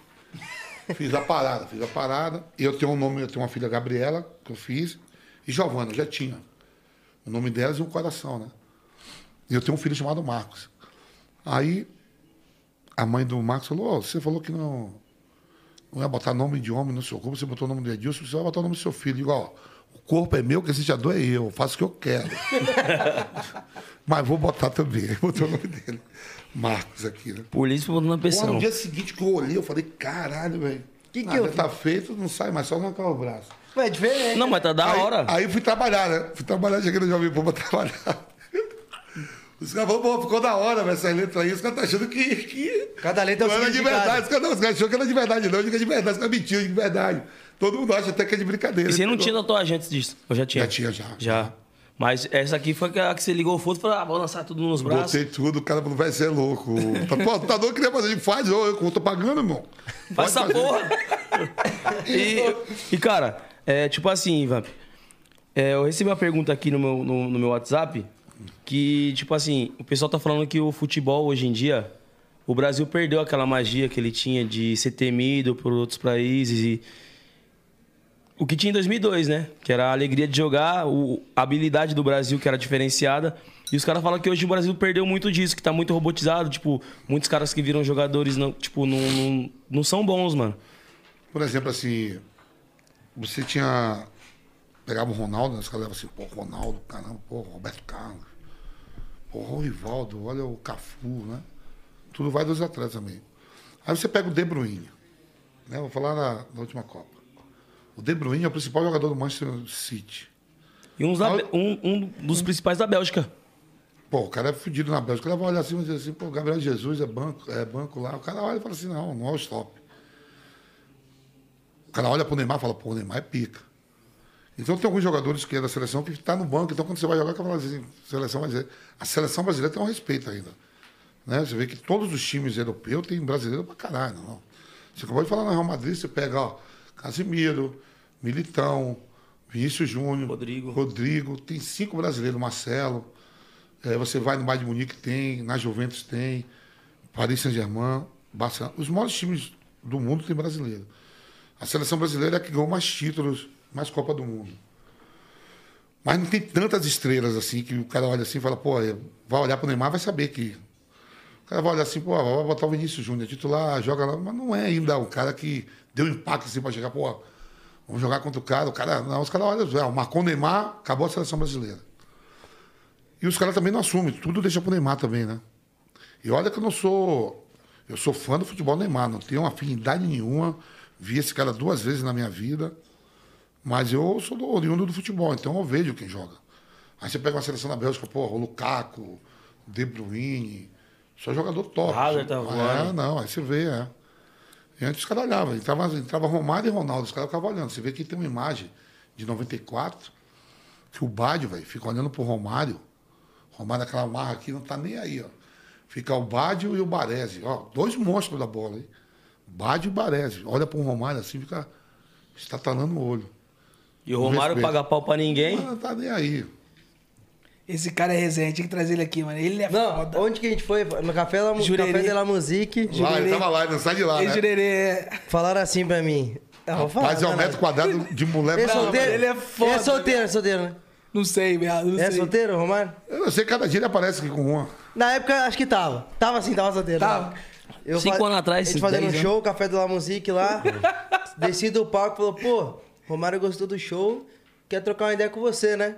fiz a parada, fiz a parada. E eu tenho um nome, eu tenho uma filha Gabriela, que eu fiz, e Giovana, eu já tinha. O nome delas e um coração, né? E eu tenho um filho chamado Marcos. Aí a mãe do Marcos falou, ó, você falou que não, não ia botar nome de homem no seu corpo, você botou o nome de Edilson, você vai botar o nome do seu filho. Eu digo, ó, corpo é meu, que existe a dor é eu, eu faço o que eu quero. Mas vou botar também. Aí botou o nome dele. Marcos aqui, né? Polícia botando na pressão. no dia seguinte que eu olhei, eu falei, caralho, velho. Que que Nada eu- tá feito, não sai mais, só arrancar o braço. Ué, é diferente. Não, mas tá da aí, hora. Aí fui trabalhar, né? Fui trabalhar, cheguei no Jovem Pan pra trabalhar. Os caras falaram, pô, ficou da hora, velho, essas letras aí. Os caras estão achando que, que Cada letra é não o era de significado. verdade. Os caras, não, os caras achou que era de verdade, não. Eu digo que é de verdade, os caras mentiram de verdade. Todo mundo acha até que é de brincadeira. E você não tinha tatuagem antes disso? Eu já tinha? Já tinha, já. Já. Mas essa aqui foi a que você ligou o foto e falou, ah, vou lançar tudo nos braços. Botei tudo, o cara falou, vai ser louco. Pô, tá doido, queria fazer, faz, eu, eu tô pagando, irmão. Faz essa porra. e, e, cara, é, tipo assim, Vamp. é, eu recebi uma pergunta aqui no meu, no, no meu WhatsApp que, tipo assim, o pessoal tá falando que o futebol hoje em dia, o Brasil perdeu aquela magia que ele tinha de ser temido por outros países e o que tinha em 2002, né? Que era a alegria de jogar, o- a habilidade do Brasil que era diferenciada. E os caras falam que hoje o Brasil perdeu muito disso, que tá muito robotizado. Tipo, muitos caras que viram jogadores, não, tipo, não, não, não são bons, mano. Por exemplo, assim, você tinha. Pegava o Ronaldo, né, os caras assim, pô, Ronaldo, caramba, pô, Roberto Carlos, pô, o Rivaldo, olha o Cafu, né? Tudo vai dos atletas também. Aí você pega o De Bruyne, né? Vou falar na, na última Copa. O De Bruyne é o principal jogador do Manchester City. E uns da um, um dos principais da Bélgica. Pô, o cara é fudido na Bélgica. O cara vai olhar assim e dizer assim, pô, Gabriel Jesus é banco, é banco lá. O cara olha e fala assim, não, não é o stop. O cara olha pro Neymar e fala, pô, o Neymar é pica. Então tem alguns jogadores que é da seleção que tá no banco, então quando você vai jogar, o cara fala assim, seleção brasileira. A seleção brasileira tem um respeito ainda. Né? Você vê que todos os times europeus têm brasileiro pra caralho. Não. Você acabou de falar no Real Madrid, você pega, ó, Casimiro, Militão, Vinícius Júnior, Rodrigo. Rodrigo, tem cinco brasileiros, Marcelo. É, você vai no Bayern de Munique, tem, na Juventus tem, Paris Saint-Germain, Barcelona. Os maiores times do mundo tem brasileiro. A seleção brasileira é a que ganhou mais títulos, mais Copa do Mundo. Mas não tem tantas estrelas assim que o cara olha assim e fala, pô, é, vai olhar pro Neymar vai saber que. O cara vai olhar assim, pô, vai botar o Vinícius Júnior, titular, joga lá, mas não é ainda o cara que deu impacto assim pra chegar, pô, vamos jogar contra o cara. O cara, não, os caras olham, é, marcou o Neymar, acabou a seleção brasileira. E os caras também não assumem, tudo deixa pro Neymar também, né? E olha que eu não sou. Eu sou fã do futebol Neymar, não tenho afinidade nenhuma. Vi esse cara duas vezes na minha vida. Mas eu sou do oriundo do futebol, então eu vejo quem joga. Aí você pega uma seleção da Bélgica, porra, o Lukaku, De Bruyne, só jogador top. Hazard tá é, não, aí você vê, é. E antes os caras olhavam, entrava, entrava Romário e Ronaldo, os caras ficavam olhando. Você vê que tem uma imagem de 94, que o Bádio, velho, fica olhando pro Romário. Romário, aquela marra aqui, não tá nem aí, ó. Fica o Bádio e o Baresi, ó, dois monstros da bola, hein? Bádio e Baresi. Olha pro Romário assim, fica estatalando o olho. E o Romário paga pau pra ninguém. Mas não tá nem aí. Esse cara é resenha, tinha que trazer ele aqui, mano. Ele é Não, foda. onde que a gente foi? No Café, da, Jurerê. Café de la Musique. Lá, ele tava lá, ele não sai de lá, Ele né? jurerê é... Falaram assim pra mim. Mas é um não, metro quadrado de mulher. Ele é solteiro? né? ele é foda, É solteiro, é solteiro, né? Não sei, viado, não É sei. solteiro, Romário? Eu não sei, cada dia ele aparece aqui com uma. Na época, acho que tava. Tava assim, tava solteiro. Tava. né? Eu Cinco fa- anos atrás, A gente fazendo um dez show, Café de la Musique lá. Desci do palco e falou, pô, Romário gostou do show, quer trocar uma ideia com você, né?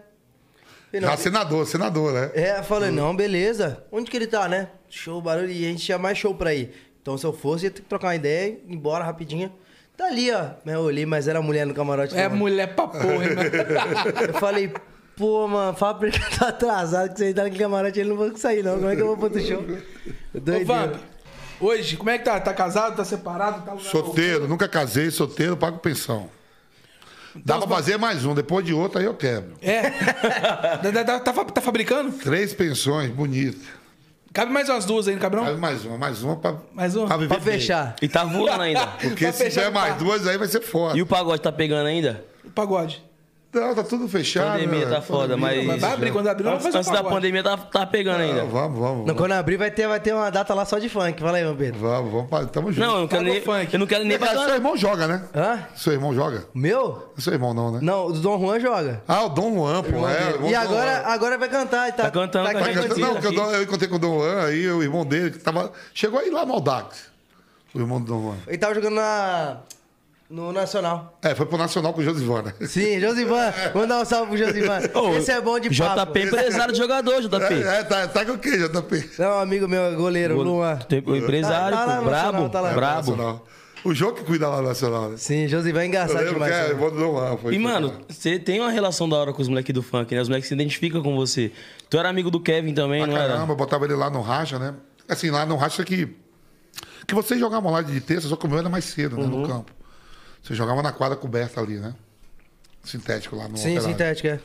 Falei, Já senador, senador, né? É, eu falei, não, beleza. Onde que ele tá, né? Show, barulho, e a gente tinha mais show pra ir. Então, se eu fosse, ia ter que trocar uma ideia, ir embora rapidinho. Tá ali, ó. Mas eu olhei, mas era mulher no camarote. É mulher pra porra, irmão. Eu falei, pô, mano, fala pra ele que tá atrasado, que você tá naquele camarote, ele não vai sair, não. Como é que eu vou pro outro show? Ô, Doideira. Vamp, hoje, como é que tá? Tá casado? Tá separado? Tá Solteiro, nunca casei, solteiro, pago pensão. Dá pra fazer mais um, depois de outro, aí eu quebro. É? Dá- tá, fa- tá fabricando? Três pensões, bonito. Cabe mais umas duas aí, não cabe? Faz mais uma, mais uma pra, Mais uma? pra viver Pra bem. fechar. E tá voando ainda. Porque Pra se fechar tiver mais carro. duas, aí vai ser foda. E o pagode tá pegando ainda? O pagode. Não, tá tudo fechado. pandemia né? tá foda, Pandemia, mas- Mas vai abrir quando abrir, não vai Antes, da pandemia tá, tá pegando ainda. Não, vamos, vamos. Não, quando abrir, vai ter, vai ter uma data lá só de funk. Fala aí, meu Pedro. vamos, vamos, tamo junto. Não, eu não quero nem, funk. eu não quero nem Mas pagar. seu irmão joga, né? Hã? Seu irmão joga? Meu? Não é seu irmão, não, né? Não, o Dom Juan joga. Ah, o Dom Juan, pô. É, e agora, agora vai cantar. Tá, Tá cantando Tá cantando- Não, porque eu, eu encontrei com o Dom Juan, aí o irmão dele que tava. Chegou aí lá no Aldax. O irmão do Dom Juan. Ele tava jogando na, no Nacional. É, foi pro Nacional com o Josivan, né? Sim, Josivan. Vamos dar um salve pro Josivan. Esse é bom de papo. JP empresário de jogador, JP. É, é, tá, tá com o quê, JP? Não, um amigo meu, goleiro, Luan. O empresário, Tá- tá lá pô, brabo, Nacional, tá lá. brabo. Nacional. O jogo que cuida lá no Nacional, né? Sim, Josivan é engraçado lembro que demais. é, né? do Dom Juan. Foi E, mano, você tem uma relação da hora com os moleques do funk, né? Os moleques se identificam com você. Tu era amigo do Kevin também, Pra não era? caramba, botava ele lá no racha, né? Assim, lá no racha que. Que vocês jogavam lá de terça, só que o meu era mais cedo, né? Uhum. No campo. Você jogava na quadra coberta ali, né? Sintético lá no Sim, Operário. sintética.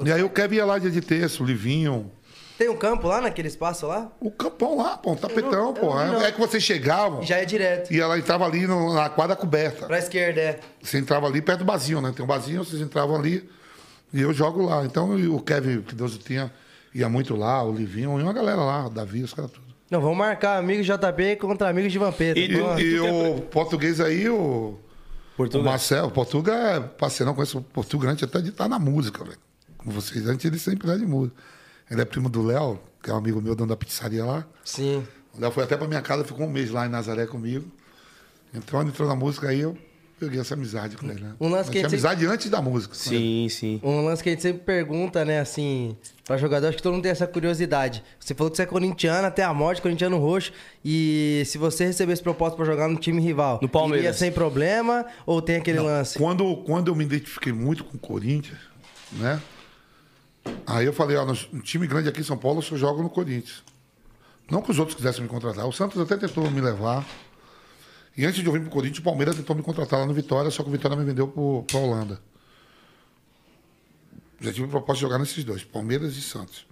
é. E aí o Kevin ia lá dia de terça, o Livinho. Tem um campo lá naquele espaço lá? O campão lá, pô, um tapetão, pô. não vi, não. É que vocês chegavam Já é direto. e ela entrava ali no- na quadra coberta. Pra esquerda, é. Você entrava ali perto do barzinho, né? Tem um barzinho, vocês entravam ali e eu jogo lá. Então o Kevin, que Deus o tenha, ia muito lá, o Livinho, e uma galera lá, o Davi, os caras tudo. Não, vamos marcar amigos de JP contra amigos de Vampeta. E E, Pô, e o português aí, o Portugal. Marcel, o Portuga é parceirão, conheço o Portuga antes até de estar na música, velho. Com vocês, antes ele sempre era de música. Ele é primo do Léo, que é um amigo meu, dono da pizzaria lá. Sim. O Léo foi até pra minha casa, ficou um mês lá em Nazaré comigo. Ele entrou na música aí, eu peguei essa amizade com ele, né? Um lance que tinha a gente- amizade antes da música. Sim, sim. Um lance que a gente sempre pergunta, né, assim, pra jogador, acho que todo mundo tem essa curiosidade. Você falou que você é corintiano até a morte, corintiano roxo, e se você recebesse proposta pra jogar no time rival, No Palmeiras. iria sem problema ou tem aquele lance? Quando, quando eu me identifiquei muito com o Corinthians, né? Aí eu falei, ó, no time grande aqui em São Paulo, eu só jogo no Corinthians. Não que os outros quisessem me contratar. O Santos até tentou me levar. E antes de eu vir pro Corinthians, o Palmeiras tentou me contratar lá no Vitória, só que o Vitória me vendeu pro, pra Holanda. Já tive proposta de jogar nesses dois, Palmeiras e Santos.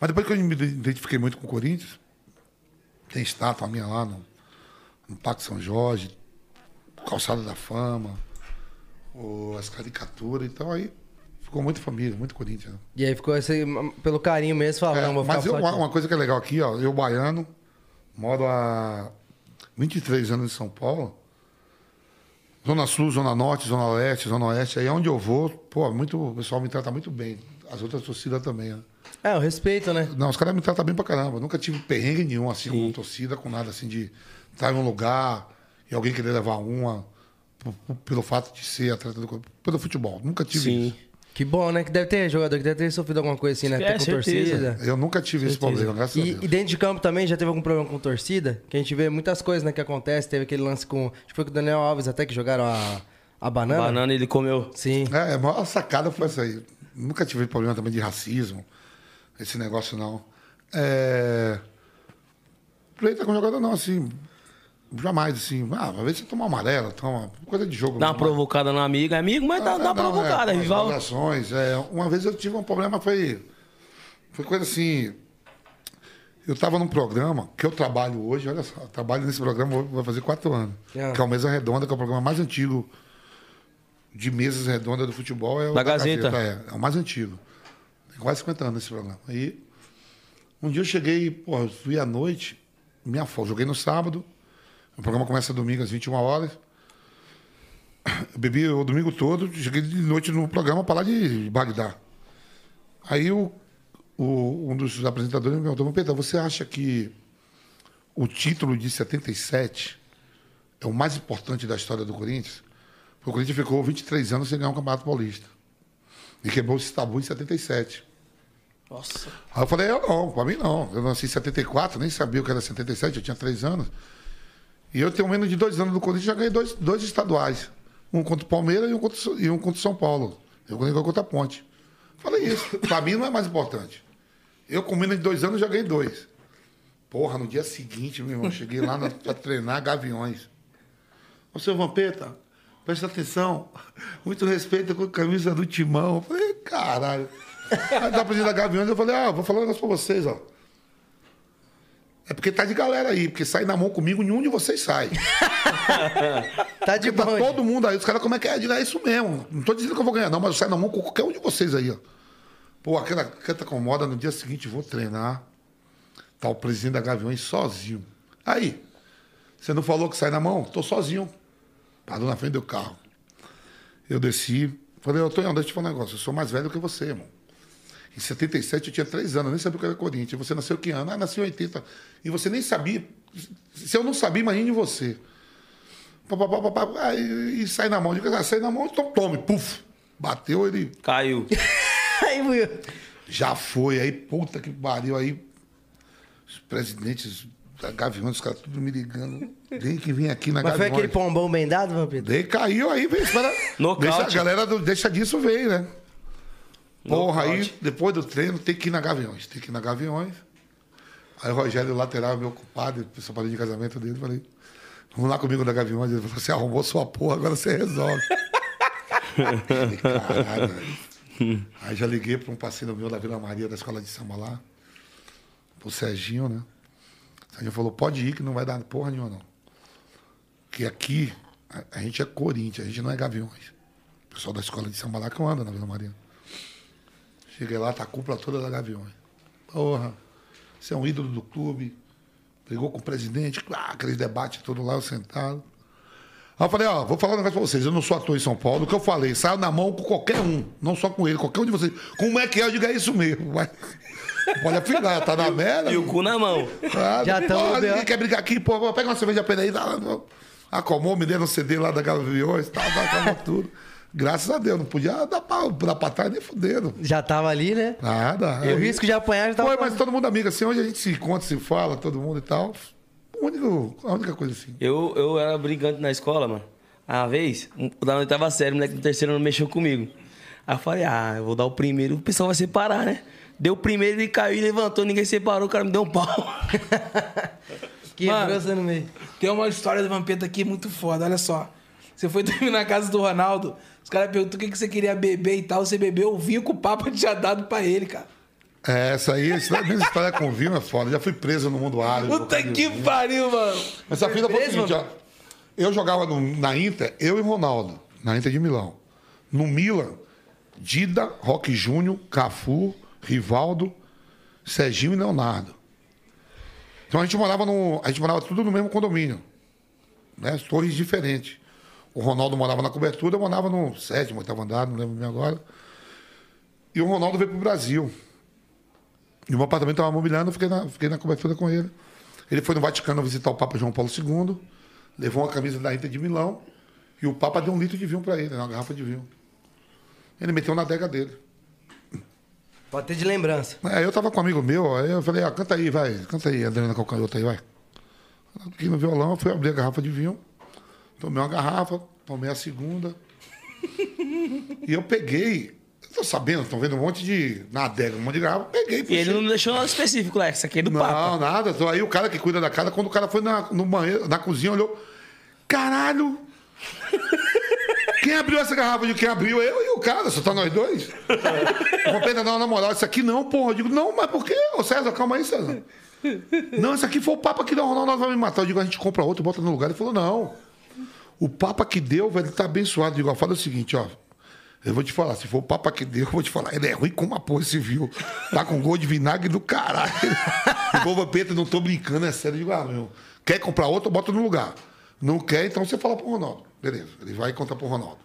Mas depois que eu me identifiquei muito com o Corinthians, tem estátua minha lá no, no Parque São Jorge, Calçada da Fama, o- as caricaturas, então aí ficou muito família, muito Corinthians. E aí ficou esse, pelo carinho mesmo, falando, É, mas eu- uma, uma coisa que é legal aqui, ó, eu baiano, moro há 23 anos em São Paulo. Zona Sul, Zona Norte, Zona Leste, Zona Oeste, aí é onde eu vou, pô, muito, o pessoal me trata muito bem. As outras torcidas também, né? É, o respeito, né? Não, os caras me tratam bem pra caramba. Eu nunca tive perrengue nenhum, assim, com torcida, com nada assim de estar em um lugar e alguém querer levar uma pelo fato de ser atleta do. Pelo futebol. Nunca tive Sim. isso. Que bom, né? Que deve ter jogador que deve ter sofrido alguma coisa assim, né? É, com certeza. torcida. Eu nunca tive esse problema, graças a E, Deus. e dentro de campo também já teve algum problema com torcida? Que a gente vê muitas coisas, né, que acontece. Teve aquele lance com. Acho que foi com o Daniel Alves até que jogaram a, a banana. Banana ele comeu. Sim. É, a maior sacada foi essa aí. Nunca tive problema também de racismo, esse negócio não. É... Pleita com jogador não, assim. Jamais, assim. Ah, às vezes você toma amarela, toma. Coisa de jogo. Dá uma provocada no amigo, é amigo, mas dá, Ah, dá uma não, provocada, é, rival. relações, é, uma vez eu tive um problema, foi. Foi coisa assim. Eu estava num programa que eu trabalho hoje, olha só, trabalho nesse programa, vai fazer quatro anos. Ah. Que é o Mesa Redonda, que é o programa mais antigo de mesas redondas do futebol. É o Da Gazeta. é, é o mais antigo. Tem quase 50 anos esse programa. Aí, um dia eu cheguei, pô, fui à noite, minha folga, joguei no sábado, o programa começa domingo às 21 horas. Eu bebi o domingo todo, cheguei de noite no programa para lá de Bagdá. Aí o, o- um dos apresentadores me perguntou, Pedro, você acha que o título de 77 é o mais importante da história do Corinthians? Porque o Corinthians ficou 23 anos sem ganhar um Campeonato Paulista. E quebrou esse tabu em 77. Nossa. Aí eu falei, eu não, pra mim não. Eu nasci em 74, nem sabia o que era 77, eu tinha três anos. E eu tenho menos de dois anos do Corinthians, já ganhei dois, dois estaduais. Um contra o Palmeiras e um contra, e um contra o São Paulo. Eu ganhei contra a Ponte. Falei isso. pra mim não é mais importante. Eu com menos de dois anos já ganhei dois. Porra, no dia seguinte, meu irmão, cheguei lá na, pra treinar Gaviões. Ô, seu Vampeta, presta atenção. Muito respeito com a camisa do Timão. Eu falei, caralho. Aí da presidente da Gaviões, eu falei, ah, vou falar um negócio pra vocês, ó. É porque tá de galera aí, porque sair na mão comigo, nenhum de vocês sai. Tá de Tá boa. todo mundo aí, os caras, como é que é? É isso mesmo. Não tô dizendo que eu vou ganhar, não, mas eu saio na mão com qualquer um de vocês aí, ó. Pô, aquela canta com moda, no dia seguinte vou treinar. Tá o presidente da Gaviões sozinho. Aí, você não falou que sai na mão? Tô sozinho. Parou na frente do carro. Eu desci, falei, ô Tonhão, deixa eu te falar um negócio, eu sou mais velho que você, irmão. Em 77 eu tinha 3 anos, eu nem sabia o que era Corinthians. Você nasceu que ano? Ah, nasci em 80. E você nem sabia. Se eu não sabia, imagine você. Pá, pá, pá, pá, pá, aí, e sai na mão. Digo, ah, sai na mão, então tome. Puf. Bateu, ele Caiu. Aí, Will. já foi. Aí, puta que pariu. Aí, os presidentes da Gaviões, os caras tudo me ligando. Tem que vir aqui na Mas foi Gaviões. aquele pombão bem dado, Vampeta? Daí caiu, aí veio. Espera, deixa, a galera do, deixa disso veio, né? Porra, aí depois do treino tem que ir na Gaviões. Tem que ir na Gaviões. Aí o Rogério, o lateral, meu compadre, pessoal padrinho de casamento dele, falei, vamos lá comigo na Gaviões. Ele falou, você arrumou sua porra, agora você resolve. Falei, Caralho, velho. Aí já liguei para um parceiro meu da Vila Maria, da escola de samba lá, pro Serginho, né? O Serginho falou, pode ir que não vai dar porra nenhuma, não. Que aqui a, a gente é Corinthians, a gente não é Gaviões. O pessoal da escola de samba lá que eu ando na Vila Maria. Cheguei lá, tá a cúpula toda da Gaviões. Porra. Você é um ídolo do clube. Brigou com o presidente, claro, aqueles debates todos lá, eu sentado. Aí eu falei, ó, vou falar um negócio pra vocês. Eu não sou ator em São Paulo. O que eu falei, saiu na mão com qualquer um. Não só com ele, qualquer um de vocês. Como é que é? Eu digo, é isso mesmo. Mas, pode afinar, tá na merda. E o cu na mão. Ah, Já no ninguém quer brigar aqui, pô, pega uma cerveja pra ele aí. Tá, tá. Acalmou, me deram um CD lá da Gaviões, tal, tal, tal, tudo. Graças a Deus, não podia dar pra, dar pra trás nem fudendo. Já tava ali, né? Nada. E o risco de apanhar já tava. Foi, mas todo mundo amigo, assim, hoje a gente se encontra, se fala, todo mundo e tal. O único, a única coisa assim. Eu, eu era brigante na escola, mano. Uma vez, um- da oitava série, o moleque do terceiro ano mexeu comigo. Aí eu falei, ah, eu vou dar o primeiro, o pessoal vai separar, né? Deu o primeiro, ele caiu e levantou, ninguém separou, o cara me deu um pau. Quebrou Mano. você no meio. Tem uma história do Vampeta aqui muito foda, olha só. Você foi dormir na casa do Ronaldo, os caras perguntam o que que você queria beber e tal. Você bebeu o vinho que o Papa tinha dado pra ele, cara. É, essa aí, essa minha história com vinho é foda. Já fui preso no mundo árabe. Puta que pariu, mano. Essa fila foi o seguinte, ó. Eu jogava no- na Inter, eu e Ronaldo, na Inter de Milão. No Milan, Dida, Roque Júnior, Cafu, Rivaldo, Serginho e Leonardo. Então a gente morava no. A gente morava tudo no mesmo condomínio. Né? Torres diferentes. O Ronaldo morava na cobertura, eu morava no sétimo, oitavo andar, não lembro bem agora. E o Ronaldo veio pro Brasil. E o meu apartamento estava mobiliando, eu fiquei na, fiquei na cobertura com ele. Ele foi no Vaticano visitar o Papa João Paulo II, levou uma camisa da Inter de Milão, e o Papa deu um litro de vinho para ele, né, uma garrafa de vinho. Ele meteu na adega dele. Pode ter de lembrança. Aí eu tava com um amigo meu, aí eu falei, ah, canta aí, vai, canta aí, Adriana Calcanhoto aí, vai. Aqui no violão, eu fui abrir a garrafa de vinho, tomei uma garrafa, tomei a segunda. e eu peguei, tô sabendo, estão vendo um monte de, na adega, um monte de garrafa, peguei, E puxei. ele não deixou nada específico lá, isso aqui é do Não, Papa. nada. Então, Aí o cara que cuida da casa, quando o cara foi na, no banheiro, na cozinha, olhou. Caralho! Quem abriu essa garrafa? De quem abriu? Eu e o cara, só tá nós dois. Pena, não, na moral, isso aqui não, porra. Eu digo, não, mas por quê? Ô César, calma aí, César. Não, isso aqui foi o Papa que deu, Ronaldo, nós vamos me matar. Eu digo, a gente compra outro, bota no lugar. Ele falou, não. O Papa que deu, velho, ele tá abençoado. Ó, fala o seguinte, ó. Eu vou te falar, se for o Papa que deu, eu vou te falar, ele é ruim como a porra civil. Tá com gol de vinagre do caralho. o povo Peter, não tô brincando, é sério. Eu digo, ah, meu, quer comprar outro, bota no lugar. Não quer, então você fala pro Ronaldo. Beleza, ele vai e conta pro Ronaldo.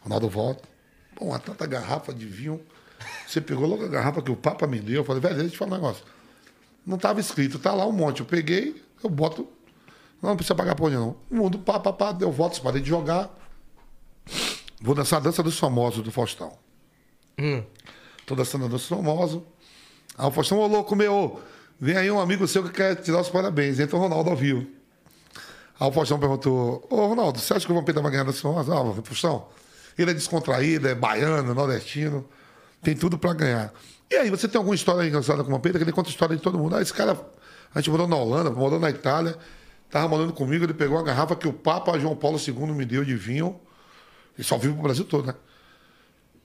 Ronaldo volta. Pô, uma tanta garrafa de vinho. Você pegou logo a garrafa que o Papa me deu. Eu falei, velho, deixa eu te falar um negócio. Não tava escrito, tá lá um monte. Eu peguei, eu boto. Não, não precisa pagar por onde não. O mundo, pá, pá, pá, deu votos, parei de jogar. Vou dançar a dança dos famosos do Faustão. Tô dançando a dança dos famosos. Aí o Faustão, ô louco meu, vem aí um amigo seu que quer te dar os parabéns. Entra o Ronaldo ao vivo. Aí o Faustão perguntou, ô Ronaldo, você acha que o Vampeta vai ganhar das famosos? Ah, Faustão, ele é descontraído, é baiano, nordestino, tem tudo pra ganhar. E aí, você tem alguma história engraçada com o Vampeta? Que ele conta a história de todo mundo. Ah, esse cara, a gente morou na Holanda, morou na Itália, tava morando comigo, ele pegou uma garrafa que o Papa João Paulo II me deu de vinho, e só vive pro Brasil todo, né?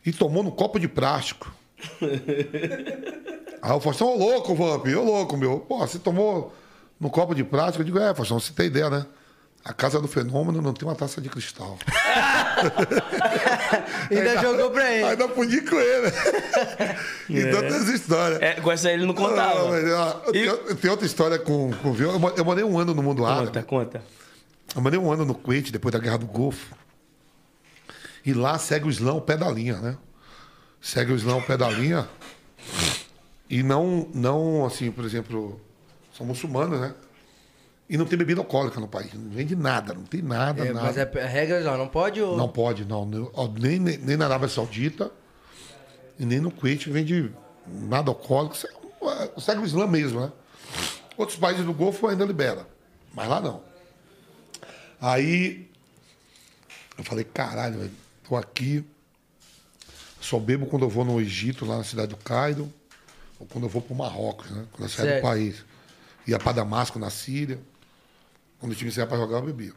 E tomou no copo de plástico. Aí o Faustão, ô louco, Vamp, ô louco, meu. Pô, você tomou no copo de plástico? Eu digo, é, Faustão, você tem ideia, né? A casa do fenômeno não tem uma taça de cristal. Ainda jogou pra ele. Ainda podia com ele. então tem essa história. É, com essa aí ele não contava. mas, ó, tem, tem outra história com, com o Viu. Eu, eu morei um ano no mundo árabe. Conta, conta. Eu morei um ano no Kuwait, depois da Guerra do Golfo. E lá segue o Islã ao pé da linha, né? Segue o Islã ao pé da linha. E não, não assim, por exemplo, são muçulmanos, né? E não tem bebida alcoólica no país. Não vende nada, não tem nada, É, nada. mas é a regra não, não pode ou... Não pode, não. Nem- Nem, nem, na Arábia Saudita e nem no Kuwait vende nada alcoólico. É- é- o Islã mesmo, né? Outros países do Golfo ainda libera, mas lá não. Aí eu falei, caralho, velho, tô aqui. Só bebo quando eu vou no Egito, lá na cidade do Cairo, ou quando eu vou pro Marrocos, né? Quando eu saio Certo. do país. Ia para Damasco, na Síria. Quando o time saía para jogar, eu bebia.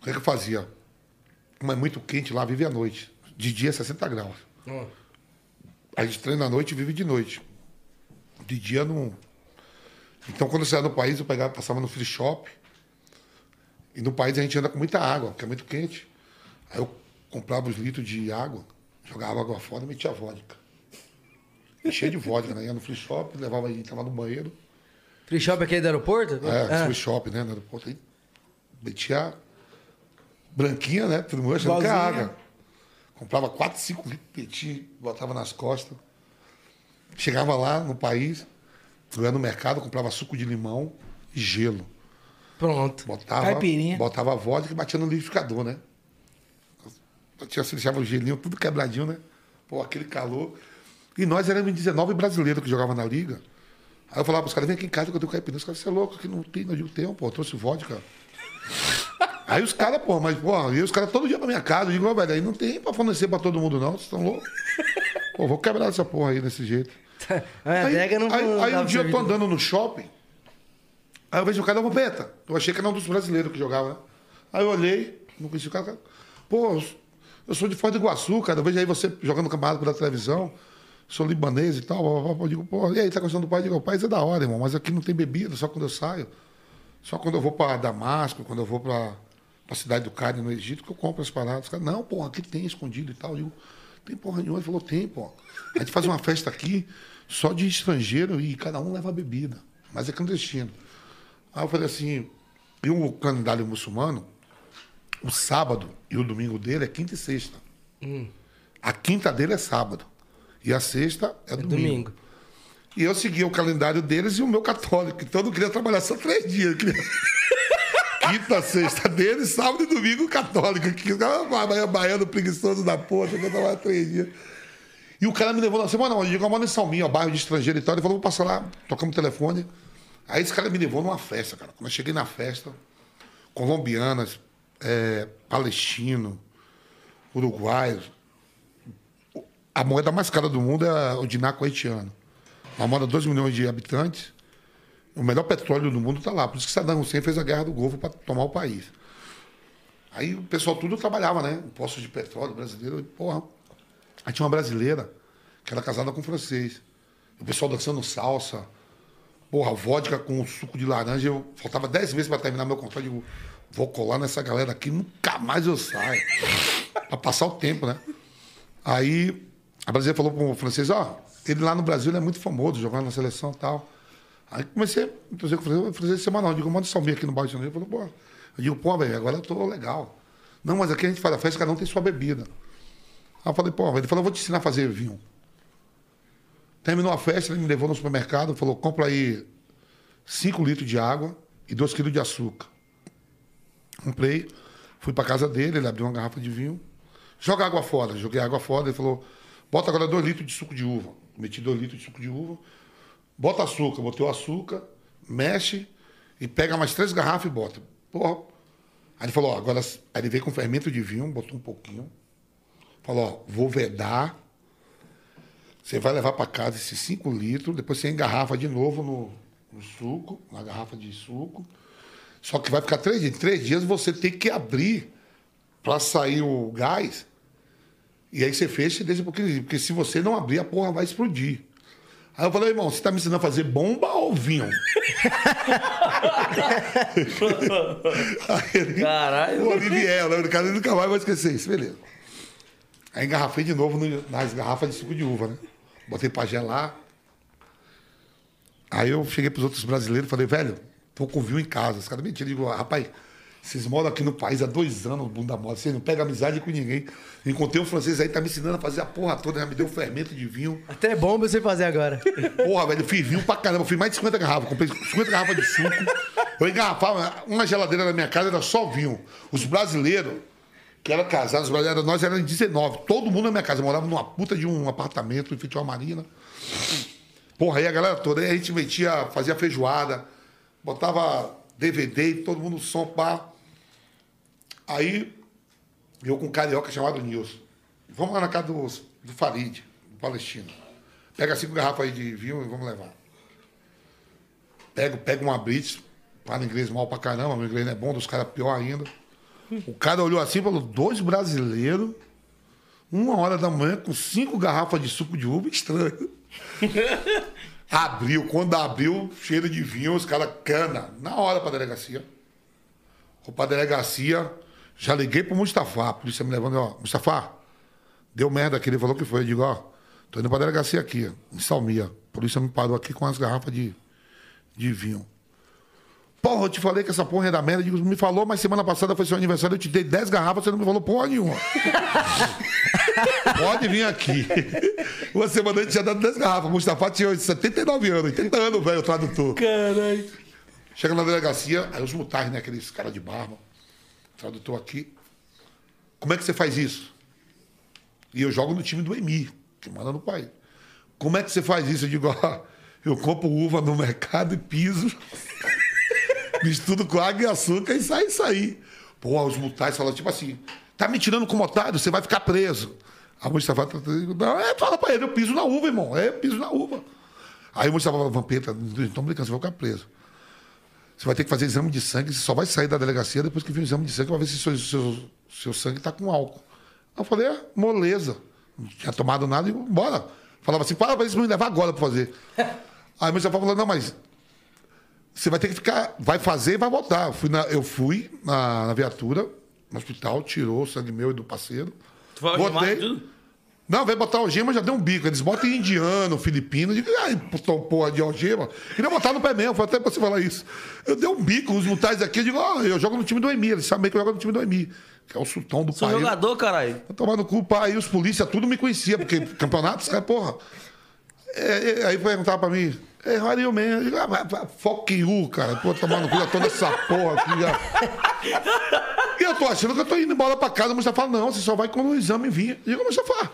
O que, é que eu fazia? Como é muito quente lá, vive à noite. De dia, 60 graus. Hum. A gente treina à noite e vive de noite. De dia não. Então, quando eu saía do país, eu pegava, passava no free shop. E no país a gente anda com muita água, porque é muito quente. Aí eu comprava os litros de água, jogava água fora e metia vodka. cheio de vodka, né? Ia no free shop, levava aí, tava no banheiro. Free shop aqui do aeroporto? É, Ah. free shop, né? No aeroporto. Aí metia branquinha, né? Tudo mais, achando que é água. Comprava 4, 5 litros de petit, botava nas costas. Chegava lá no país, ia no mercado, comprava suco de limão e gelo. Pronto. Botava, Caipirinha. botava a vodka e batia no liquidificador, né? Você deixava o gelinho tudo quebradinho, né? Pô, aquele calor. E nós éramos 19 brasileiros que jogavam na liga. Aí eu falava pros caras, vem aqui em casa que eu tenho caipirinha. Os caras, você é louco, que não tem, não digo, tem, pô, trouxe vodka. Aí os caras, pô, mas, pô, e os caras todo dia pra minha casa, eu digo, velho, aí não tem pra fornecer pra todo mundo, não, vocês estão loucos? Pô, vou quebrar essa porra aí desse jeito. A Aí, não aí, aí um dia eu tô andando no shopping, aí eu vejo o cara da Vampeta. Eu achei que era um dos brasileiros que jogava, né? Aí eu olhei, não conheci o cara. cara, Pô, eu sou de Foz do Iguaçu, cara. Eu vejo aí você jogando campeonato pela televisão. Sou libanês e tal. blá, blá, blá. Eu digo, pô, e aí, tá gostando do pai? Eu digo, o país é da hora, irmão, mas aqui não tem bebida, só quando eu saio. Só quando eu vou pra Damasco, quando eu vou pra, pra cidade do Cário, no Egito, que eu compro as paradas. Os caras, não, pô, aqui tem escondido e tal. Eu digo, tem porra nenhuma. Ele falou, tem, pô. A gente faz uma festa aqui só de estrangeiro e cada um leva bebida. Mas é clandestino. Aí eu falei assim, e o calendário muçulmano, o sábado e o domingo dele é quinta e sexta. A quinta dele é sábado. E a sexta é, domingo. Domingo. E eu seguia o calendário deles e o meu católico. Então eu não queria trabalhar só três dias. Eu queria... Quinta, sexta dele, sábado e domingo católico. Que cara é baiano preguiçoso da porra, eu queria trabalhar três dias. E o cara me levou na semana, não, eu digo, eu moro em Salminha, ó, bairro de estrangeiro e tal. Ele falou, vou passar lá, tocamos o telefone. Aí esse cara me levou numa festa, cara. Quando eu cheguei na festa, colombianas, é, palestino, uruguaios. A moeda mais cara do mundo é o dinaco haitiano. Moeda de 2 milhões de habitantes. O melhor petróleo do mundo está lá. Por isso que Saddam Hussein fez a guerra do Golfo para tomar o país. Aí o pessoal tudo trabalhava, né? Em postos de petróleo brasileiro. Porra. Aí tinha uma brasileira que era casada com um francês. O pessoal dançando salsa. Porra, vodka com suco de laranja. Eu faltava 10 meses para terminar meu contrato. Digo, vou colar nessa galera aqui, nunca mais eu saio. para passar o tempo, né? Aí a brasileira falou pro francês, ó, ele lá no Brasil é muito famoso, jogando na seleção e tal. Aí comecei a introduzir com o francês, o francês semanal. Eu digo, manda Salmir aqui no bairro de Janeiro. Ele falou, pô. Eu digo, pô, velho, agora eu tô legal. Não, mas aqui a gente faz a festa, cada um tem sua bebida. Aí eu falei, pô, ele falou, eu vou te ensinar a fazer vinho. Terminou a festa, ele me levou no supermercado, falou, compra aí 5 litros de água e 2 quilos de açúcar. Comprei, fui pra casa dele, ele abriu uma garrafa de vinho. Joga água fora, joguei água fora, ele falou, bota agora 2 litros de suco de uva. Meti 2 litros de suco de uva. Bota açúcar, botei o açúcar, mexe e pega mais três garrafas e bota. Porra. Aí ele falou, ó, agora. Aí ele veio com fermento de vinho, botou um pouquinho. Falou, ó, vou vedar. Você vai levar para casa esses 5 litros, depois você engarrafa de novo no, no suco, na garrafa de suco. Só que vai ficar três dias. Três dias você tem que abrir para sair o gás. E aí você fecha e deixa um pouquinho. Porque se você não abrir, a porra vai explodir. Aí eu falei, irmão, você tá me ensinando a fazer bomba ou vinho? ele, Caralho. o Olivier, né? o cara nunca mais vai esquecer isso, beleza. Aí engarrafei de novo no- nas garrafas de suco de uva, né? Botei pra gelar. Aí eu cheguei pros outros brasileiros e falei, velho, tô com vinho em casa. Os caras mentiram. Digo, rapaz, vocês moram aqui no país há dois anos, bunda mole, vocês não pegam amizade com ninguém. Encontrei um francês aí, tá me ensinando a fazer a porra toda, já me deu fermento de vinho. Até é bom você fazer agora. Porra, velho, eu fiz vinho pra caramba. Eu fiz mais de 50 garrafas. Comprei 50 garrafas de suco. Eu engarrafava. Uma geladeira na minha casa era só vinho. Os brasileiros, que eram casados, os brasileiros, nós éramos 19. Todo mundo na minha casa. Morava numa puta de um apartamento em frente a uma marina. Porra, aí a galera toda. Aí a gente metia, fazia feijoada, botava DVD, todo mundo som, pá. Aí, eu com um carioca chamado Nilson. Vamos lá na casa do, do Farid, do Palestino. Pega cinco garrafas aí de vinho e vamos levar. Pego, pego uma Brits, fala inglês mal pra caramba, meu inglês não é bom, dos caras pior ainda. O cara olhou assim e falou: dois brasileiros, uma hora da manhã, com cinco garrafas de suco de uva, estranho. abriu, quando abriu, cheiro de vinho, os caras cana, na hora pra delegacia. Vou pra delegacia, já liguei pro Mustafa, a polícia me levando, ó, Mustafa, deu merda aqui, ele falou que foi. Eu digo, ó, Tô indo pra delegacia aqui, em Salmia. A polícia me parou aqui com as garrafas de, de vinho. Porra, eu te falei que essa porra é da merda. Eu Digo, me falou, mas semana passada foi seu aniversário, eu te dei 10 garrafas, você não me falou porra nenhuma. Pode vir aqui. Uma semana antes tinha dado 10 garrafas. Mustafa tinha 79 anos, 80 anos, velho, o tradutor. Caralho. Chega na delegacia, aí os mutais, né? Aqueles caras de barba. Tradutor aqui. Como é que você faz isso? E eu jogo no time do EMI, que manda no país. Como é que você faz isso? Eu digo, ó, eu compro uva no mercado e piso, misturo com água e açúcar e sai isso aí. Pô, os mutais falam tipo assim, tá me tirando como otário, você vai ficar preso. A Mustafa não, é, fala pra ele, eu piso na uva, irmão. É, eu piso na uva. Aí o Mustafa fala, Vampeta, não tô brincando, você vai ficar preso. Você vai ter que fazer exame de sangue, você só vai sair da delegacia depois que vir o exame de sangue, vai ver se seu, seu, seu sangue está com álcool. Aí eu falei, é, moleza. Não tinha tomado nada e bora. Falava assim, para pra isso me levar agora para fazer. Aí meu falou, não, mas você vai ter que ficar, vai fazer e vai voltar. Eu fui na, eu fui na, na viatura, no hospital, tirou o sangue meu e do parceiro. Tu foi tudo? Não, vai botar algema, já deu um bico. Eles botam indiano, filipino. Digo, ai, porra de algema. Queria botar no pé mesmo, foi até pra você falar isso. Eu dei um bico, os mutais aqui, eu digo, ó, eu jogo no time do Emi. Eles sabem que eu jogo no time do Emi, que é o sultão do Sou país. jogador, caralho. Eu tomar no cu, pai, os polícia, tudo me conhecia, porque campeonatos, cara, porra. É, é, aí perguntava pra mim, é Rarinho mesmo. Eu digo, ah, fuck you, cara. Pô, tomar no cu, já toda essa porra aqui já. E eu tô achando que eu tô indo embora pra casa, você fala, não, você só vai quando o exame vir. Eu digo, Mustafa,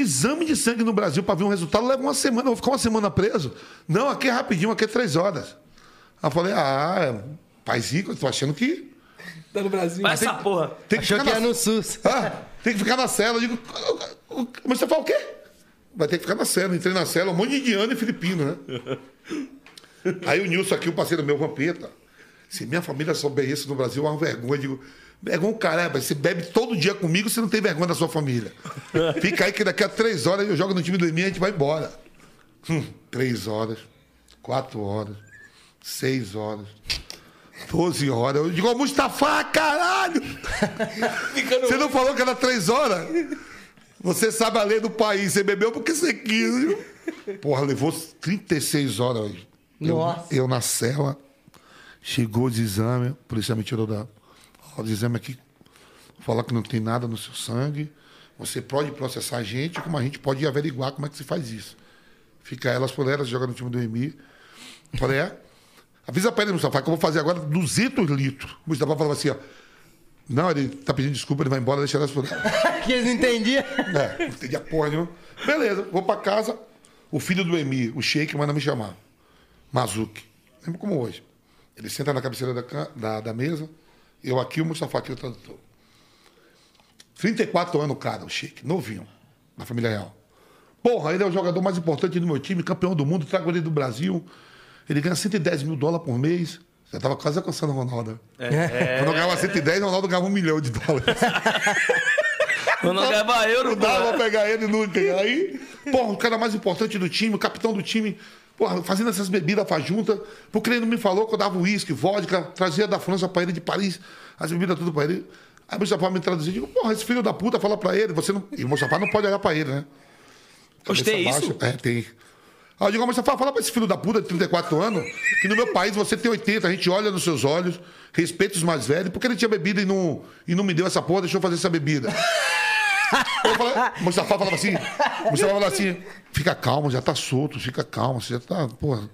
exame de sangue no Brasil pra ver um resultado leva uma semana, eu vou ficar uma semana preso. Não, aqui é rapidinho, aqui é três horas. Aí eu falei, ah, paizinho, eu tô achando que Tá no Brasil. Vai essa porra. tem que Achou ficar que na ia no SUS. ah, tem que ficar na cela. Eu digo, mas você fala o quê? Vai ter que ficar na cela. Entrei na cela, um monte de indiano e filipino, né? Aí o Nilson aqui, o parceiro meu, Vampeta. Se minha família souber isso no Brasil, é uma vergonha. Eu digo, vergonha, caramba, você bebe todo dia comigo, você não tem vergonha da sua família. Fica aí que daqui a três horas eu jogo no time do EMI e a gente vai embora. Hum, três horas, quatro horas, seis horas, doze horas. Eu digo, Mustafa, caralho! Você não falou que era três horas? Você sabe a lei do país, você bebeu porque você quis. viu? Porra, levou 36 horas hoje. Eu- Nossa. Eu, na cela, chegou os exames, o policial me tirou da. Ó, os exames aqui, falar que não tem nada no seu sangue. Você pode processar a gente, como a gente pode averiguar como é que se faz isso. Fica elas por elas, joga no time do EMI. Falei, é? Avisa pra ele, Mustafa, que eu vou fazer agora 200 litros. O Mustafa falava assim, ó. Não, ele tá pedindo desculpa, ele vai embora, deixa elas por elas. que eles não entendiam. É, não entendi a porra nenhuma. Beleza, vou pra casa. O filho do Emi, o Sheik, manda me chamar. Mazuki. Lembra como hoje. Ele senta na cabeceira da, da, da mesa, eu aqui, o Mustafa aqui, o tradutor. 34 anos, cara, o Sheik, novinho, na família real. Porra, ele é o jogador mais importante do meu time, campeão do mundo, trago ele do Brasil. Ele ganha 110 mil dólares por mês. Já tava quase alcançando o Ronaldo. É. Quando eu ganhava 110, o Ronaldo ganhava um milhão de dólares. Quando eu ganhava euro, Não dava pra pegar ele nunca. Aí, porra, o cara mais importante do time, o capitão do time, porra, fazendo essas bebidas fajunta, porque ele não me falou que eu dava uísque, vodka, trazia da França pra ele, de Paris, as bebidas tudo pra ele. Aí o Mustafa me traduziu, digo, porra, esse filho da puta fala pra ele, você não... E o Mustafa não pode olhar pra ele, né? Poxa, tem isso? baixa. É, tem. Aí eu digo, mas fala, fala pra esse filho da puta de 34 anos que no meu país você tem 80, a gente olha nos seus olhos, respeita os mais velhos, porque ele tinha bebida e não, e não me deu essa porra, deixou eu fazer essa bebida. Eu falei, Mustafa falava assim, Mustafa falava assim, fica calmo, já tá solto, fica calmo, você já tá, porra.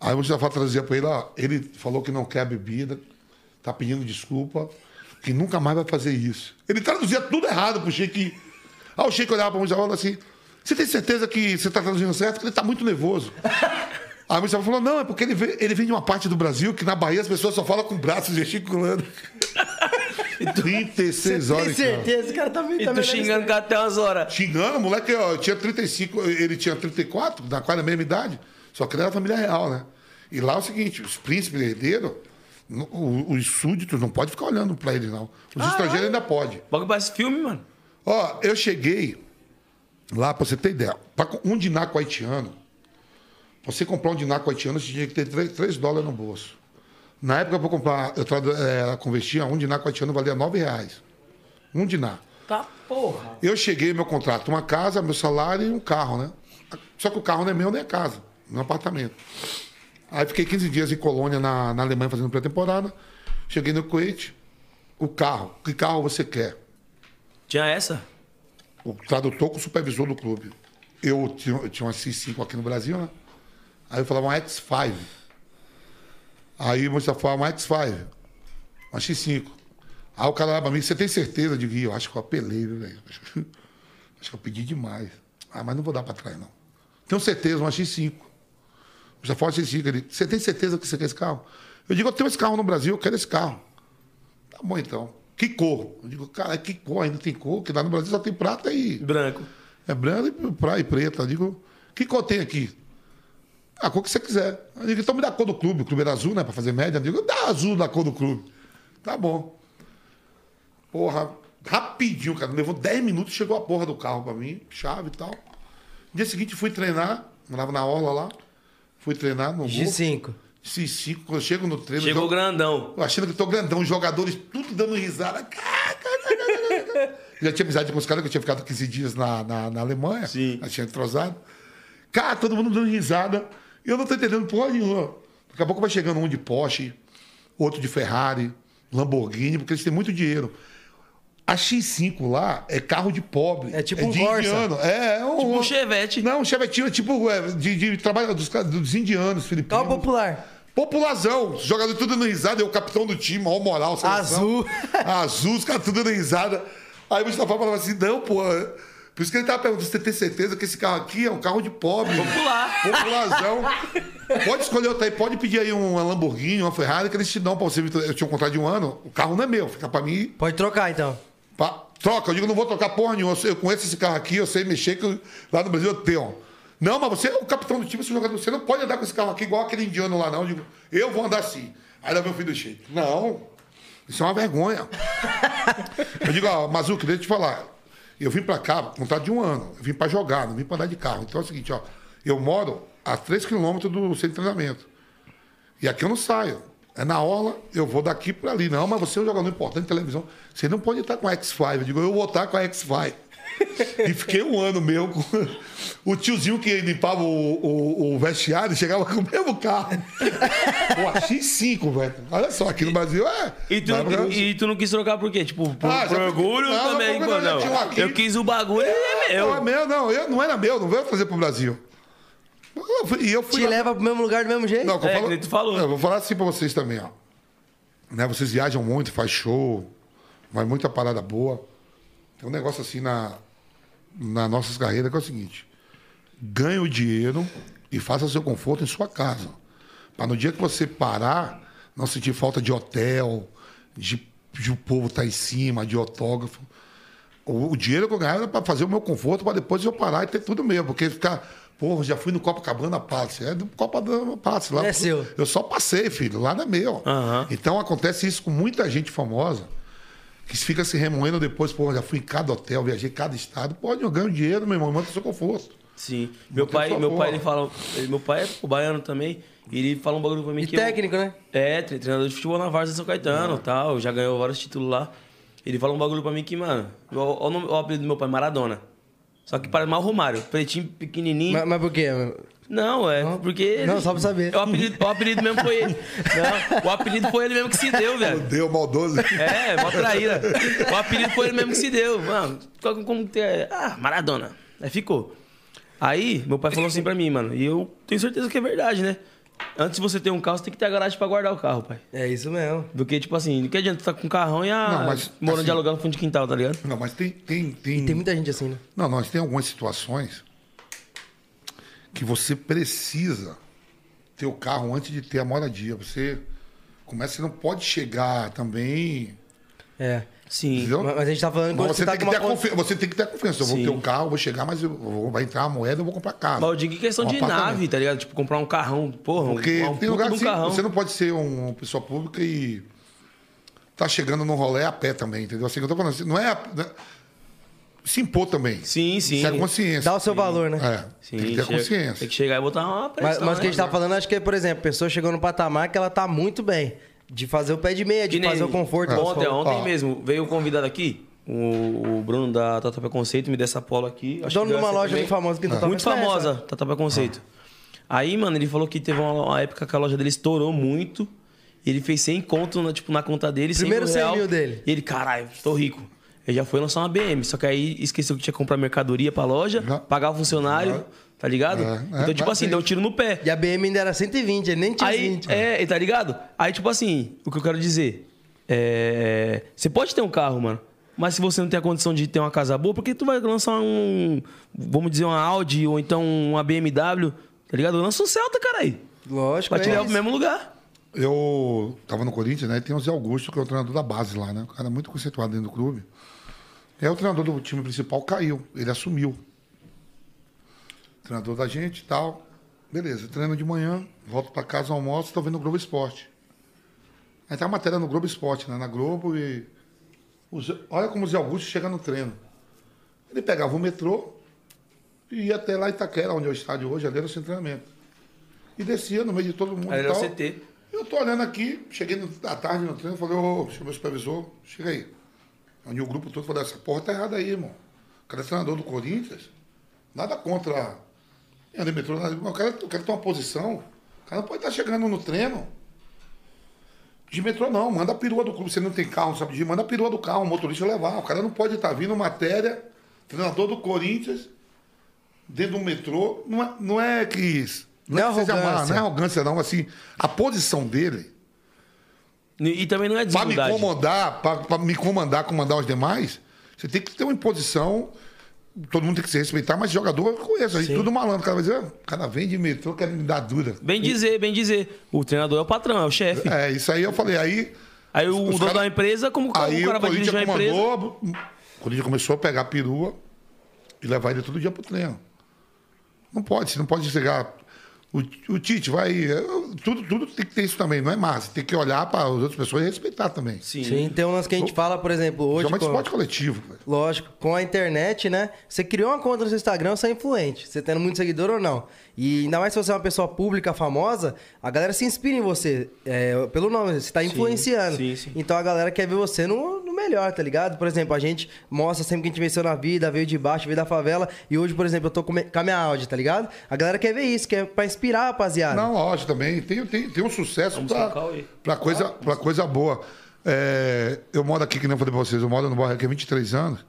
Aí o Mustafa trazia pra ele, ó, ele falou que não quer bebida, tá pedindo desculpa, que nunca mais vai fazer isso. Ele traduzia tudo errado pro Sheik. Aí o Sheik olhava pra Mustafa e falava assim, você tem certeza que você tá traduzindo certo? Porque ele tá muito nervoso. Aí o Mustafa falou, não, é porque ele vem, ele vem de uma parte do Brasil que na Bahia as pessoas só falam com braços gesticulando. 36 Tem horas, cara. certeza, esse cara tá me E tá tu me xingando o cara até umas horas. Xingando, o moleque, ó, eu tinha 35, ele tinha 34, na quase a mesma idade. Só que ele era família real, né? E lá é o seguinte, os príncipes herdeiros, o- os súditos não pode ficar olhando pra ele, não. Os estrangeiros ainda podem. Bagulho parece filme, mano. Ó, eu cheguei lá, pra você ter ideia, pra um dinaco haitiano, pra você comprar um dinaco haitiano, você tinha que ter 3, dólares no bolso. Na época, pra comprar, eu tradu- eh, convertia, um dinaco haitiano valia 9 reais. Um dinar. Tá porra. Eu cheguei, meu contrato, uma casa, meu salário e um carro, né? Só que o carro não é meu nem é casa, no apartamento. Aí fiquei 15 dias em Colônia, na, na Alemanha, fazendo pré-temporada. Cheguei no Kuwait, o carro. Que carro você quer? Tinha essa? O tradutor com o supervisor do clube. Eu tinha, eu tinha uma C5 aqui no Brasil, né? Aí eu falava uma X5. Aí o uma X5. Uma X5. Aí o cara lá pra mim, você tem certeza de vir? Eu acho que eu apelei, viu, velho? Acho que eu pedi demais. Ah, mas não vou dar pra trás, não. Tenho certeza, uma X5. Já fala X5 ele. Você tem certeza que você quer esse carro? Eu digo, eu tenho esse carro no Brasil, eu quero esse carro. Tá bom, então. Que cor? Eu digo, cara, que cor? Ainda tem cor? Que lá no Brasil só tem prata e. Branco. É branco e praia e preta. Eu digo, que cor tem aqui? A cor que você quiser. Eu digo, então me dá a cor do clube. O clube era azul, né? Pra fazer média. Eu digo, dá azul da cor do clube. Tá bom. Porra, rapidinho, cara. Levou 10 minutos, chegou a porra do carro pra mim, chave e tal. No dia seguinte fui treinar, morava na orla lá. Fui treinar no gol. G5. X5, quando eu chego no treino. Chegou eu- grandão. eu achando que tô grandão, os jogadores tudo dando risada. Já tinha amizade com os caras que eu tinha ficado 15 dias na, na, na Alemanha. Sim. Já tinha entrosado. Cara, todo mundo dando risada. E eu não tô entendendo porra nenhuma. Daqui a pouco vai chegando um de Porsche, outro de Ferrari, Lamborghini, porque eles têm muito dinheiro. A X5 lá é carro de pobre. É tipo um de Corsa. indiano. É, é um, Tipo um Chevette. Não, um Chevetinho é tipo é, de, de trabalho dos, dos indianos, filipinos. Carro popular. População, os jogadores tudo dando risada, eu o capitão do time, maior moral, seleção. Azul. Azul, os caras tudo dando risada. Aí o Mustafa falava assim, não, pô. Por isso que ele tava perguntando, você tem certeza que esse carro aqui é um carro de pobre? Popular. População. Pode escolher outra aí, pode pedir aí uma Lamborghini, uma Ferrari, que eles te dão pra você. Eu tinha um contrato de um ano, o carro não é meu, fica pra mim. Pode trocar, então. pra- troca, eu digo, não vou trocar porra nenhuma. Eu, conheço esse carro aqui, eu sei mexer, que eu- lá no Brasil eu tenho. Não, mas você é o capitão do time, você, é jogador, você não pode andar com esse carro aqui igual aquele indiano lá, não. Eu digo, eu vou andar assim. Aí lá meu filho do jeito. Não, isso é uma vergonha. eu digo, ó, Mazuki, deixa eu te falar. Eu vim pra cá, contrato de um ano. Eu vim pra jogar, não vim pra andar de carro. Então é o seguinte, ó. Eu moro a 3 quilômetros do centro de treinamento. E aqui eu não saio. É na orla, eu vou daqui para ali. Não, mas você é um jogador importante de televisão. Você não pode estar com a X5. Eu digo, eu vou estar com a X5. E fiquei um ano meu com o tiozinho que limpava o, o, o vestiário chegava com o mesmo carro. Pô, X5, velho. Olha só, aqui no Brasil é. E tu, não, e tu não quis trocar por quê? Tipo, por, Ah, por orgulho não, também, não, pô, não, não. tinha um aqui. Eu quis o bagulho, é Não, é meu. meu, não. Eu, não era meu, não veio fazer pro Brasil. Eu fui- E eu fui. Te lá- leva pro mesmo lugar do mesmo jeito? Não, que eu É, falo- que tu falou. Eu vou falar assim pra vocês também, ó. Né, vocês viajam muito, faz show, vai muita parada boa. Tem um negócio assim na, na nossas carreiras que é o seguinte: ganhe o dinheiro e faça seu conforto em sua casa. Para no dia que você parar, não sentir falta de hotel, de, de o povo estar em cima, de autógrafo. O, o dinheiro que eu ganhava era para fazer o meu conforto, para depois eu parar e ter tudo meu. Porque ficar, pô, já fui no Copacabana Palace. É do Copacabana Palace lá. É seu. Eu só passei, filho. Lá não é meu. Aham. Então acontece isso com muita gente famosa que fica se remoendo depois, pô, já fui em cada hotel, viajei em cada estado. Pode, eu ganho dinheiro, meu irmão, manda seu conforto. Sim. Meu pai, meu pai, ele fala. Meu pai é baiano também. E ele fala um bagulho pra mim E que. eu- técnico, né? É, tre- treinador de futebol na de São Caetano e tal. Já ganhou vários títulos lá. Ele fala um bagulho pra mim que, mano, o, o, nome- o apelido do meu pai, Maradona. Só que parece mal Romário. Pretinho, pequenininho. Mas, mas por quê? Não, é porque. Não, só pra saber. O apelido, o apelido mesmo foi ele. Não, o apelido foi ele mesmo que se deu, velho. Deu maldoso. É, mó traíra. O apelido foi ele mesmo que se deu. Mano, como, como que é? Ah, Maradona. Aí ficou. Aí, meu pai falou assim pra mim, mano, e eu tenho certeza que é verdade, né? Antes de você ter um carro, você tem que ter a garagem pra guardar o carro, pai. É isso mesmo. Porque, tipo assim, não que adianta tu tá com um carrão e a... Não, mas, morando de assim- aluguel no fundo de quintal, tá ligado? Não, mas tem. tem, tem... Tem muita gente assim, né? Não, nós tem algumas situações que você precisa ter o carro antes de ter a moradia. Você começa, você não pode chegar também. É. Sim. Entendeu? Mas a gente tá falando Mas você, tá tem que ter confi- você tem que ter a confiança. Eu vou Sim. ter um carro, vou chegar, mas eu vou, vai entrar a moeda, eu vou comprar carro. Mas eu digo que é questão Um de nave, tá ligado? Tipo, comprar um carrão, porra, Porque um tem lugar um assim, você não pode ser um- uma pessoa pública e tá chegando no rolê a pé também, entendeu? Assim que eu tô falando, assim, não é, a- não é- se impor também. Sim, sim. Isso é consciência. Dá o seu valor, né? É, Sim, tem que ter chega- consciência. Tem que chegar e botar uma pressão, Mas, mas o que a gente né? tá falando, acho que é, por exemplo, a pessoa chegou no patamar que ela tá muito bem. De fazer o pé de meia, de Que nem fazer o conforto. Ontem, você falou. ontem Ó. mesmo, veio um convidado aqui. O, o Bruno da Tatuapé Conceito me deu essa polo aqui. Acho Dono que de uma essa loja bem famosa aqui no Tatuapé. Muito famosa, né? Tatuapé Conceito. Aí, mano, ele falou que teve uma, uma época que a loja dele estourou muito. E ele fez 100 conto na, tipo, na conta dele. Primeiro 100 100 real, mil dele. E ele, caralho, tô rico. Ele já foi lançar uma BM. Só que aí esqueceu que tinha que comprar mercadoria pra loja, Já. pagar o funcionário, tá ligado? É, é, então, tipo assim, deu um tiro no pé. E a BM ainda era 120, ele nem tinha Aí, 20. é, e tá ligado? Aí, tipo assim, o que eu quero dizer. É. Você pode ter um carro, mano. Mas se você não tem a condição de ter uma casa boa, por que tu vai lançar um. Vamos dizer, uma Audi ou então uma BMW? Tá ligado? Lança um Celta, caralho. Lógico, Pra te é levar pro isso. mesmo lugar. Eu tava no Corinthians, né? E tem o Zé Augusto, que é o treinador da base lá, né? O cara muito conceituado dentro do clube. Aí o treinador do time principal caiu, ele assumiu. Treinador da gente e tal. Beleza, treino de manhã, volto pra casa, almoço, tô vendo o Globo Esporte. Aí tá a matéria no Globo Esporte, né? Na Globo e. Zé- olha como o Zé Augusto chega no treino. Ele pegava o metrô e ia até lá em Itaquera, onde é o estádio hoje, ali era o seu treinamento. E descia no meio de todo mundo. Aí era o. CT. Eu tô olhando aqui, cheguei no- à tarde no treino, falei, ô, chamei o supervisor, chega aí. Onde o grupo todo falou, essa porra tá errada aí, irmão. O cara é treinador do Corinthians, nada contra. Eu nem metrô, nada. O cara, o cara tem uma posição, o cara não pode estar chegando no treino. De metrô não, manda a perua do clube. Você não tem carro, não sabe dirigir, manda a perua do carro, o motorista levar. O cara não pode estar vindo matéria, treinador do Corinthians, dentro do metrô. Não é, não é que. Não, Não é é que seja má, arrogância. não é arrogância, não. Assim, a posição dele, E, e também não é para me desigualdade. incomodar, para me comandar, comandar os demais, você tem que ter uma imposição. Todo mundo tem que se respeitar, mas jogador eu conheço, a gente tudo malandro. O cara vai dizer, "Ah, o cara vem de metrô, quer me dar dura. Bem dizer, bem dizer. O treinador é o patrão, é o chefe. É, isso aí eu falei. Aí, Aí o, dono cara- da empresa, como o aí cara o vai dirigir empresa. o Corinthians começou a pegar a perua e levar ele todo dia pro treino. Não pode, você não pode chegar. O, o Tite vai. Tudo, tudo tem que ter isso também, não é massa. Tem que olhar para as outras pessoas e respeitar também. Sim. Sim, tem um lance que a gente fala, por exemplo, hoje. Geralmente com- esporte coletivo. Lógico, com a internet, né? Você criou uma conta no seu Instagram, você é influente. Você tendo muito seguidor ou não. E ainda mais se você é uma pessoa pública, famosa, a galera se inspira em você. é, pelo nome, você tá influenciando. sim, sim. Então a galera quer ver você no melhor, tá ligado? Por exemplo, a gente mostra sempre que a gente venceu na vida, veio de baixo, veio da favela. E hoje, por exemplo, eu tô com a minha Audi, tá ligado? A galera quer ver isso, quer pra inspirar rapaziada. Não, lógico também. Tem, tem, tem um sucesso Vamos pra, pra coisa, pra coisa boa. É, eu moro aqui, que nem eu falei pra vocês, eu moro no bairro aqui há 23 anos.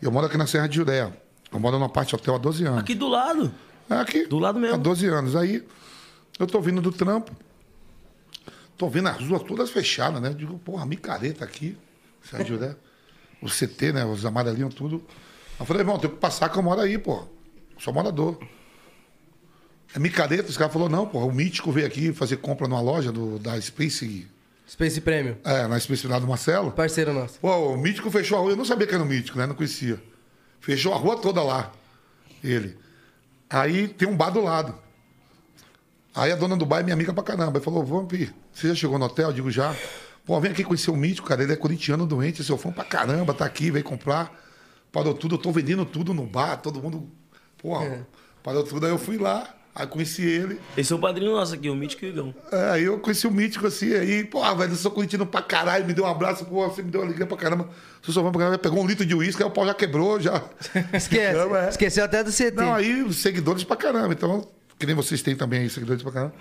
E eu moro aqui na Serra de Juré. Eu moro numa parte hotel há 12 anos. Aqui do lado. É aqui. Do lado mesmo. Há 12 anos. Aí, eu tô vindo do trampo. Tô vendo as ruas todas fechadas, né? Eu digo, porra, micareta aqui. De Juré. O CT, né? Os amarelinhos, tudo. Eu falei, irmão, tem que passar que eu moro aí, pô. Sou morador. É micareta, os caras falaram, não, porra, o Mítico veio aqui fazer compra numa loja do, da Space. Space Premium. É, na Space lá do Marcelo. Parceiro nosso. Pô, o Mítico fechou a rua. Eu não sabia que era o Mítico, né? Não conhecia. Fechou a rua toda lá. Ele. Aí tem um bar do lado. Aí a dona do bar é minha amiga pra caramba. Aí falou, Vampi, você já chegou no hotel? Eu digo, já. Pô, vem aqui conhecer o Mítico, cara. Ele é corintiano doente, seu fã pra caramba, tá aqui, veio comprar. Parou tudo, eu tô vendendo tudo no bar, todo mundo. Porra, parou tudo. Aí eu fui lá, aí conheci ele. Esse é o padrinho nosso aqui, o Mítico e o Igão. É, aí eu conheci o Mítico assim, aí, pô, velho, eu sou corintiano pra caralho, me deu um abraço, pô, você me deu uma alegria pra caramba. Sou só pra caramba, pegou um litro de uísque, aí o pau já quebrou, já. Esquece. Não, é. Esqueceu até do CT. Não, aí os seguidores pra caramba, então, que nem vocês têm também aí, seguidores pra caramba.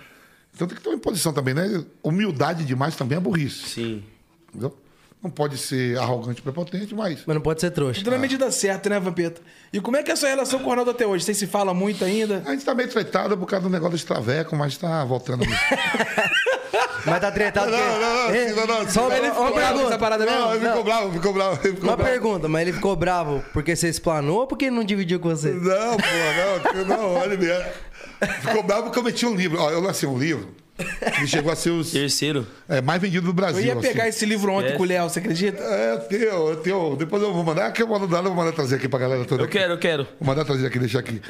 Então tem que ter uma imposição também, né? Humildade demais também é burrice, Sim. entendeu? Não pode ser arrogante, prepotente, mas... Mas não pode ser trouxa. Tudo na medida certa, né, Vampeta? E como é que é a sua relação com o Ronaldo até hoje? Vocês se fala muito ainda? A gente tá meio tretado por causa do negócio de traveco, mas tá voltando. Mas tá tretado. Não, porque- não, não, sim, não, não, Só ele uma ficou bravo pergunta. nessa parada mesmo? Não, ele não. ficou bravo, ficou bravo, ficou Uma bravo. pergunta, mas ele ficou bravo porque você explanou ou porque ele não dividiu com você? Não, pô, não, não, olha mesmo. Ficou bravo porque eu meti um livro. Ó, eu lancei um livro que chegou a ser os Terceiro. é, mais vendido do Brasil. Eu ia pegar assim. esse livro ontem É. com o Léo, você acredita? É, teu, teu. Depois eu vou mandar, que eu mando nada, eu vou mandar trazer aqui pra galera toda. Eu aqui. quero, eu quero. Vou mandar trazer aqui, deixar aqui.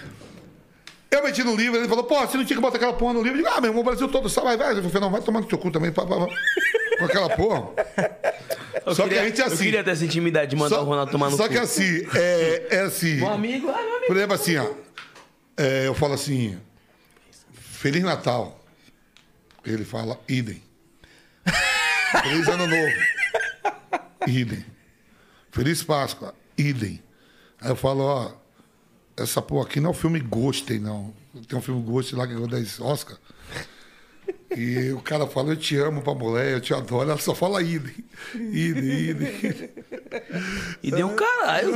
Eu meti no livro, ele falou, pô, você não tinha que botar aquela porra no livro. Eu digo, ah, meu irmão, o Brasil todo sabe, vai, vai. Eu falei, não, vai tomar no seu cu também, pá, pá, pá. com aquela porra. Eu Só queria, que a gente é Eu assim. queria ter essa intimidade de mandar só, o Ronaldo tomar no Só cu. que assim, é, é assim. Um amigo, ah, meu amigo. Por exemplo, assim, ó. é, eu falo assim, Feliz Natal. Ele fala, idem. Feliz Ano Novo. Idem. Feliz Páscoa, idem. Aí eu falo, ó, essa porra aqui não é o filme Ghost, não. Tem um filme Ghost lá que ganhou 10 Oscar. E o cara fala, eu te amo pra mulher, eu te adoro, ela só fala idem. Idem, idem. E deu um caralho.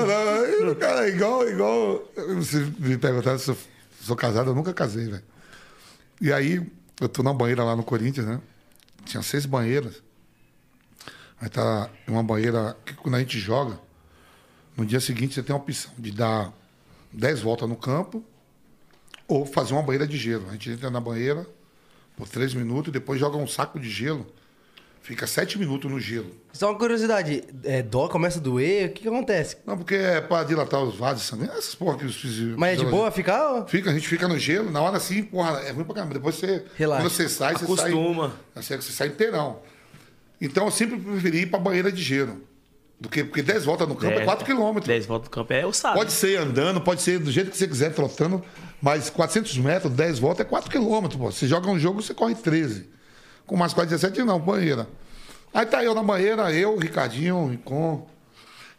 Não, cara, é igual, igual. Você me perguntaram se eu sou casado, eu nunca casei, velho. E aí, eu tô na banheira lá no Corinthians, né? Tinha seis banheiras. Aí tá uma banheira que quando a gente joga, no dia seguinte você tem a opção de dar dez voltas no campo ou fazer uma banheira de gelo. A gente entra na banheira por três minutos e depois joga um saco de gelo. Fica sete minutos no gelo. Só uma curiosidade, é, dó começa a doer, o que, que acontece? Não, porque é pra dilatar os vasos sanguíneos. Essas porra que os Mas é de boa ficar? Fica, a gente fica no gelo, na hora assim, porra, é ruim pra caramba. Depois você. Relaxa. Quando você sai, você Acostuma. sai. Você, você sai inteirão. Então eu sempre preferi ir pra banheira de gelo. Do que, porque 10 voltas no campo é 4 quilômetros. 10 voltas do campo é o sábado. Pode ser andando, pode ser do jeito que você quiser, trotando, mas 400 metros, 10 voltas é 4 quilômetros. Pô. Você joga um jogo, você corre 13. Com mais 4, 17, não, banheira. Aí tá eu na banheira, eu, o Ricardinho, o Rincon.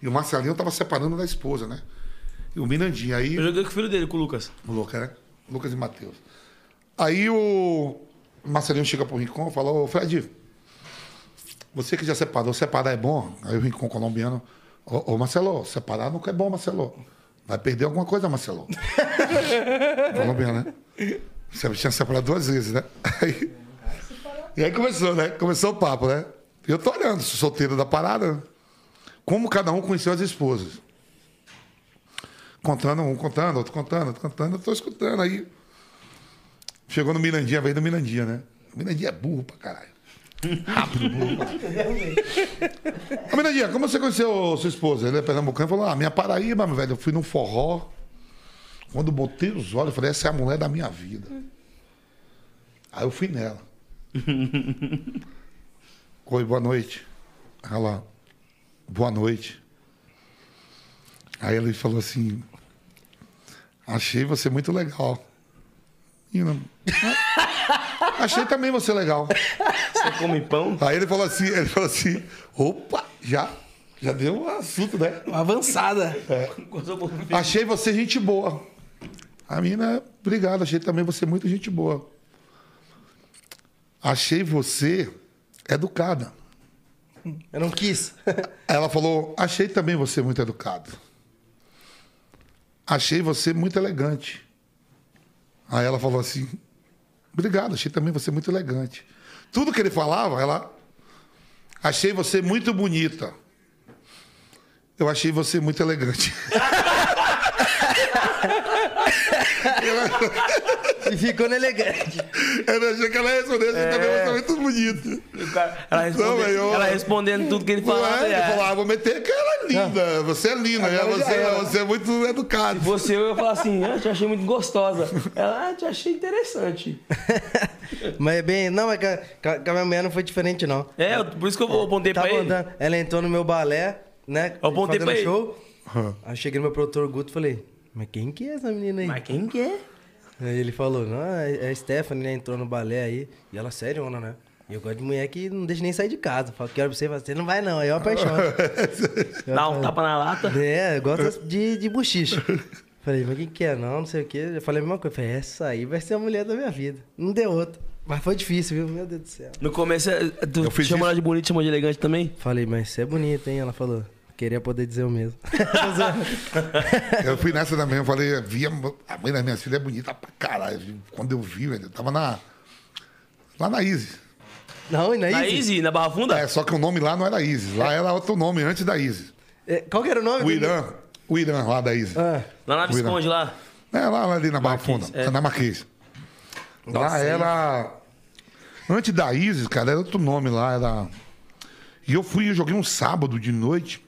E o Marcelinho tava separando da esposa, né? E o Mirandinho. Aí. Eu joguei com o filho dele, com o Lucas. O Lucas, né? Lucas e Matheus. Aí o Marcelinho chega pro Rincon e fala, ô Fred, você que já separou, separar é bom? Aí o Rincon colombiano, ô, ô Marcelo, separar nunca é bom, Marcelo. Vai perder alguma coisa, Marcelo. colombiano, né? Você tinha separado duas vezes, né? Aí, e aí começou, né? Começou o papo, né? Eu tô olhando, solteiro da parada. né? Como cada um conheceu as esposas. Contando, um contando, outro contando, outro contando, eu tô escutando. Aí chegou no Mirandinha, veio do Mirandinha, né? O Mirandinha é burro pra caralho. Rápido. Ô, como você conheceu sua esposa? Ele é pernambucano e falou: Ah, minha Paraíba, meu velho, eu fui num forró. Quando botei os olhos, eu falei: Essa é a mulher da minha vida. Aí eu fui nela. Oi, boa noite. Ela, boa noite. Aí ele falou assim: Achei você muito legal. E não- Achei também você legal. Você come pão? Aí ele falou assim, ele falou assim, opa, já, já deu um assunto, né? Uma avançada. Pouco? Achei você gente boa. A mina, obrigado, achei também você muito gente boa. Achei você educada. Eu não quis. Ela falou, achei também você muito educado. Achei você muito elegante. Aí ela falou assim, obrigado, achei também você muito elegante. Tudo que ele falava, ela, achei você muito bonita. Eu achei você muito elegante. e ficou no elegante. Eu achei que ela ia responder, achei também você muito bonita. O cara- ela, respondendo, mas eu- ela respondendo tudo que ele Não falava. é? Ele é. falou, ah, vou meter que ela é linda. Você é linda, né? Você, era. você é muito educado. Você eu ia falar assim, ah, te achei muito gostosa. Ela, ah, te achei interessante. mas é bem. Não, mas a, com a- com a minha mulher não foi diferente, não. É, por isso que eu apontei pra Tava ele. andando, ela entrou no meu balé, né? Eu apontei pra ele. show. Aí eu cheguei no meu produtor Guto e falei, mas quem que é essa menina aí? Mas quem que é? Aí ele falou, não, é a Stephanie, né? Entrou no balé aí. E ela sério, né? E eu gosto de mulher que não deixa nem sair de casa. Fala, quero pra você, você não vai não. Aí eu apaixono. Dá um tapa na lata. É, eu gosto de, de bochicho. Falei, mas quem que é? Não, não sei o quê. Eu falei a mesma coisa. Falei, essa aí vai ser a mulher da minha vida. Não deu outra. Mas foi difícil, viu? Meu Deus do céu. No começo, é, tu chamou ela de bonita, chamou de elegante também? Falei, mas você é bonita, hein? Ela falou. Queria poder dizer o mesmo. Eu fui nessa também, eu falei, via, a mãe da minha filha é bonita pra caralho. Quando eu vi, velho, eu tava na. Lá na Isis. não, e na Na Easy? Easy, na Barra Funda? É, só que o nome lá não era Isis. Lá era outro nome antes da Isis. É, Qual que era o nome? O Irã. O Irã lá da Isis. Ah, Lá na Visconde, lá. É, lá ali na Barra Marquês, Funda, é. na Marquês. lá Nossa, era. Antes da Isis, cara, era outro nome lá. Era... E eu fui, eu joguei um sábado de noite.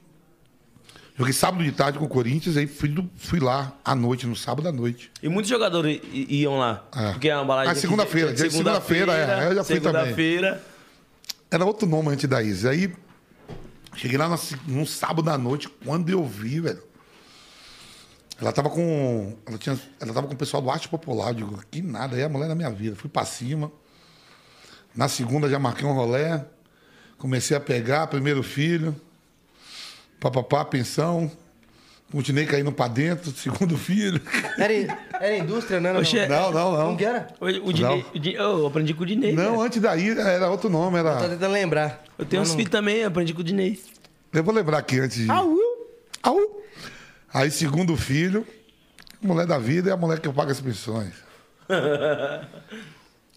Joguei sábado de tarde com o Corinthians, aí fui, do- fui lá à noite, no sábado à noite. E muitos jogadores iam lá. É. Porque é uma balada Ah, segunda-feira, dia de segunda-feira, é, eu já fui também. Segunda-feira. Era outro nome antes da Isis. Aí cheguei lá num sábado à noite, quando eu vi, velho. Ela tava com. Ela, tinha, ela tava com o pessoal do Arte Popular. Eu digo, que nada, aí é a mulher da minha vida. Fui pra cima. Na segunda já marquei um rolé. Comecei a pegar, primeiro filho. Papapá, pensão. Continuei caindo pra dentro, segundo filho. Era, era indústria, né? Não, Não, não, não. Como que era? O, o Dinei, o Dinei- eu aprendi com o Dinei. Não, cara. antes daí era outro nome, Tô era. tentando lembrar. Eu tenho uns filhos também, eu aprendi com o Dinei. Eu vou lembrar aqui antes de. Au! Au! Aí, segundo filho, mulher da vida é a mulher que paga as pensões.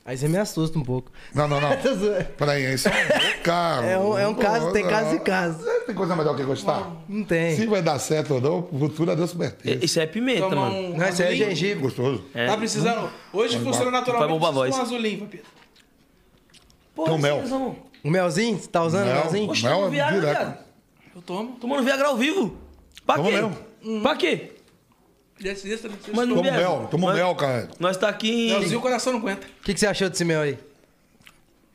Aí você me assusta um pouco. Não, não, não. Peraí, isso é um cara. É um- é um caso, tem caso e caso. Tem coisa melhor que gostar? Não tem. Se vai dar certo ou não, o futuro a Deus pertence. Isso é pimenta, Tomar mano. um Não, isso é gengibre. Gostoso. É. Tá precisando. Hoje funciona naturalmente. De Um azulinho. Pô, Tem um mel. Zão. O melzinho? Você tá usando o Mel. melzinho? Oxe, Mel é Viagra. Eu tomo. Tomando Viagra ao vivo. Pra Toma quê? mel. Pra quê? Desse, desse, desse. Mas não Toma Viagra. mel, toma Nós- mel, cara. Nós tá aqui em... Melzinho o coração não aguenta. O que, que você achou desse mel aí?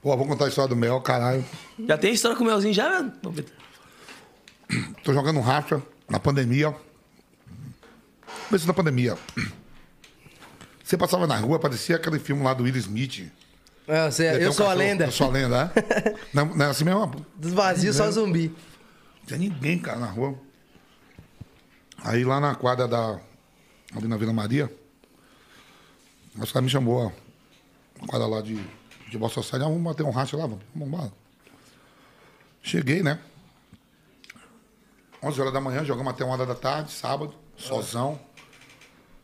Pô, vou contar a história do mel, caralho. Já tem história com o melzinho já? Tô jogando racha na pandemia. Começo da pandemia. Você passava na rua, parecia aquele filme lá do Will Smith. É, você- Tem eu um sou a cachorro- lenda. Eu sou a lenda, é? não, não é assim mesmo? Dos vazios, só zumbi. Não tinha ninguém, cara, na rua. Aí lá na quadra da. Ali na Vila Maria, os caras me chamou, ó. Quadra lá de, de Boa Society, ah, vamos bater um racha lá, vamos embora. Cheguei, né? 11 horas da manhã, jogamos até uma hora da tarde, sábado, sozão.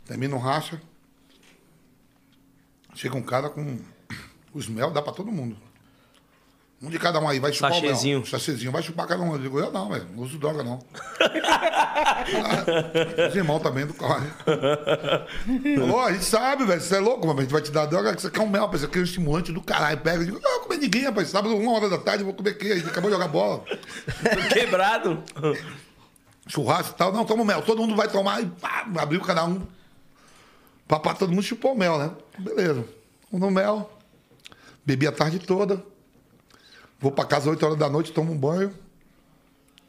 Termina o racha. Chega um cara com os mel, dá pra todo mundo. Um de cada um aí, vai chupar Sachezinho. o mel. Sachezinho. Vai chupar cada um. Eu digo, eu não, velho. Não uso droga, não. Os irmãos também do corre. Falou, a gente sabe, velho. Você é louco, mas a gente vai te dar droga. Você quer um mel, rapaz. Você quer um estimulante do caralho. Pega. Eu digo, não, eu vou comer ninguém, rapaz. Sábado, uma hora da tarde, eu vou comer quê? A gente acabou de jogar bola. Quebrado. Churrasco e tal. Não, toma mel. Todo mundo vai tomar e pá, abriu cada um. Papá, todo mundo chupou mel, né? Beleza. No mel. Bebi a tarde toda. Vou pra casa 8 horas da noite, tomo um banho.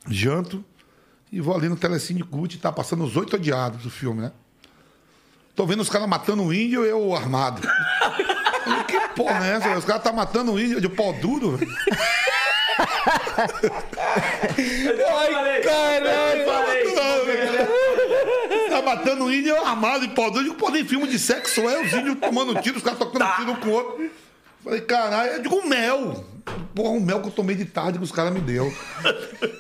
Janto. E vou ali no Telecine Cult, tá passando os oito odiados do filme, né? Tô vendo os caras matando o índio e eu armado. Que porra é essa? Os caras tá matando o índio de pau duro, velho. Ai, caralho. Tá matando o índio armado e pau duro. Eu digo, pô, nem filme de sexo é, os índios tomando tiro, os caras tocando tiro um com o outro. Falei, caralho, eu digo mel. Porra, um mel que eu tomei de tarde que os caras me deu.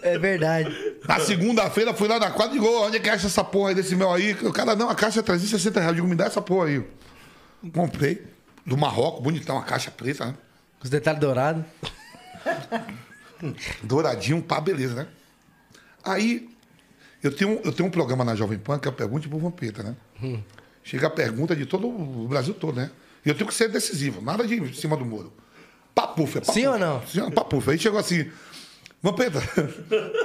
É verdade. Na segunda-feira fui lá na quadra e digo, "Ô, onde é que acha essa porra aí desse mel aí? O cara, não, a caixa é 360 reais. Eu digo, me dá essa porra aí. Comprei. Do Marrocos, bonitão, a caixa preta, né? Os detalhes dourados. Douradinho, pá, beleza, né? Aí, eu tenho, eu tenho um programa na Jovem Pan que é a Pergunte pro Vampeta, né? Chega a pergunta de todo o Brasil todo, né? E eu tenho que ser decisivo, nada de em cima do muro. Papufa, é papufa. Sim ou não? Sim, papufa. Aí chegou assim, Vampeta,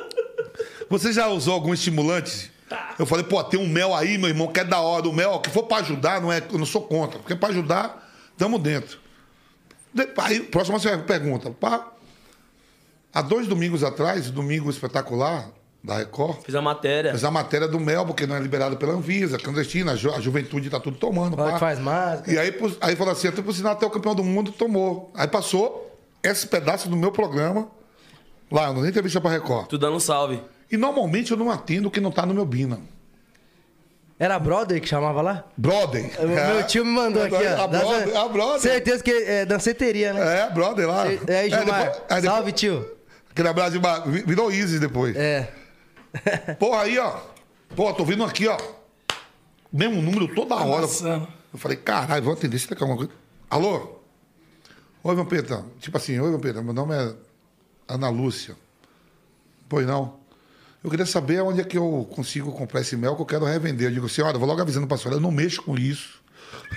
você já usou algum estimulante? Eu falei, pô, tem um mel aí, meu irmão, que é da hora. O mel, que for pra ajudar, não é, eu não sou contra. Porque pra ajudar, tamo dentro. De- Aí, próxima pergunta. Pá, Há dois domingos atrás, domingo espetacular da Record, Fiz a matéria. fez a matéria do mel, porque não é liberado pela Anvisa, clandestina, a, ju- a juventude tá tudo tomando. Pá. faz máscara. E aí, aí falou assim, até por sinal, até o campeão do mundo tomou. Aí passou esse pedaço do meu programa, lá, na entrevista pra Record. Tu dando um salve. E normalmente eu não atendo o que não tá no meu Bina. Era brother que chamava lá? Brother. O Meu tio me mandou aqui, ó. A brother, a brother. Certeza que é danceteria, né? É, brother lá. É, aí, Gilmar. depois- aí depois- Salve, tio. Aquele abraço de virou Isis depois. É. Porra, aí, ó. Pô, tô vindo aqui, ó. Mesmo número toda hora. Amassando. Eu falei, caralho, vou atender. Se tem alguma coisa. Alô? Oi, Vampeta. Tipo assim, oi, Vampeta. Meu nome é Ana Lúcia. Pois não. Eu queria saber onde é que eu consigo comprar esse mel que eu quero revender. Eu digo, senhora, eu vou logo avisando pra senhora, eu não mexo com isso.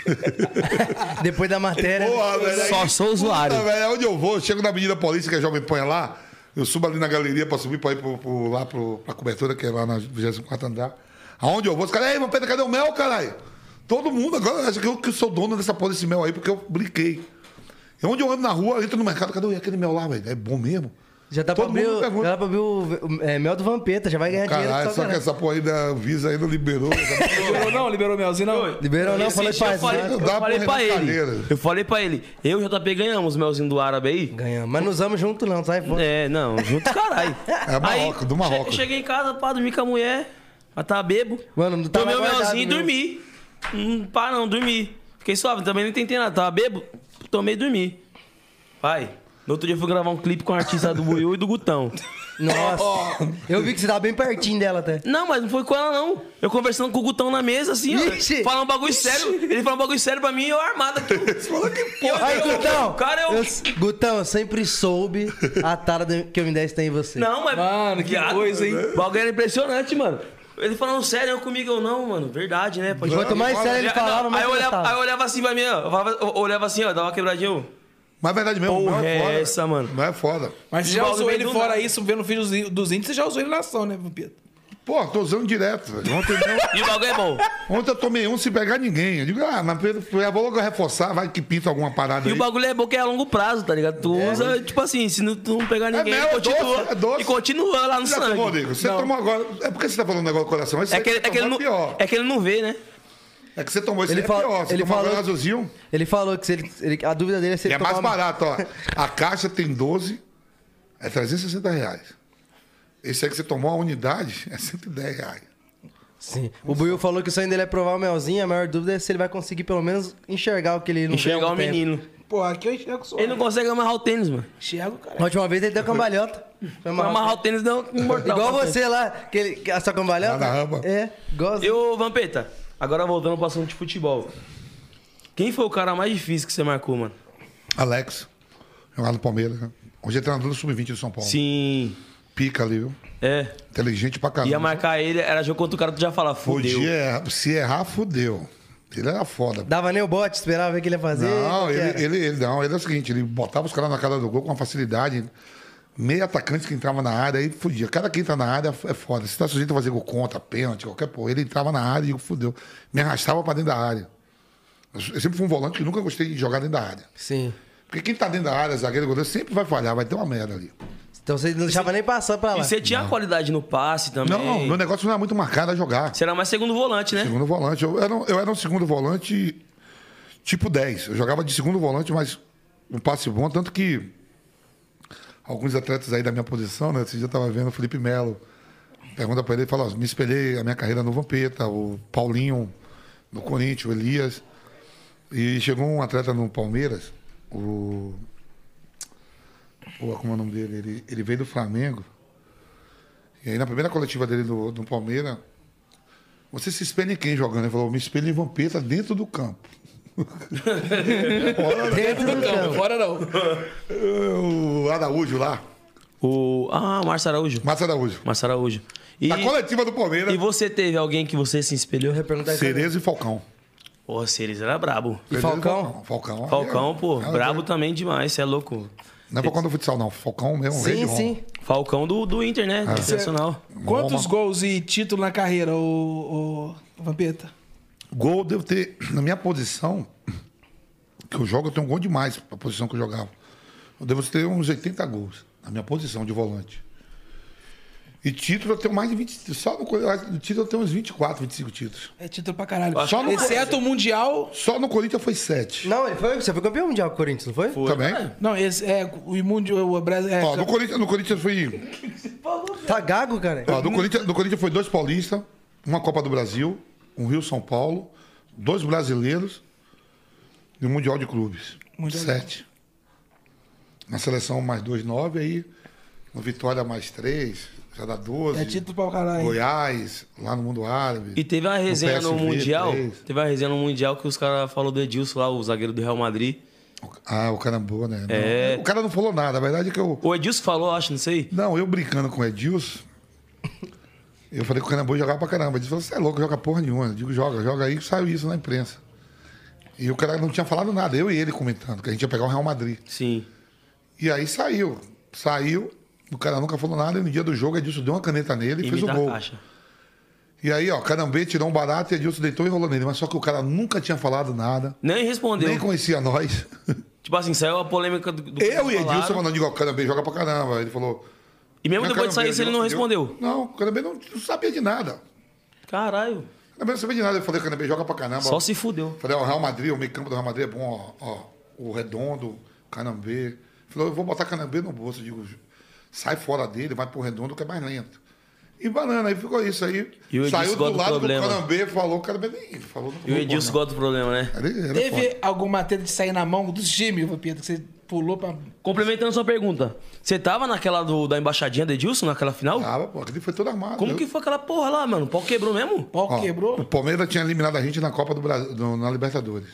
Depois da matéria. Porra, velho. aí- Só sou usuário. Puta, velho, onde eu vou, eu chego na Avenida Paulista, que é Jovem é lá, eu subo ali na galeria pra subir pra ir pro, pro- lá pro, pra cobertura, que é lá na 24 andar. Aonde eu vou, os caras, ei, Vampeta, cadê o mel, caralho? Todo mundo agora acha que eu, que sou dono dessa porra desse mel aí, porque eu brinquei. E onde eu ando na rua, eu entro no mercado, cadê aquele mel lá, velho? É bom mesmo? Já tá Todo pra abrir, mundo o- pergunta. já dá pra abrir o, o- é, mel do Vampeta, já vai ganhar dinheiro. Caralho, só só que essa porra aí da Visa aí não liberou. Liberou não? Liberou melzinho não? Liberou não, Esse falei dia pra eu falei, eu Dá falei pra ele. Eu falei pra ele. Eu e o JP ganhamos o melzinho do árabe aí. Ganhamos. Mas não usamos junto não, sai fora. É, não, junto caralho. É Marrocos, do Marrocos. che- Cheguei em casa pra dormir com a mulher, pra tá bebo. Mano, não tava Tomei o melzinho e meu. dormi. Hum, pá, não, dormi. Fiquei suave, também não tentei nada. Tava bebo, tomei e dormi. Pai, no outro dia eu fui gravar um clipe com o artista do Buiu e do Gutão. Nossa. Eu vi que você tava bem pertinho dela até. Não, mas não foi com ela, não. Eu conversando com o Gutão na mesa, assim, Ixi. ó. Falando um bagulho sério. Ele falou um bagulho sério pra mim e eu armado aqui. Aí, Gutão, Cara, eu- eu... Gutão, eu sempre soube a tara que o M10 tem em você. Não, mas. Mano, que Viado, coisa, hein? O bagulho era impressionante, mano. Ele falando sério eu comigo, eu não, mano. Verdade, né? Pode Quanto mais sério ele Não, falava, mais aí, eu olhava, aí eu olhava assim pra mim, ó. Eu, falava- eu olhava assim, ó, dava uma quebradinha. eu, Mas é verdade mesmo, Porra, não é foda. é essa, mano? Não é foda. Mas você já usou ele fora nada. isso, vendo o vídeo dos- índios, você já usou ele na ação, né, Vampeta? Pô, tô usando direto. velho. Ontem, mesmo- E o bagulho é bom. ontem eu tomei um sem pegar ninguém. Eu digo, ah, mas eu vou logo reforçar, vai que pinta alguma parada E aí. o bagulho é bom que é a longo prazo, tá ligado? Tu usa, tipo assim, se não, tu não pegar ninguém, mel, é continua. doce, é doce. E continua lá no Você sangue. tomou, nego? Você Não. tomou agora. É porque você tá falando negócio do coração. Esse É que, você é, que ele não, é pior. é que ele não vê, né? É que você tomou esse Ele é fala- pior. Você ele tomou falou- azulzinho. Ele falou que se ele, ele- a dúvida dele é se E ele é mais barato, ó. A caixa tem 12, é 360 reais. Esse aí que você tomou a unidade é 110 reais. Sim. O Buiu falou que o sonho dele é provar o melzinho, a maior dúvida é se ele vai conseguir pelo menos enxergar o que ele não Enxergar o tempo. menino. Pô, aqui eu enxergo só. Ele não consegue amarrar o tênis, mano. Enxergo, cara. A última vez ele deu cambalhota. Foi amarrar- amarrar o tênis deu um mortal. Igual você lá, que ele, a sua cambalhota. Lá na rampa. É, gosta. E ô, Vampeta, agora voltando pro assunto de futebol. Quem foi o cara mais difícil que você marcou, mano? Alex, jogava no Palmeiras. né? Hoje é treinador do Sub-20 de São Paulo. Sim. Pica ali, viu? É. Inteligente pra caramba. Ia marcar ele, era jogo contra o cara, tu já fala, fudeu. Podia errar. Se errar, fudeu. Ele era foda. Dava nem o bote, esperava ver o que ele ia fazer. Não, era? ele, ele, ele, não, ele é o seguinte, ele botava os caras na cara do gol com uma facilidade. Meio atacante que entrava na área, aí fudia. Cada que entra na área é foda. Se tá sujeito a fazer gol contra, pênalti, qualquer porra, ele entrava na área e fudeu. Me arrastava pra dentro da área. Eu sempre fui um volante que nunca gostei de jogar dentro da área. Sim. Porque quem tá dentro da área, zagueiro, goleiro, sempre vai falhar, vai ter uma merda ali. Então você não deixava nem passar pra lá. E você tinha qualidade no passe também. Não, meu negócio não era muito marcado a jogar. Você era mais segundo volante, né? Segundo volante. Eu era, eu era um segundo volante tipo 10. Eu jogava de segundo volante, mas um passe bom, tanto que alguns atletas aí da minha posição, né? Esse dia eu vendo o Felipe Melo. Pergunta pra ele, ele fala, ó, me espelhei a minha carreira no Vampeta, o Paulinho no Corinthians, o Elias. E chegou um atleta no Palmeiras, o. Pô, como é o nome dele? Ele, ele veio do Flamengo. E aí na primeira coletiva dele do, do Palmeiras, você se espelha em quem jogando? Ele falou, me espelho em Vampeta dentro do campo. Dentro do campo. fora não. o Araújo lá, O... Ah, Márcio Araújo. Márcio Araújo. Márcio Araújo. E, Na coletiva do Palmeiras, e você teve alguém que você se espelhou? Eu ia perguntar isso. Cerezo e Falcão. Pô, Ceres era brabo. E Cerezo Falcão? Falcão. Falcão, pô, É, brabo é. também demais, você é louco. Não é Falcão do futsal, não. Falcão mesmo. Sim, sim. Falcão do, do Inter, né? Internacional. Quantos Roma. gols e título na carreira, o, o Vampeta? Gol eu devo ter, na minha posição, que eu jogo, eu tenho um gol demais pra posição que eu jogava. Eu devo ter uns 80 gols na minha posição de volante. E título eu tenho mais de 20. Só no, no título eu tenho uns 24, 25 títulos. É título pra caralho. Só no- Exceto o Mundial. Só no Corinthians foi 7. Não, ele foi, você foi campeão mundial com o Corinthians, não foi? Também? Não, esse é o Mundial. O Brasil. É, Ó, no Corinthians, no Corinthians foi. Tá gago, cara. Ó, no, Corinthians, no Corinthians foi dois paulistas, uma Copa do Brasil, um Rio São Paulo, dois brasileiros e um Mundial de Clubes. Mundial de Sete. Na seleção mais dois, nove, aí no Vitória mais três, já dá 12. é título pra caralho. Goiás, lá no Mundo Árabe. E teve uma resenha no, PSV, Mundial. três. Teve uma resenha no Mundial que os caras falaram do Edilson lá, o zagueiro do Real Madrid. Ah, o Carambô, né? Não, É. O cara não falou nada. A verdade é que eu. O Edilson falou, acho, não sei. Não, eu brincando com o Edilson, eu falei que o Carambô jogava pra caramba. Ele falou, você é louco, joga porra nenhuma. Eu digo, joga, joga aí, saiu isso na imprensa. E o cara não tinha falado nada, eu e ele comentando, que a gente ia pegar o Real Madrid. Sim. E aí saiu. Saiu, o cara nunca falou nada, e no dia do jogo, Edilson deu uma caneta nele e E fez o gol. caixa. E aí, ó, Carambê tirou um barato e Edilson deitou e rolou nele. Mas só que o cara nunca tinha falado nada, Nem respondeu. nem conhecia nós. Tipo assim, saiu a polêmica do. do Eu e. Edilson mandando igual Canambê joga pra caramba. Ele falou. E mesmo "Não, depois de sair, ele não eu- respondeu. Não, o Canambê não, não sabia de nada. Caralho. O Canambê não sabia de nada. Eu falei, Canambê joga pra caramba. Só se fudeu. Falei, ó, o Real Madrid, o meio campo do Real Madrid é bom, ó, ó, o Redondo, o Canambê. Falou, eu vou botar Canambê no bolso. Eu digo, sai fora dele, vai pro Redondo que é mais lento. E banana, aí ficou isso aí. E o Edilson Saiu do gosta do lado problema. do Canambê, falou, o Canambê nem falou. E o Edilson não. gosta do problema, né? Ele, ele Teve foda. alguma treta de sair na mão dos times, Vampeta, que você pulou pra. Complementando sua pergunta, você tava naquela do, da embaixadinha do Edilson, naquela final? Tava, pô, aquele foi todo armado. Como Eu- que foi aquela porra lá, mano? O pau quebrou mesmo? O pau ó, quebrou. O Palmeiras tinha eliminado a gente na Copa do Brasil, no- na Libertadores.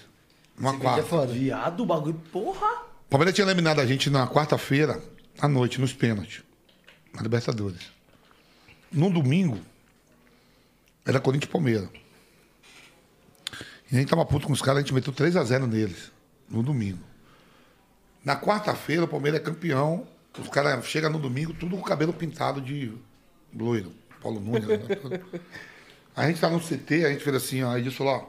Uma quarta. Viado, o bagulho, porra. O Palmeiras tinha eliminado a gente na quarta-feira, à noite, nos pênaltis. Na Libertadores. No domingo, era Corinthians e Palmeiras. E a gente tava puto com os caras, a gente meteu 3x0 neles. No domingo. Na quarta-feira, o Palmeiras é campeão. Os caras chegam no domingo, tudo com o cabelo pintado de loiro. Paulo Nunes. né? A gente tá no CT, a gente fez assim, ó. Aí disse lá, ó.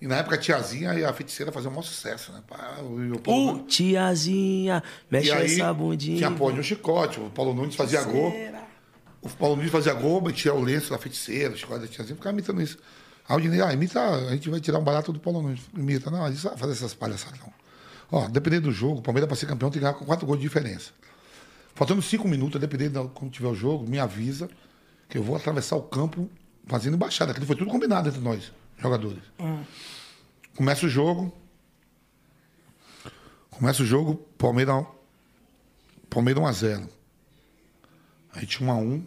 E na época a tiazinha e a feiticeira faziam um maior sucesso, né? O Paulo Uh, tiazinha, mexe e aí, essa bundinha. tinha pó de um chicote, o Paulo Nunes fazia gol. O Paulo Nunes fazia gol, metia o lenço da feiticeira, o chicote da tiazinha, ficava imitando isso. Aí o Dinei, ah, imita, a gente vai tirar um barato do Paulo Nunes. Imita, não, a gente vai fazer essas palhaçadas, não. Ó, dependendo do jogo, o Palmeiras para ser campeão tem que ganhar com quatro gols de diferença. Faltando cinco minutos, dependendo de como tiver o jogo, me avisa que eu vou atravessar o campo fazendo embaixada. Aquilo foi tudo combinado entre nós, jogadores. Começa o jogo. Começa o jogo, Palmeiras. Palmeiras 1x0. Aí tinha 1x1.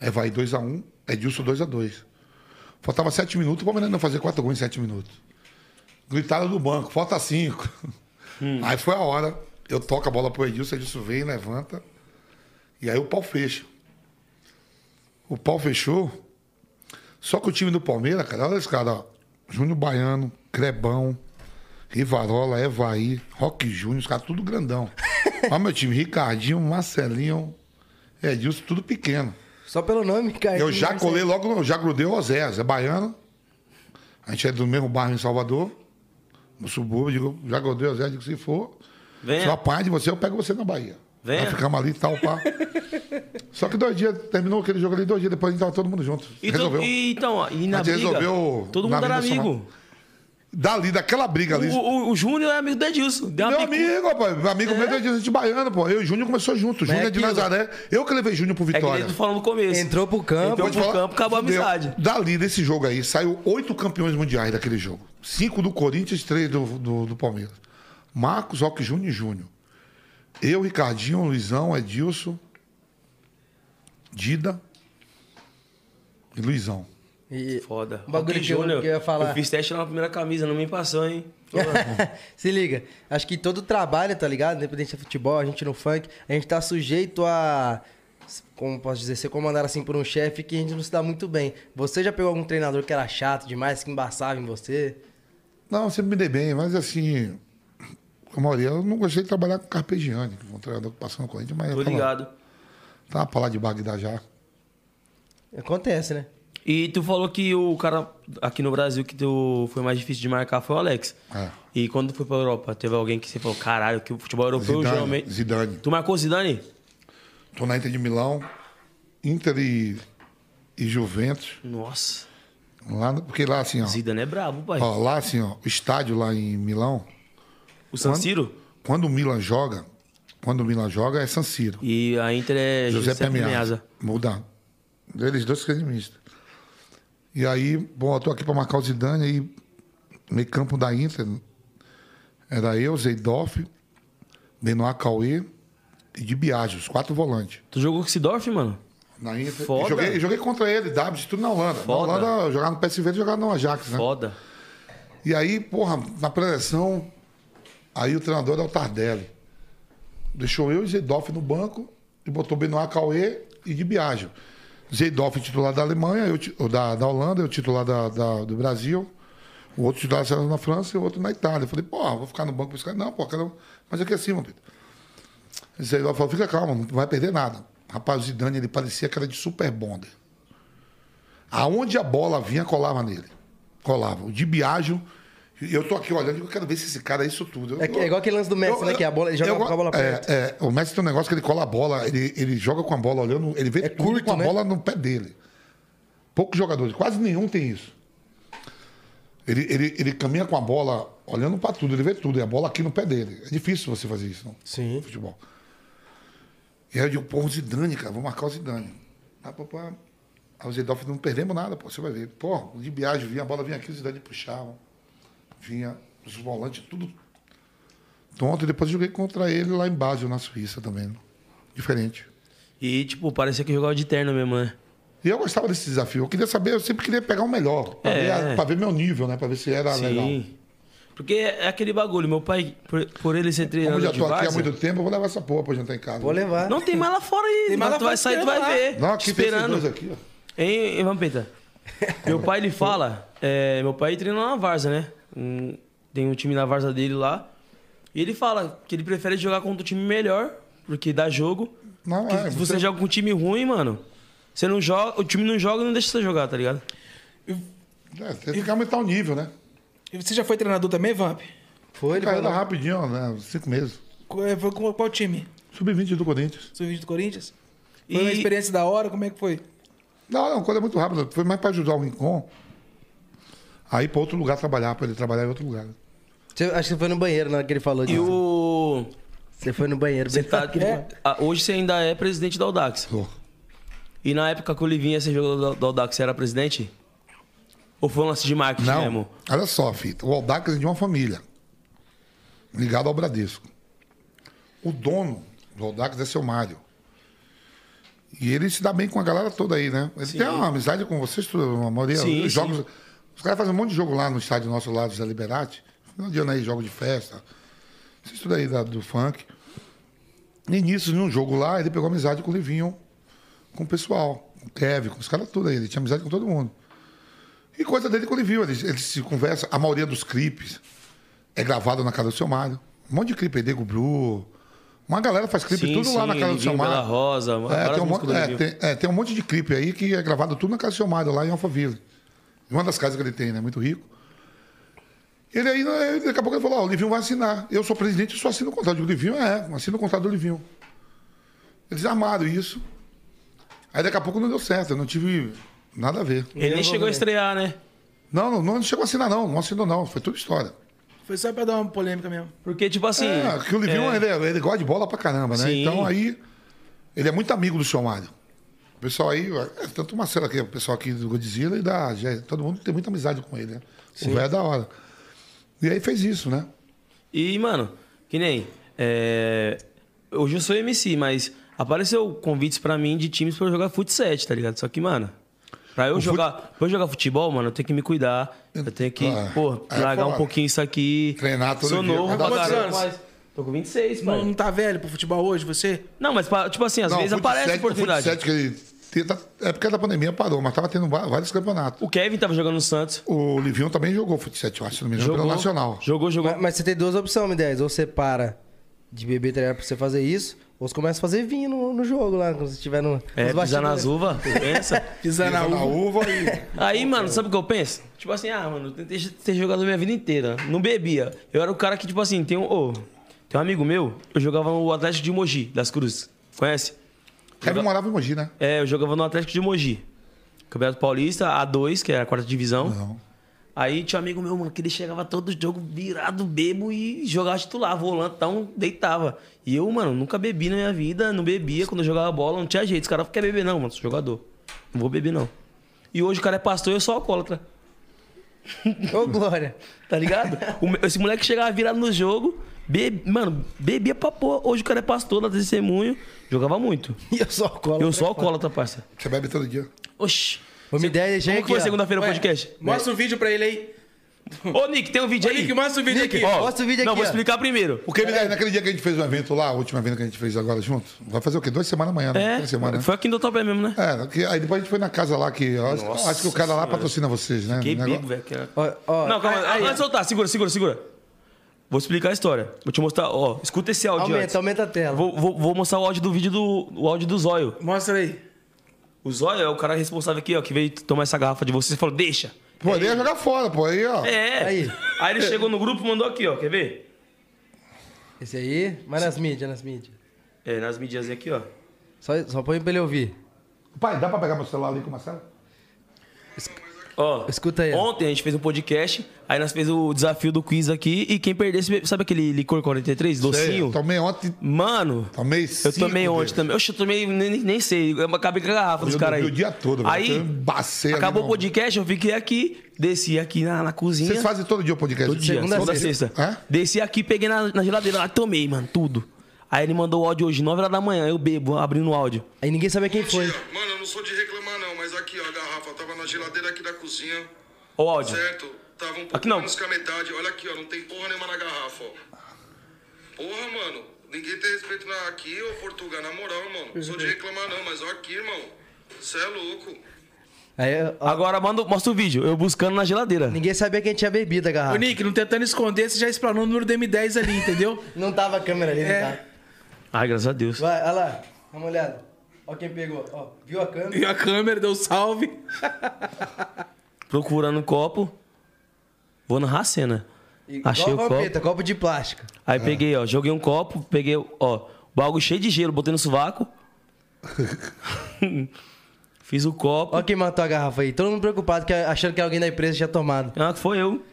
Aí vai 2x1. Edilson 2x2. Faltava 7 minutos, o Palmeiras não fazia 4 gols em 7 minutos. Gritaram do banco, falta 5. Aí foi a hora. Eu toco a bola pro Edilson, Edilson vem, levanta. E aí o pau fecha. O pau fechou. Só que o time do Palmeiras, cara, olha esse cara, ó. Júnior Baiano, Crebão, Rivarola, Evaí, Roque Júnior, os caras tudo grandão. Olha meu time, Ricardinho, Marcelinho, Edilson, tudo pequeno. Só pelo nome, cara. Eu já colei logo, já grudei o Oséias, é baiano. A gente é do mesmo bairro em Salvador, subúrbio, digo, já grudei o Oséias, digo, se for, Venha. se eu apanhar de você, eu pego você na Bahia. Venha. Nós ficamos ali e tal, pá. Só que depois dias, terminou aquele jogo ali, dois dias depois a gente tava todo mundo junto. E, Resolveu. e então, ó, e na briga, resolveu todo mundo era amigo. Dali, daquela briga ali. O, o, o Júnior é amigo do Edilson. Deu Meu picu- amigo, rapaz. Meu amigo meu é de gente baiano, pô. Eu e o Júnior começou junto. Júnior é de. Nazaré. Eu que levei Júnior pro É que Vitória. tu falou no começo. Entrou pro campo. Entrou pro falar, campo, acabou a amizade. Dali, desse jogo aí, saiu oito campeões mundiais daquele jogo. Cinco do Corinthians, três do, do, do Palmeiras. Marcos, Roque Júnior e Júnior. Eu, Ricardinho, Luizão, Edilson, Dida e Luizão. E- Foda. O bagulho que eu- que eu ia falar. Eu fiz teste lá na primeira camisa, não me passou, hein? Se liga, acho que todo trabalho, tá ligado? Independente de futebol, a gente no funk, a gente tá sujeito a. Como posso dizer, ser comandado assim por um chefe que a gente não se dá muito bem. Você já pegou algum treinador que era chato demais, que embaçava em você? Não, sempre me dei bem, mas assim, como eu, eu não gostei de trabalhar com Carpegiani, que foi um treinador que passou no Corinthians, mas Tô tava, ligado. tava pra lá de Bagdá já. Acontece, né? E tu falou que o cara aqui no Brasil que tu foi mais difícil de marcar foi o Alex. É. E quando foi pra Europa, teve alguém que você falou, caralho, que o futebol europeu Zidane, geralmente. Zidane. Tu marcou Zidane? Tô na Inter de Milão, Inter e, e Juventus. Nossa. Lá, porque lá assim, ó, Zidane é brabo, pai. ó. Lá assim, ó, o estádio lá em Milão, o San Siro? quando o Milan joga, quando o Milan joga é San Siro. E a Inter é José. Meazza. Muda. Eles dois cremistas. E aí, bom, eu tô aqui pra marcar o Zidane aí, meio campo da Inter. Era eu, Zeidoff, Benoit Cauê e de Biagio, os quatro volantes. Tu jogou com o Sidorf, mano? Na Inter. Foda. E Joguei, joguei contra ele, Davis, tudo na Holanda. Foda. Na Holanda, jogava no PSV e jogava no Ajax, né? Foda. E aí, porra, na preleção, aí o treinador era o Tardelli. Deixou eu e Zeidoff no banco e botou Benoit Cauê e de Biagio. Zeidoff titular da Alemanha, eu, da, da Holanda, eu titular da, da- do Brasil. O outro titular na França e o outro na Itália. Eu falei, porra, vou ficar no banco pra esse cara. Não, pô, cara, mas aqui é assim, meu Pedro. Zeidoff falou, fica calmo, não vai perder nada. Rapaz, o Zidane, ele parecia que era de super bonder. Aonde a bola vinha, colava nele. Colava. O de Biagio eu tô aqui olhando e eu quero ver se esse cara é isso tudo. Eu- É, é igual aquele lance do Messi, eu- né? Que a bola, ele joga eu- com a bola é, perto. é, o Messi tem um negócio que ele cola a bola, ele, ele joga com a bola olhando, ele vê É tudo curto, com a né? bola no pé dele. Poucos jogadores, quase nenhum tem isso. Ele, ele, ele caminha com a bola olhando pra tudo, ele vê tudo, e a bola aqui no pé dele. É difícil você fazer isso no Sim. no futebol. E aí eu digo, pô, o Zidane, cara, vou marcar o Zidane. Ah, pô, pô, aí o Zidane não perdemos nada, pô, você vai ver. Pô, de viagem vinha, a bola vinha aqui, o Zidane puxava. Vinha os volantes, tudo tonto. E depois joguei contra ele lá em Basel, na Suíça também. né? Diferente. E, tipo, parecia que jogava de terno mesmo, né? E eu gostava desse desafio. Eu queria saber, eu sempre queria pegar o melhor. Pra, É. ver, pra ver meu nível, né? Pra ver se era legal. Sim. Porque é aquele bagulho. Meu pai, por, por ele ser Como treinador eu já de tô aqui há muito tempo, eu vou levar essa porra pra jantar em casa. Vou levar. Não tem mais lá fora aí. Tem mais mas lá tu vai sair, tu vai lá. ver. Não, aqui tem esses esperando. dois aqui, ó. Hein, hein, Vampeta? meu pai, ele fala... é, meu pai treina na Varsa, né? Um- tem um time na Varsa dele lá. E ele fala que ele prefere jogar contra um time melhor, porque dá jogo. Não, é, se você joga com um time ruim, mano... Você não joga... O time não joga e não deixa você jogar, tá ligado? É, você tem que aumentar o nível, né? E você já foi treinador também, Vamp? Foi, ele falou. rapidinho, né? Cinco meses. Qual- é, Foi com qual time? Sub-20 do Corinthians. Sub-20 do Corinthians? Foi E- uma experiência da hora? Como é que foi? Não, não, coisa muito rápida. Foi mais para ajudar o Rincon a ir para outro lugar trabalhar, para ele trabalhar em outro lugar. Você- acho que você foi no banheiro na hora que ele falou E disso. o... Você foi no banheiro. Você tá... ele É. Hoje você ainda é presidente da Audax. Pô, E na época que o Livinho ia ser jogador da Audax, você era presidente? Ou foi um lance de marketing Não, mesmo? olha só, fita. O Aldax é de uma família, ligado ao Bradesco. O dono do Aldax é seu Mário. E ele se dá bem com a galera toda aí, né? Ele tem uma amizade com vocês, tudo, a maioria. Sim, os sim. Os caras fazem um monte de jogo lá no estádio nosso lá do Zé Liberati. De ano aí, jogo de festa. Isso tudo aí da- do funk. E nisso, num jogo lá, ele pegou amizade com o Livinho, com o pessoal, com o Kevin, com os caras todos aí. Ele tinha amizade com todo mundo. E coisa dele que ele viu, ele, ele se conversa. A maioria dos clipes é gravado na casa do seu Mário. Um monte de clipe aí, Diego Bru. Uma galera faz clipe Sim, tudo lá sim, na casa do seu Livinho, Mário. Rosa, É, tem um, é, Livinho. tem, é, tem um monte de clipe aí que é gravado tudo na casa do seu Mário, lá em Alphaville. Uma das casas que ele tem, né? Muito rico. Ele aí, né, daqui a pouco ele falou, ó, o Livinho vai assinar. Eu sou presidente e só assino o contrato. Eu digo, Livinho é, assina o contrato do Livinho. Eles armaram isso. Aí daqui a pouco não deu certo, eu não tive nada a ver. Ele nem chegou a estrear, né? Não, não, não chegou a assinar, não. Não assinou, não. Foi tudo história. Foi só pra dar uma polêmica mesmo. Porque, tipo assim. é, que o Livinho, é, ele, é- ele gosta de bola pra caramba, né? Sim. Então aí, ele é muito amigo do seu Mário. O pessoal aí, é, tanto o Marcelo aqui, o pessoal aqui do Godzilla e da Gé, todo mundo tem muita amizade com ele, né? O velho é da hora. E aí fez isso, né? E, mano, que nem. é, Hoje eu sou MC, mas apareceu convites pra mim de times pra eu jogar futsal, tá ligado? Só que, mano. Pra eu, O jogar, pra eu jogar futebol, mano, eu tenho que me cuidar. Eu tenho que, Ah, pô, é largar um pouquinho isso aqui. Treinar todo Sou dia, novo acordar pra caramba. mas Tô com 26, pai. Não, não tá velho pro futebol hoje, você? Não, mas, tipo assim, às Não, vezes aparece sete- oportunidade. O que ele é porque da pandemia parou, mas tava tendo vários campeonatos. O Kevin tava jogando no Santos. O Livinho também jogou fut 7, eu acho, se não me engano, Jogou. pelo Nacional. Jogou, jogou. Mas, mas você tem duas opções, M10. Ou você para de beber tá ligado, pra você fazer isso, ou você começa a fazer vinho no, no jogo lá, quando você estiver no. É, pisar nas uvas, pensa? Pisar na Pisa na uva. e... Aí, mano, sabe o que eu penso? Tipo assim, ah, mano, eu tentei ter jogado a minha vida inteira. Não bebia. Eu era o cara que, tipo assim, tem um. ô, tem um amigo meu, eu jogava no Atlético de Mogi, das Cruzes. Conhece? Kevin morava em Mogi, né? É, eu jogava no Atlético de Mogi. Campeonato Paulista, A2, que é a quarta divisão. Não. Aí tinha um amigo meu, mano, que ele chegava todo jogo virado, bebo e jogava titular, volantão, deitava. E eu, mano, nunca bebi na minha vida, não bebia. Quando eu jogava bola, não tinha jeito. Os caras querem beber, não, mano, sou jogador. Não vou beber, não. E hoje o cara é pastor e eu sou alcoólatra. Ô, Glória. Tá ligado? Esse moleque chegava virado no jogo, be... mano, bebia pra porra. Hoje o cara é pastor, dá testemunho, jogava muito. E eu sou alcoólatra. Eu sou alcoólatra, parça. Você bebe todo dia. Oxi. Ô, M10, chega Como que foi segunda-feira o podcast? Mostra um vídeo pra ele aí. Ô, Nick, tem um vídeo Ô, aí? Nick, mostra o vídeo Nick, aqui. ó. Mostra o vídeo Não, aqui, vou ó. explicar primeiro. Porque ele, naquele dia que a gente fez um evento lá, o último evento que a gente fez agora junto, vai fazer o quê? Duas semanas amanhã, né? É, Três semanas, né? foi aqui no Topé mesmo, né? É, aí depois a gente foi na casa lá que. Acho, Nossa acho que o cara lá Senhora. patrocina vocês, né? Que bico, velho. Não, calma, aí, de soltar, segura, segura, segura. Vou explicar a história. Vou te mostrar, ó, escuta esse áudio antes. Aumenta, aumenta a tela. Vou, vou, vou mostrar o áudio do vídeo do o áudio do Zóio. Mostra aí. O Zóio é o cara responsável aqui, ó, que veio tomar essa garrafa de vocês e falou, deixa. Ia jogar fora, pô. Aí, ó. É. Aí. Aí ele chegou no grupo e mandou aqui, ó. Quer ver? Esse aí, mas nas mídias, nas mídias. É, nas mídias aqui, ó. Só, só põe pra ele ouvir. Pai, dá pra pegar meu celular ali com o Marcelo? Ó, Escuta aí. Ontem a gente fez um podcast, aí nós fez o desafio do quiz aqui e quem perdesse, sabe aquele licor 43, Sei, docinho? eu tomei ontem, Mano, tomei eu tomei ontem deles. também. Oxe, eu tomei, nem, nem sei, eu acabei com a garrafa dos caras aí. o dia todo, velho. Aí, ali acabou o podcast, eu fiquei aqui, desci aqui na, na cozinha. Vocês fazem todo dia o podcast? Todo dia, Segunda segunda sexta. Hã? Desci aqui, peguei na, na geladeira, lá, tomei, mano, tudo. Aí ele mandou o áudio hoje, 9 horas da manhã, eu bebo, abrindo o áudio. Aí ninguém sabia quem foi. Mano, eu não sou de reclamar não, mas aqui ó, a garrafa tava na geladeira aqui da cozinha, Ó o áudio. certo? Tava um pouco Aqui não. menos que a metade. Olha aqui, ó, não tem porra nenhuma na garrafa, ó. Porra, mano, ninguém tem respeito na... aqui, ô Portugal, na moral, irmão. Não sou de reclamar não, mas ó aqui, irmão. Cê é louco. Aí, Agora manda, mostra o vídeo, eu buscando na geladeira. ninguém sabia quem tinha bebido a Ô, garrafa. Nick, não tentando esconder, você já explanou o número do M10 ali, entendeu? Não tava a câmera ali, É. não tava. Ai, graças a Deus. Vai, olha lá. Dá uma olhada. Ó quem pegou. Ó, viu a câmera? E a câmera deu salve. Procurando o copo. Vou narrar a cena. Achei o copo. vampeta, copo de plástico. Aí peguei, ó, joguei um copo, peguei, ó, o bagulho cheio de gelo, botei no sovaco. Fiz o copo. Ó quem matou a garrafa aí. Todo mundo preocupado, que, achando que alguém da empresa tinha tomado. Ah, foi eu.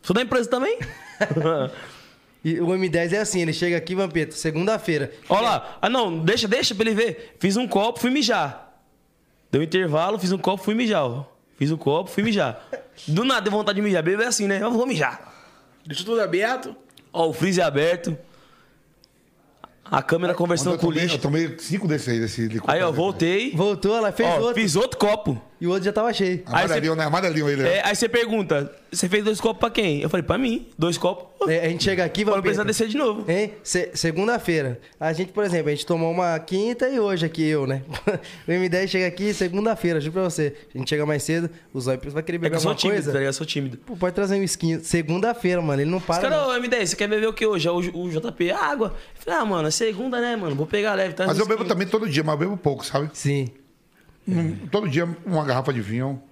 Sou da empresa também. E o M10 é assim, ele chega aqui, Vampeta, segunda-feira. Ó lá. Ah, não, deixa, deixa pra ele ver. Fiz um copo, fui mijar. Deu um intervalo, fiz um copo, fui mijar, ó. Fiz um copo, fui mijar. Do nada deu vontade de mijar. Bebê é assim, né? Eu vou mijar. Deixa tudo aberto. Ó, o freezer aberto. A câmera conversando eu, com o tomei, eu lixo. tomei cinco desses aí, desse licor. Aí, ó, voltei. Voltou, ela fez Ó, outro. fiz outro copo. E o outro já tava cheio. Aí Amarelinho, né? Amarelinho ele. né? É, aí você pergunta, você fez dois copos pra quem? Eu falei, pra mim. Dois copos. É, a gente chega aqui, Vamos precisar Vampeta. descer de novo. Hein? Se- Segunda-feira. A gente, por exemplo, a gente tomou uma quinta e hoje aqui eu, né? o M10 chega aqui segunda-feira, juro pra você. A gente chega mais cedo, o Zóio vai querer É beber que eu sou alguma tímido, coisa. tá ligado? Eu sou tímido. Pô, pode trazer um skin. Segunda-feira, mano. Ele não Os para. caras, não. ô M10, você quer beber o que hoje? É O, o JP, água. Eu falei, ah, mano, é segunda, né, mano? Vou pegar leve. Tá Mas eu bebo também todo dia, mas eu bebo pouco, sabe? Sim. Todo dia uma garrafa de vinho.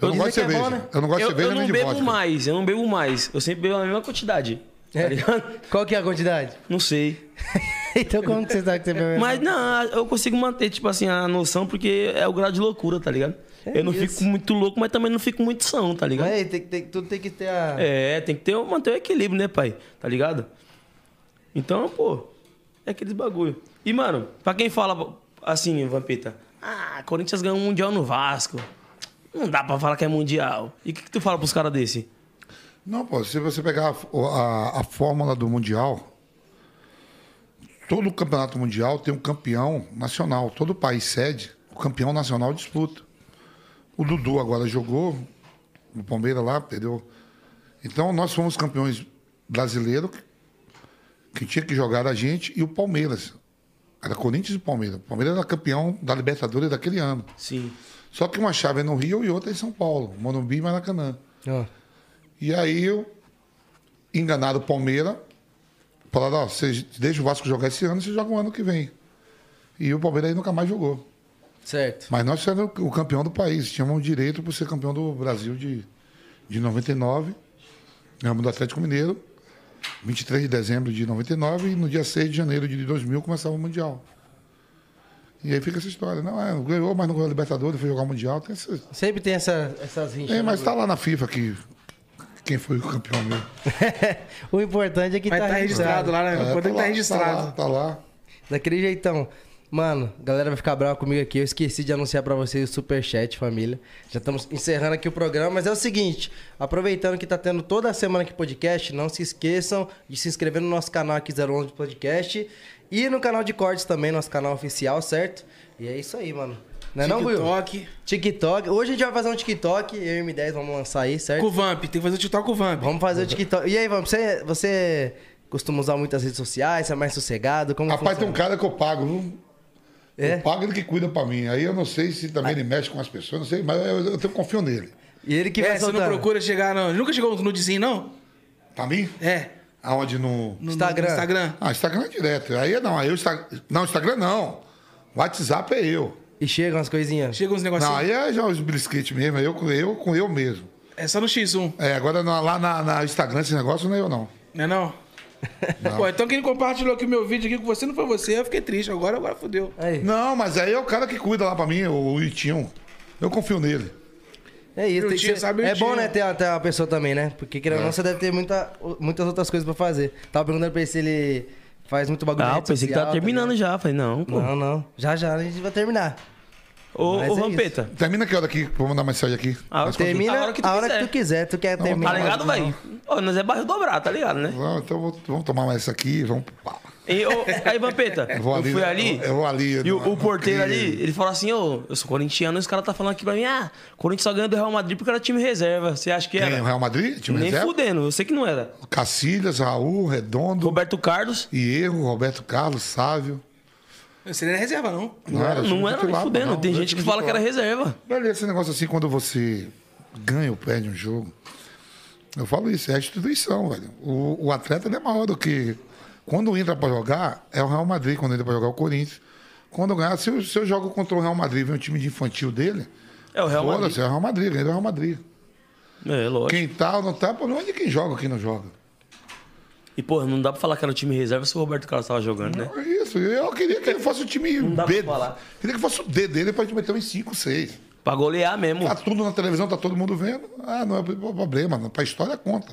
Eu não Dizem gosto de é cerveja. bom, né? Eu não gosto Eu, de cerveja eu não nem de bebo vodka. mais, eu não bebo mais. Eu sempre bebo a mesma quantidade. É. Tá ligado? Qual que é a quantidade? Não sei. então como que você sabe que você bebe? Mas não, eu consigo manter, tipo assim, a noção, porque é o grau de loucura, tá ligado? É eu não isso. fico muito louco, mas também não fico muito são, tá ligado? É, tem, tem, tudo tem que ter a... É, tem que ter, manter o equilíbrio, né, pai? Tá ligado? Então, pô, é aqueles bagulho. E, mano, pra quem fala assim, Vampeta, ah, Corinthians ganhou um Mundial no Vasco. Não dá pra falar que é Mundial. E o que, que tu fala pros caras desse? Não, pô, se você pegar a, a- a fórmula do Mundial, todo campeonato mundial tem um campeão nacional. Todo país cede, o campeão nacional disputa. O Dudu agora jogou no Palmeiras lá, entendeu? Então nós fomos campeões brasileiros, que tinha que jogar a gente e o Palmeiras. Era Corinthians e Palmeiras. O Palmeiras era campeão da Libertadores daquele ano. Sim. Só que uma chave é no Rio e outra é em São Paulo, Morumbi e Maracanã. Ó, E aí, eu, enganaram o Palmeiras, falaram, ó, você deixa o Vasco jogar esse ano, você joga o ano que vem. E o Palmeiras aí nunca mais jogou. certo. Mas nós éramos o campeão do país, tínhamos direito por ser campeão do Brasil de, de 99. Ganhamos do Atlético Mineiro, 23 de dezembro de 99, e no dia 6 de janeiro de 2000 começava o Mundial. E aí fica essa história. Não, é, ganhou, mas não ganhou a Libertadores, foi jogar o Mundial. Tem essa... Sempre tem essa, essas rinchas. É, né, mas tá lá na FIFA que quem foi o campeão mesmo. o importante é que Mas tá, tá registrado lá, né? É, Pode tá estar lá, registrado. Tá lá, tá lá. Daquele jeitão. Mano, a galera vai ficar brava comigo aqui. Eu esqueci de anunciar pra vocês o Superchat, família. Já estamos encerrando aqui o programa. Mas é o seguinte: aproveitando que tá tendo toda semana aqui podcast, não se esqueçam de se inscrever no nosso canal aqui 011 Podcast. E no canal de cortes também, nosso canal oficial, certo? E é isso aí, mano. Não é não, Will? TikTok. TikTok. Hoje a gente vai fazer um TikTok. Eu e o M10 vamos lançar aí, certo? Com o Vamp, tem que fazer o TikTok com o Vamp. Vamos fazer o TikTok. E aí, vamos, você, você costuma usar muitas redes sociais? Você é mais sossegado? Como Rapaz, tem funciona? um cara que eu pago, viu? É? Eu pago ele que cuida pra mim. Aí eu não sei se também ele mexe com as pessoas, não sei, mas eu, eu, eu confio nele. E ele que vai É, você não procura chegar, não. Nunca chegou no nudezinho, não? Pra mim? É. Aonde no. No Instagram. No Instagram. Ah, Instagram é direto. Aí não, aí o Instagram. Não, Instagram não. WhatsApp é eu. E chegam as coisinhas. Chega uns negocinhos. Não, aí é já os brisquetes mesmo, é eu com eu, com eu mesmo. É só no X1, É, agora lá na, na Instagram esse negócio não é eu não. não é não? Pô, então quem compartilhou aqui o meu vídeo aqui com você não foi você, eu fiquei triste. Agora, agora fodeu. Aí. Não, mas aí é o cara que cuida lá pra mim, o Itinho. Eu confio nele. É isso, tem que ser- é bom, né, ter, a- ter uma pessoa também, né? Porque querendo ou É. não, você deve ter muita, muitas outras coisas pra fazer. Tava perguntando pra ele se ele faz muito bagulho Ah, pensei que social, tava terminando tá já. Falei, não, pô. Não, não. Já já a gente vai terminar. Ô, Mas ô é Vampeta. Termina que hora aqui? Vou mandar mensagem aqui. Ah, Termina A hora que tu a hora quiser. que tu quiser. Tu quer terminar. Tá ligado, Não. velho? Ô, nós é bairro dobrado, tá ligado, né? Não, então vou- vamos tomar mais essa aqui. Vamos. E, ô, aí, Vampeta, Eu eu, vou ali. fui ali, Eu, eu vou ali. e o, no- o porteiro ali, ele falou assim, ô, eu sou corintiano, e os caras tá falando aqui pra mim, ah, Corinthians só ganha do Real Madrid porque era time reserva. Você acha que era? O Real Madrid? Time Nem reserva? fudendo, eu sei que não era. Cacilhas, Raul, Redondo, Roberto Carlos, e erro, Roberto Carlos, Sávio. Você não é reserva, não. Não era, não era fudendo. não, Tem gente que fala que era reserva. Velho, esse negócio assim, quando você ganha ou perde um jogo, eu falo isso, é a instituição, velho. O, o atleta ele é maior do que. Quando entra pra jogar, é o Real Madrid, quando entra pra jogar é o Corinthians. Quando ganhar, se eu, se eu jogo contra o Real Madrid e vem um time de infantil dele, É o Real Madrid. é o Real Madrid, ganha do Real Madrid. É, lógico. Quem tá ou não tá, problema é de quem joga ou quem não joga. E, pô, não dá pra falar que era o time reserva se o Roberto Carlos tava jogando, né? É isso, eu queria que ele fosse o time dá B. pra falar. Queria que fosse o D dele pra gente meter uns 5, 6. Pra golear mesmo. Tá tudo na televisão, tá todo mundo vendo. Ah, não é problema. não. Pra história conta.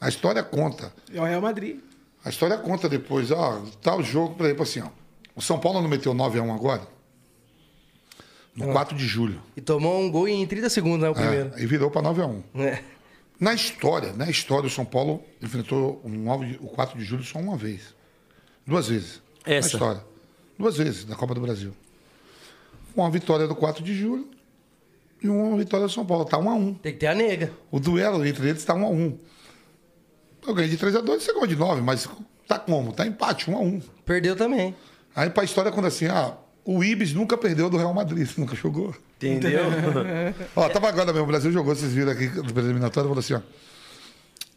A história conta. É o Real Madrid. A história conta depois, ó, tal jogo, por exemplo, assim, ó. O São Paulo não meteu 9x1 agora? No 4 de julho. E tomou um gol em 30 segundos, né? O primeiro. É, e virou pra 9x1. É. Na história, na história, o São Paulo enfrentou o, 9 de- o 4 de julho só uma vez. Duas vezes. Essa? Na história. Duas vezes na Copa do Brasil. Uma vitória do 4 de julho e uma vitória do São Paulo. Tá 1 a 1 Tem que ter a nega. O duelo entre eles está 1 a 1 Eu ganhei de 3 a 2 você ganhou de 9, mas tá como? Tá empate, 1 a 1 Perdeu também. Aí pra história, quando assim, ah, o Ibis nunca perdeu do Real Madrid, nunca jogou. Entendeu? Ó, tava agora mesmo, o Brasil jogou, vocês viram aqui no eliminatório, falou assim, ó.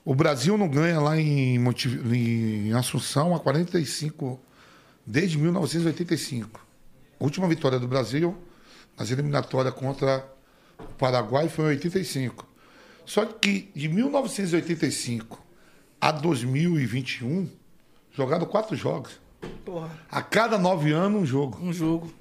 O Brasil não ganha lá em, em Assunção há 45, desde 1985. A última vitória do Brasil nas eliminatórias contra o Paraguai foi em 85. Só que de 1985 a 2021, jogaram quatro jogos. Porra, A cada nove anos, um jogo. um jogo.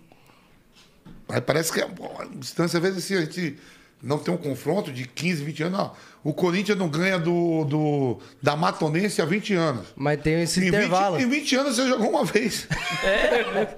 Aí parece que é pô, a distância, às vezes, assim, a gente não tem um confronto de 15, 20 anos. Não. O Corinthians não ganha do, do, da Matonense há 20 anos. Mas tem esse Em 20, intervalo. em 20 anos você jogou uma vez.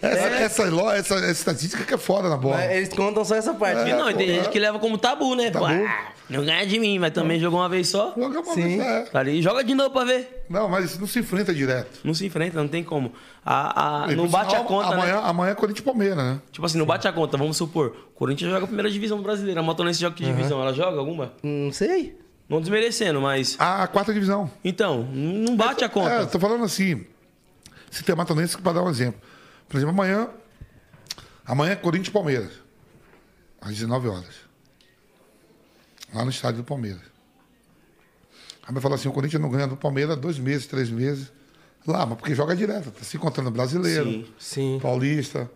Essa, essa, lo- essa, essa estatística que é foda na bola. Mas eles contam só essa parte. E não, tem pô, gente é. que leva como tabu, né? Tabu. ah, não ganha de mim, mas também jogou uma vez só. Joga uma Sim. vez, é. Tá ali, joga de novo pra ver. Não, mas não se enfrenta direto. Não se enfrenta, não tem como. A, a- E, não por bate sinal, a conta, amanhã, né? Amanhã é Corinthians e Palmeiras, né? Tipo assim, não bate a conta, vamos supor. O Corinthians joga a primeira divisão brasileira. A Motonense joga que divisão? Ela joga alguma? Não sei. Não desmerecendo, mas. A quarta divisão. Então, não bate a conta. É, tô falando assim. Se tem Matonense, para dar um exemplo. Por exemplo, amanhã. Amanhã é Corinthians e Palmeiras. Às 19 horas. Lá no estádio do Palmeiras. Aí vai falar assim: o Corinthians não ganha do Palmeiras há dois meses, três meses. Lá, mas porque joga direto. Tá se encontrando brasileiro, Sim. Sim. paulista.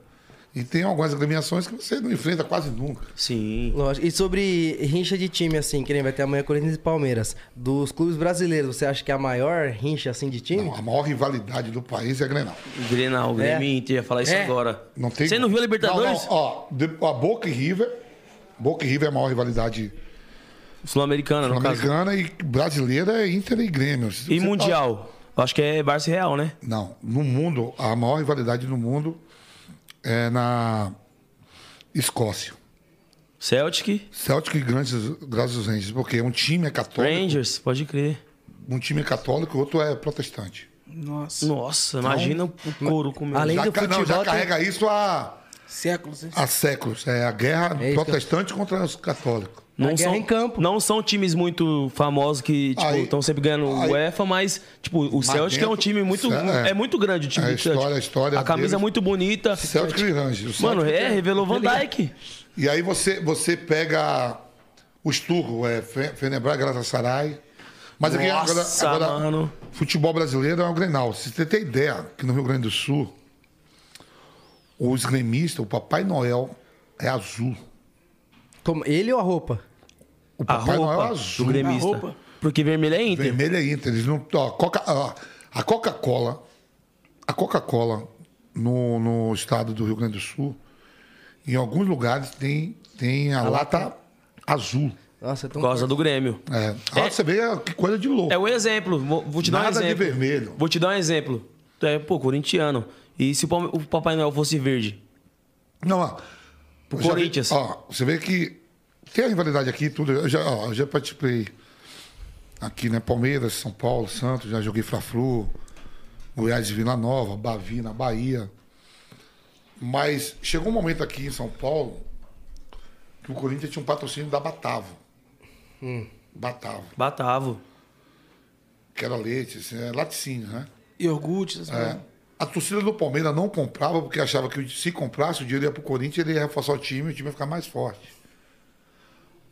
E tem algumas agremiações que você não enfrenta quase nunca. Sim. Lógico. E sobre rincha de time, assim, que nem vai ter amanhã Corinthians e Palmeiras. Dos clubes brasileiros, você acha que é a maior rincha, assim, de time? Não, a maior rivalidade do país é a Grenal. Grenal, Grêmio e Inter, ia falar isso É. agora. Não tem Você não viu a Não, Libertadores? não, ó, de- a Boca e River. Boca e River é a maior rivalidade Sul-Americana, no caso. americana e brasileira é Inter e Grêmio. E Você Mundial? Eu Acho que é Barça e Real, né? tá- Não, no mundo, a maior rivalidade no mundo é na Escócia. Celtic, Celtic e Grandes Grandes Rangers, porque um time é católico, Rangers, pode crer. um time é católico e o outro é protestante. Nossa. Nossa, imagina o couro comendo. Além Já, do ca- não, futebol, já tem- carrega isso há, Séculos, né? há séculos. É a guerra É que eu- protestante contra os católicos. Não são, em campo. não são times muito famosos que, tipo, estão sempre ganhando o aí- UEFA, mas, tipo, o Celtic é um dentro- time muito. é. É, muito grande o time É a do Celtic. história- a história A camisa deles- é muito bonita. Celtic e Rangers. O Mano, Celtic é, revelou Van Dijk. E aí você, você pega os turcos, é, Fe- Fenerbahçe, Galatasaray. Mas aqui agora, Nossa, agora mano. futebol brasileiro é o Grenal. Se você tem ideia que no Rio Grande do Sul, os gremistas, o Papai Noel é azul. Como- Ele ou a roupa? O A Papai Noel é roupa azul. do gremista. A roupa. Porque vermelho é Inter. Vermelho é Inter. Eles não, ó, Coca, ó, a Coca-Cola, a Coca-Cola no, no estado do Rio Grande do Sul, em alguns lugares tem, tem a, lata, azul. Nossa, é tão Por causa do Grêmio. É. Olha, Você vê que coisa de louco. É um exemplo. Vou, vou te dar Nada um de exemplo. vermelho. Vou te dar um exemplo. Tu é, pô, corintiano. E se o o Papai Noel fosse verde? Não, ó. Vi- Corinthians. ó, você vê que tem a rivalidade aqui, tudo. Eu já, ó, eu já participei aqui, né? Palmeiras, São Paulo, Santos, já joguei Fla-Flu, Goiás e Vila Nova, Bavi na Bahia. Mas chegou um momento aqui em São Paulo que o Corinthians tinha um patrocínio da Batavo. Batavo, Batavo. que era leite, assim, é laticínio, né? Iogurte, essas É. A torcida do Palmeiras não comprava porque achava que se comprasse o dinheiro ia pro Corinthians, ele ia reforçar o time e o time ia ficar mais forte.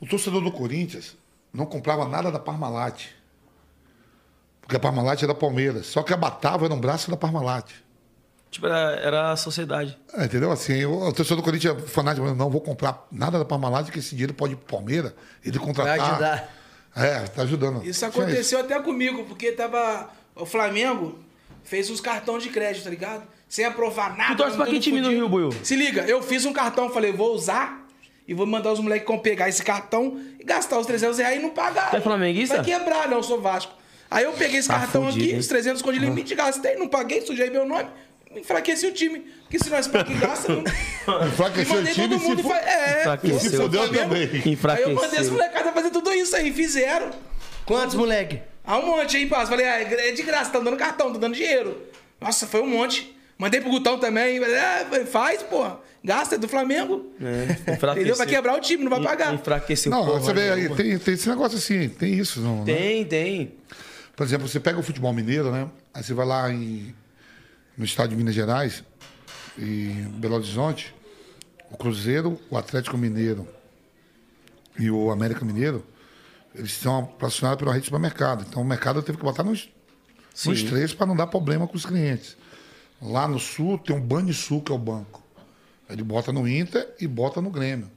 O torcedor do Corinthians não comprava nada da Parmalat. Porque a Parmalat era Palmeiras. Só que a Batava era um braço da Parmalat. Tipo, era, era a sociedade. É, entendeu? Assim, o, o torcedor do Corinthians é fanático, mas não vou comprar nada da Parmalat, que esse dinheiro pode ir pro Palmeiras, ele contratar. Vai ajudar. É, tá ajudando. Isso aconteceu até comigo, porque tava. O Flamengo fez uns cartões de crédito, tá ligado? Sem aprovar nada. Tu torce pra que time no. Rio, Buiu? Se liga, eu fiz um cartão, falei, vou usar e vou mandar os moleques pegar esse cartão e gastar os 300 reais e não pagar. Tu é flamenguista? Vai quebrar, não, eu sou Vasco. Aí eu peguei esse Tá cartão fudido, aqui, hein? os 300 com de limite, gastei, não paguei, sujei meu nome, enfraqueci o time. Porque se nós que gasta, não. Enfraqueceu o mandei time todo se mundo fu- fa... É, Enfraqueceu. se fudeu também. Aí eu mandei as molecadas fazer tudo isso aí, fizeram. Quantos, moleque? Ah, um monte aí, passa. Falei, ah, é de graça, tá dando cartão, tá dando dinheiro. Nossa, foi um monte. Mandei pro Gutão também. Falei, faz, porra. Gasta, é do Flamengo. É, Entendeu? Vai quebrar o time, não vai pagar. Enfraqueceu Não, porra você vê aí, nenhuma. tem, tem esse negócio assim, tem isso. Não, né? Tem, tem. Por exemplo, você pega o futebol mineiro, né? Aí você vai lá em, no estado de Minas Gerais, em Belo Horizonte, o Cruzeiro, o Atlético Mineiro e o América Mineiro, eles são patrocinados pela rede de supermercado. Então o mercado teve que botar nos, nos três para não dar problema com os clientes. Lá no Sul tem um Banrisul, que é o banco. Ele bota no Inter e bota no Grêmio.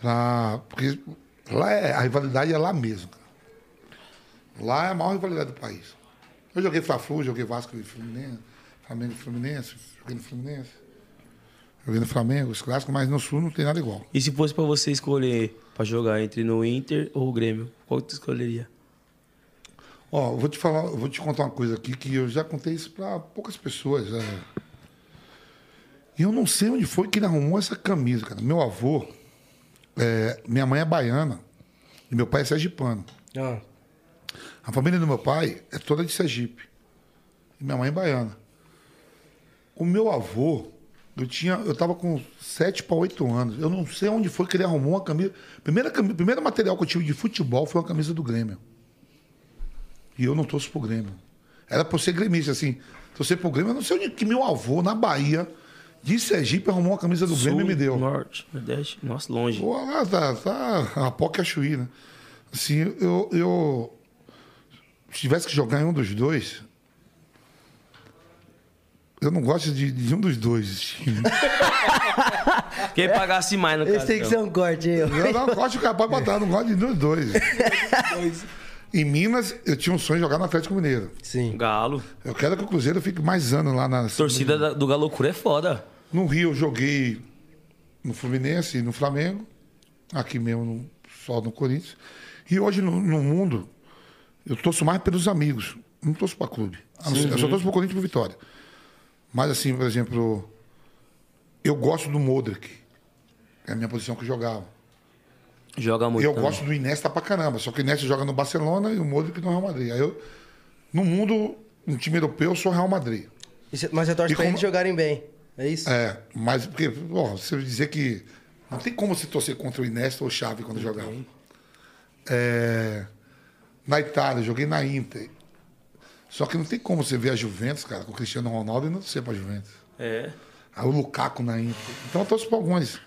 Pra, porque lá é, a rivalidade é lá mesmo. cara. Lá é a maior rivalidade do país. Eu joguei Fla-Flu, joguei Vasco e Fluminense, Flamengo e Fluminense, joguei no Fluminense, joguei no Flamengo, os clássicos, mas no Sul não tem nada igual. E se fosse pra você escolher pra jogar entre no Inter ou o Grêmio, qual que tu escolheria? Ó, vou te falar, vou te contar uma coisa aqui que eu já contei isso para poucas pessoas. é. E eu não sei onde foi que ele arrumou essa camisa, cara. Meu avô, é, minha mãe é baiana e meu pai é sergipano. Ah, A família do meu pai é toda de Sergipe. E minha mãe é baiana. O meu avô, eu tinha, eu tava com 7 para 8 anos. Eu não sei onde foi que ele arrumou uma camisa. Primeira, primeiro material que eu tive de futebol foi uma camisa do Grêmio. E eu não torço pro Grêmio. Era pra eu ser gremista, assim. Torcer pro Grêmio, eu não sei onde que meu avô, na Bahia, de Sergipe, arrumou uma camisa do Grêmio e me deu. Norte, Nordeste, nossa, longe. Pô, lá tá, tá a Poca e a Chuí, né? Assim, eu, eu. Se tivesse que jogar em um dos dois. Eu não gosto de, de um dos dois times. Quem pagasse mais no esse caso. tem que ser um corte aí, ó. Eu não gosto, cara, pode botar, não gosto de um dos dois. Em Minas, eu tinha um sonho de jogar no Atlético Mineiro. Sim. Galo. Eu quero que o Cruzeiro fique mais anos lá na. Torcida da- do Galocura é foda. No Rio eu joguei no Fluminense e no Flamengo, aqui mesmo no, só no Corinthians. E hoje no, no mundo eu torço mais pelos amigos, não torço para clube. Ser- Eu só torço para Corinthians e pro Vitória. Mas assim, por exemplo, eu gosto do Modric, é a minha posição que eu jogava. Joga muito. E eu também. gosto do Iniesta pra caramba, só que o Iniesta joga no Barcelona e o Modric no Real Madrid. Aí eu, no mundo, no time europeu, eu sou Real Madrid. Cê- Mas você torce E pra como- eles jogarem bem. É isso? É, mas porque, ó, você dizer que não tem como se torcer contra o Iniesta ou o Xavi quando jogava. É, na Itália, joguei na Inter. Só que não tem como você ver a Juventus, cara, com o Cristiano Ronaldo e não torcer pra Juventus. É. Aí o Lukaku na Inter. Então eu torço pra alguns.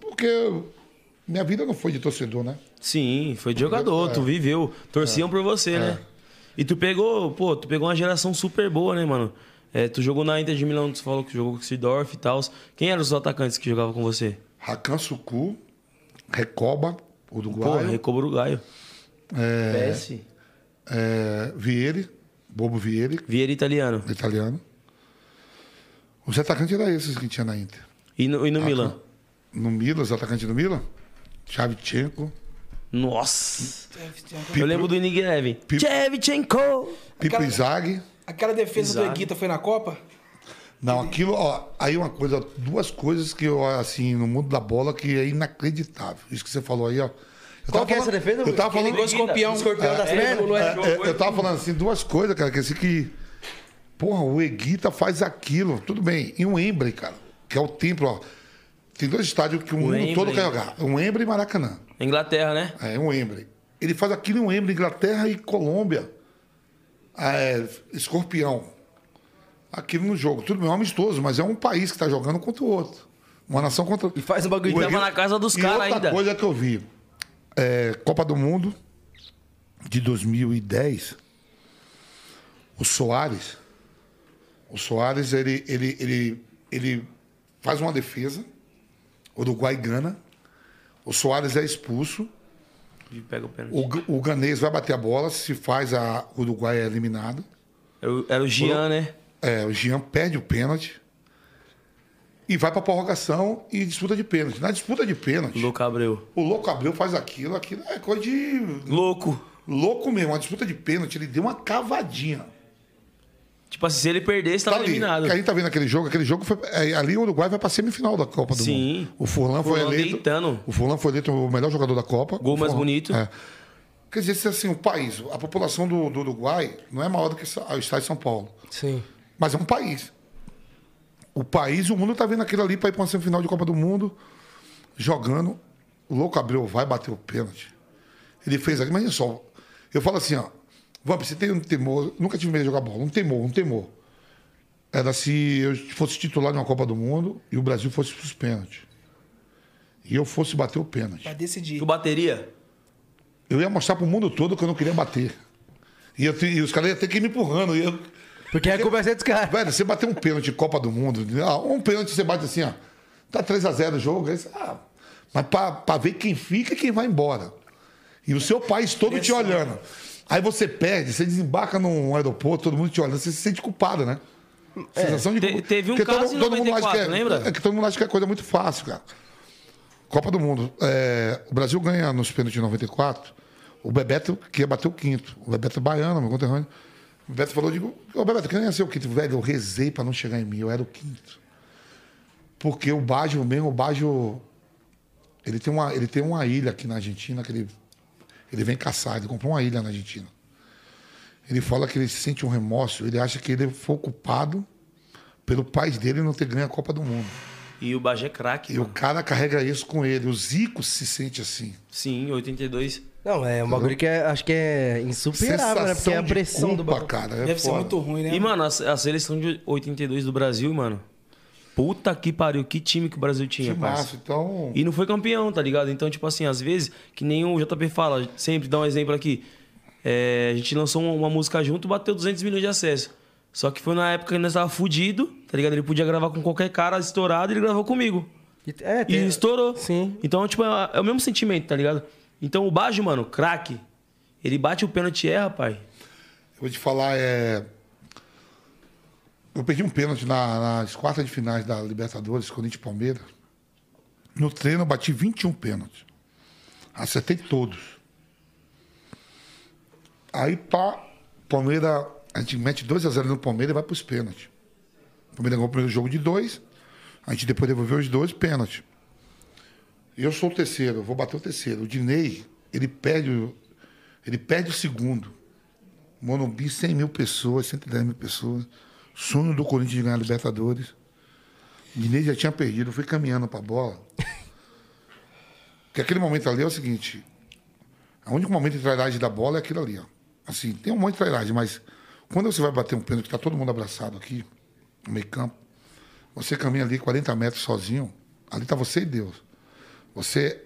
Porque minha vida não foi de torcedor, né? Sim, foi de jogador, tu viveu. Torciam por você, né? E tu pegou, pô, tu pegou uma geração super boa, né, mano? É, tu jogou na Inter de Milão, tu falou que jogou com o Sidorf e tal. Quem eram os atacantes que jogavam com você? Hakan Suku, Recoba, Pô, uruguaio. Recobo Uruguaio. é, PS. é, Vieri, Bobo Vieri, Vieira italiano. italiano. Os atacantes eram esses que tinha na Inter. E no, e no Milan? No Milan, os atacantes do Milan, Chavchenko, Nossa. Eu lembro do Inigreven. Pipo- Chevchenko. Pipo Aquela- Inzaghi. Aquela defesa do. Eguita foi na Copa? Não, aquilo, ó, aí uma coisa, duas coisas que eu, assim, no mundo da bola que é inacreditável. Isso que você falou aí, ó. Eu Qual tava que é essa falando- defesa, Eu tava falando. gol escorpião. Escorpião das pernas? pulou, é. É, é, eu tava falando assim, duas coisas, cara, que assim que. Porra, o Eguita faz aquilo. Tudo bem. E um Embre, cara, que é o templo, ó. Tem dois estádios que o, mundo Wembley. todo quer jogar. Um Embre e Maracanã. Inglaterra, né? É, um Embre. Ele faz aquilo em um Embre, Inglaterra e Colômbia. Ah, É, escorpião. Aquilo no jogo. Tudo bem, é um amistoso, mas é um país que está jogando contra o outro. Uma nação contra E faz o bagulho O de... Na casa dos caras outra ainda. coisa que eu vi. é, Copa do Mundo de 2010. O Soares. O Soares, ele, ele, ele, ele faz uma defesa. O Uruguai gana. O Soares é expulso. E pega o pênalti. O, o Ganês vai bater a bola. Se faz, a, o Uruguai é eliminado. Era o- Era o Gian, né? É, o Jean perde o pênalti. E vai para prorrogação e disputa de pênalti. Na disputa de pênalti, Louco Abreu. o Louco Abreu faz aquilo. Aquilo é coisa de Louco. louco mesmo. A disputa de pênalti, ele deu uma cavadinha. Tipo assim, se ele perdesse, tava Tá eliminado. Que a gente tá vendo aquele jogo. Aquele jogo foi. é, ali o Uruguai vai pra semifinal da Copa do Sim. Mundo. O Furlan foi Furlan eleito. deitando. O Furlan foi eleito o melhor jogador da Copa. Gol O mais bonito. É. Quer dizer, assim, o país, a população do, do Uruguai não é maior do que o estado de São Paulo. Sim. Mas é um país. O país e o mundo tá vendo aquilo ali para ir para uma semifinal de Copa do Mundo, jogando. O Louco Abreu vai bater o pênalti. Ele fez aqui, imagina só. Eu falo assim, ó. Vamp, você tem um temor. Nunca tive medo de jogar bola. Um temor, um temor. Era se eu fosse titular de uma Copa do Mundo e o Brasil fosse pros pênaltis. E eu fosse bater o pênalti. Pra decidir. Tu bateria? Eu ia mostrar pro mundo todo que eu não queria bater. E, eu e os caras iam ter que ir me empurrando. E eu, Porque a culpa é dos caras. Velho, você bater um pênalti em Copa do Mundo, ah, um pênalti você bate assim, ó. Tá 3x0 o jogo, aí você, ah, mas pra ver quem fica e quem vai embora. E o seu país todo te olhando. Aí você perde, você desembarca num aeroporto, todo mundo te olhando, você se sente culpado, né? Sensação de Te- culpa. teve um Porque caso em mundo acha que 94, é, lembra? É que todo mundo acha que é coisa muito fácil, cara. Copa do Mundo. é, o Brasil ganha nos pênaltis de 94. O Bebeto, que ia bater o quinto. O Bebeto é baiano, meu conterrâneo. O Bebeto falou, digo, ô Bebeto, quem ia ser o quinto? Velho, eu rezei pra não chegar em mim, eu era o quinto. Porque o Baggio mesmo, o Baggio, ele tem uma, ele tem uma ilha aqui na Argentina que ele, ele vem caçar, ele comprou uma ilha na Argentina. Ele fala que ele sente um remorso, ele acha que ele foi culpado pelo pai dele não ter ganho a Copa do Mundo. E o Bagé é craque, E o mano. cara carrega isso com ele. O Zico se sente assim. Sim, 82. Não, é um bagulho que é, acho que é insuperável, né? Porque é a pressão do culpa, bagulho. cara. é Deve ser muito ruim, né? E, mano, a, a seleção de 82 do Brasil, mano. Puta que pariu, que time que o Brasil tinha, Que massa. Então, E não foi campeão, tá ligado? Então, tipo assim, às vezes, que nem o JP fala, sempre dá um exemplo aqui. É, a gente lançou uma, uma música junto bateu 200 milhões de acessos. Só que foi na época que nós tava fudido, tá ligado? Ele podia gravar com qualquer cara estourado, ele gravou comigo. E- É, E tem... estourou. Sim. Então, tipo, é, é o mesmo sentimento, tá ligado? Então, o Baggio, mano, craque, ele bate o pênalti e erra, pai. eu vou te falar, é... Eu perdi um pênalti na- nas quartas de finais da Libertadores, Corinthians e Palmeiras. No treino eu bati 21 pênaltis. Acertei todos. Aí, pá, Palmeiras... A gente mete 2x0 no Palmeiras e vai pros pênaltis. O Palmeiras ganhou o primeiro jogo de dois. A gente depois devolveu os dois pênaltis. Eu sou o terceiro, vou bater o terceiro. O Dinei, ele perde, o- ele perde o segundo. Monumbi, 100 mil pessoas, 110 mil pessoas. Sonho do Corinthians de ganhar a Libertadores. Dinei já tinha perdido, fui caminhando pra bola. Porque aquele momento ali é o seguinte: o único momento de trairagem da bola é aquilo ali, ó. Assim, tem um monte de trairagem, mas quando você vai bater um pênalti, que tá todo mundo abraçado aqui, no meio campo, você caminha ali 40 metros sozinho, ali tá você e Deus. Você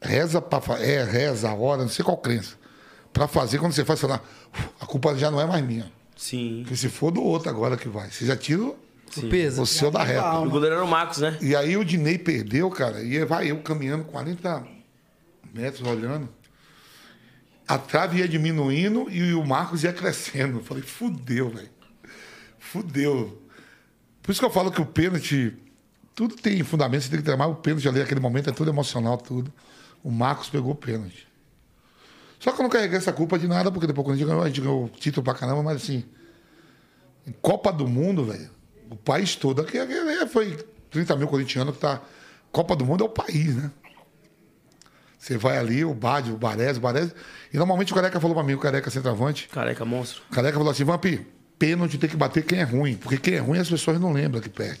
reza para é, reza a hora, não sei qual crença. Para fazer, quando você faz, você fala, a culpa já não é mais minha. Sim. Porque se for do outro agora que vai. Você já tira o O peso. o seu da reta. O goleiro era o Marcos, né? E aí o Dinei perdeu, cara, e vai eu caminhando 40, metros olhando. A trave ia diminuindo e o Marcos ia crescendo. Eu falei, fudeu, velho. Fudeu. Por isso que eu falo que o pênalti, tudo tem fundamento, você tem que treinar o pênalti ali, aquele momento é tudo emocional, tudo. O Marcos pegou o pênalti. Só que eu não carreguei essa culpa de nada, porque depois quando a gente ganhou, a gente ganhou título pra caramba, mas assim, Copa do Mundo, velho, o país todo, aqui, aqui foi 30 mil corintianos que tá. Copa do Mundo é o país, né? Você vai ali, o Bade, o Baresi, o Baresi. E normalmente o Careca falou pra mim, o Careca centroavante, Careca, monstro. o Careca falou assim, Vampi, pênalti tem que bater quem é ruim. Porque quem é ruim as pessoas não lembram que perde.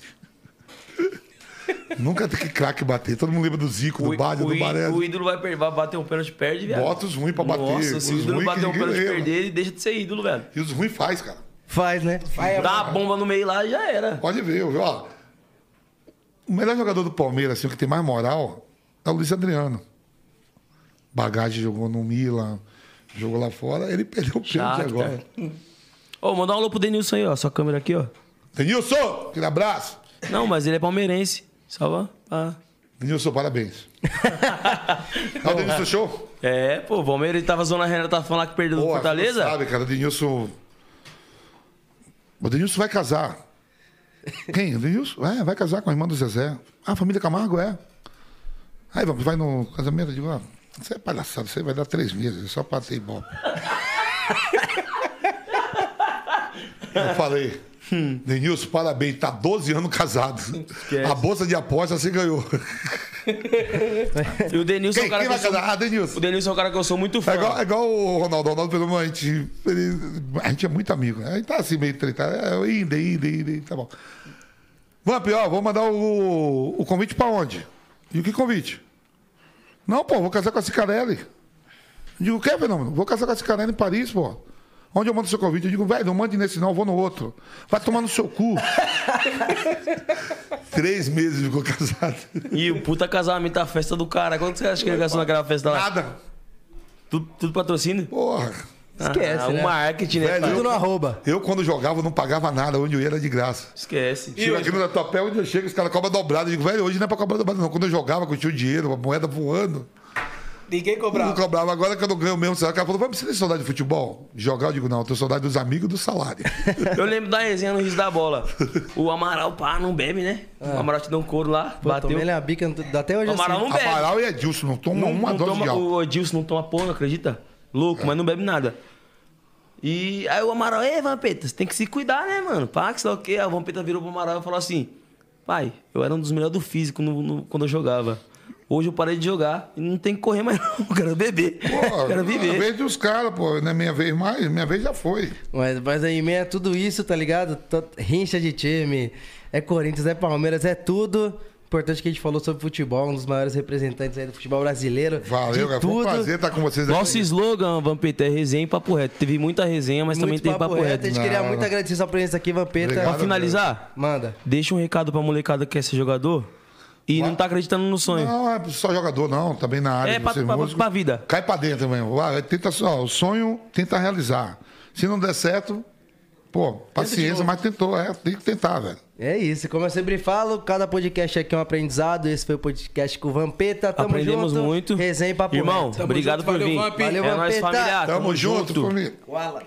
Nunca tem que craque bater. Todo mundo lembra do Zico, do Bade, o, do Baresi. o ídolo vai, vai bater um pênalti, perde, viado. Bota os ruins pra bater. Nossa, se o ídolo bater um pênalti, lembra. perder, ele deixa de ser ídolo, velho. E os ruins faz, cara. Faz, né? Dá uma bomba no meio lá, já era. Pode ver, viu? Ó, o melhor jogador do Palmeiras, assim, o que tem mais moral, é o Luiz Adriano. Bagagem jogou no Milan, jogou lá fora, ele perdeu o pênalti Chato, agora. Ô, mandar um alô pro Denilson aí, ó. Sua câmera aqui, ó. Denilson, aquele abraço. Não, mas ele é palmeirense. Salva. Ah. Denilson, parabéns. é o Denilson Show? É, pô, o Palmeiras ele tava zoando a Renata, tá falando que perdeu do Pô, Fortaleza. Sabe, cara, o Denilson. O Denilson vai casar. Quem? O Denilson? É, vai casar com a irmã do Zezé. Ah, a família Camargo é. Aí vamos, vai no casamento. Eu digo, ah, você é palhaçada, você vai dar três meses, é só pra ter ibope. Eu falei, Denilson, parabéns, tá 12 anos casado. A bolsa de aposta você ganhou. E o Denilson é Quem, um cara quem que sou... Ah, Denilson. O Denilson é um cara que eu sou muito fã. É igual, é igual o Ronaldo. O Ronaldo pelo a gente, ele- a gente é muito amigo. né? A gente tá assim meio tretado. É, indo, indo, indo, indo, tá bom. Vamp, ó, vou mandar o, o convite pra onde? E o que convite? Não, pô, vou casar com a Cicarelli. Digo, o que, Fenômeno? Vou casar com a Cicarelli em Paris, pô. Onde eu mando o seu convite? Eu digo, velho, não mande nesse não, eu vou no outro. Vai tomar no seu cu. Três meses ficou casado. E o puta casamento, a festa do cara. Quanto você acha que ele gastou naquela festa lá? Nada. Tudo, tudo patrocínio? Porra. Esquece, ah, né? O marketing, né? Velho? Tudo no arroba. Eu, quando jogava, não pagava nada. Onde eu ia era de graça. Esquece. Chego aqui no Tatuapé, onde eu chego, os caras cobram dobrado. Eu digo, velho, hoje não é pra cobrar dobrado, não. Quando eu jogava, que eu tinha o dinheiro, a moeda voando, Ninguém não cobrava. cobrava. Agora que eu não ganho mesmo, salário, o cara falou, você tem saudade de futebol? Jogar, eu digo, não, eu tenho saudade dos amigos do salário. Eu lembro da resenha no Riso da Bola. O Amaral, pá, não bebe, né? O Amaral te deu um couro lá, Pô, bateu. tomei ele a bica até hoje O Amaral assim. não bebe. Amaral e Edilson não tomam Não, uma não dose toma, de álcool. o Edilson não toma porra, acredita? Louco, mas não bebe nada. E aí o Amaral, ei, Vampeta, você tem que se cuidar, né, mano? Pá, que sei lá o quê. Aí o Vampeta virou pro Amaral e falou assim: Pai, eu era um dos melhores do físico no- no- quando eu jogava. Hoje eu parei de jogar e não tem que correr mais, não. Eu quero beber. Pô, quero a viver. vez dos caras, pô, não é minha vez mais, minha vez já foi. Mas, mas aí, meia tudo isso, tá ligado? Rincha de time. É Corinthians, é Palmeiras, é tudo. Importante que a gente falou sobre futebol, um dos maiores representantes aí do futebol brasileiro. Valeu, cara. Foi um tudo. prazer estar com vocês Nosso aqui. slogan, Vampeta, é resenha e papo reto. Teve muita resenha, mas também Muito tem papo, reto. reto. A gente queria Não, muito não. agradecer sua presença aqui, Vampeta. Obrigado. Pra finalizar, Manda. deixa um recado pra molecada que quer ser jogador e não tá acreditando no sonho. Não, é só jogador, não. Também na área É, de pra, ser pra, músico. pra vida. Cai pra dentro mesmo. Vai, tenta só, o sonho tenta realizar. Se não der certo, pô, paciência, mas tentou, é, tem que tentar, velho. É isso, como eu sempre falo, cada podcast aqui é um aprendizado. Esse foi o podcast com o Vampeta. Tamo Aprendemos junto. muito. Resenha e papo Irmão, obrigado junto, por valeu, vir. Vamp. Valeu, é nóis, Vampeta. família. Tamo, junto, família. Wala.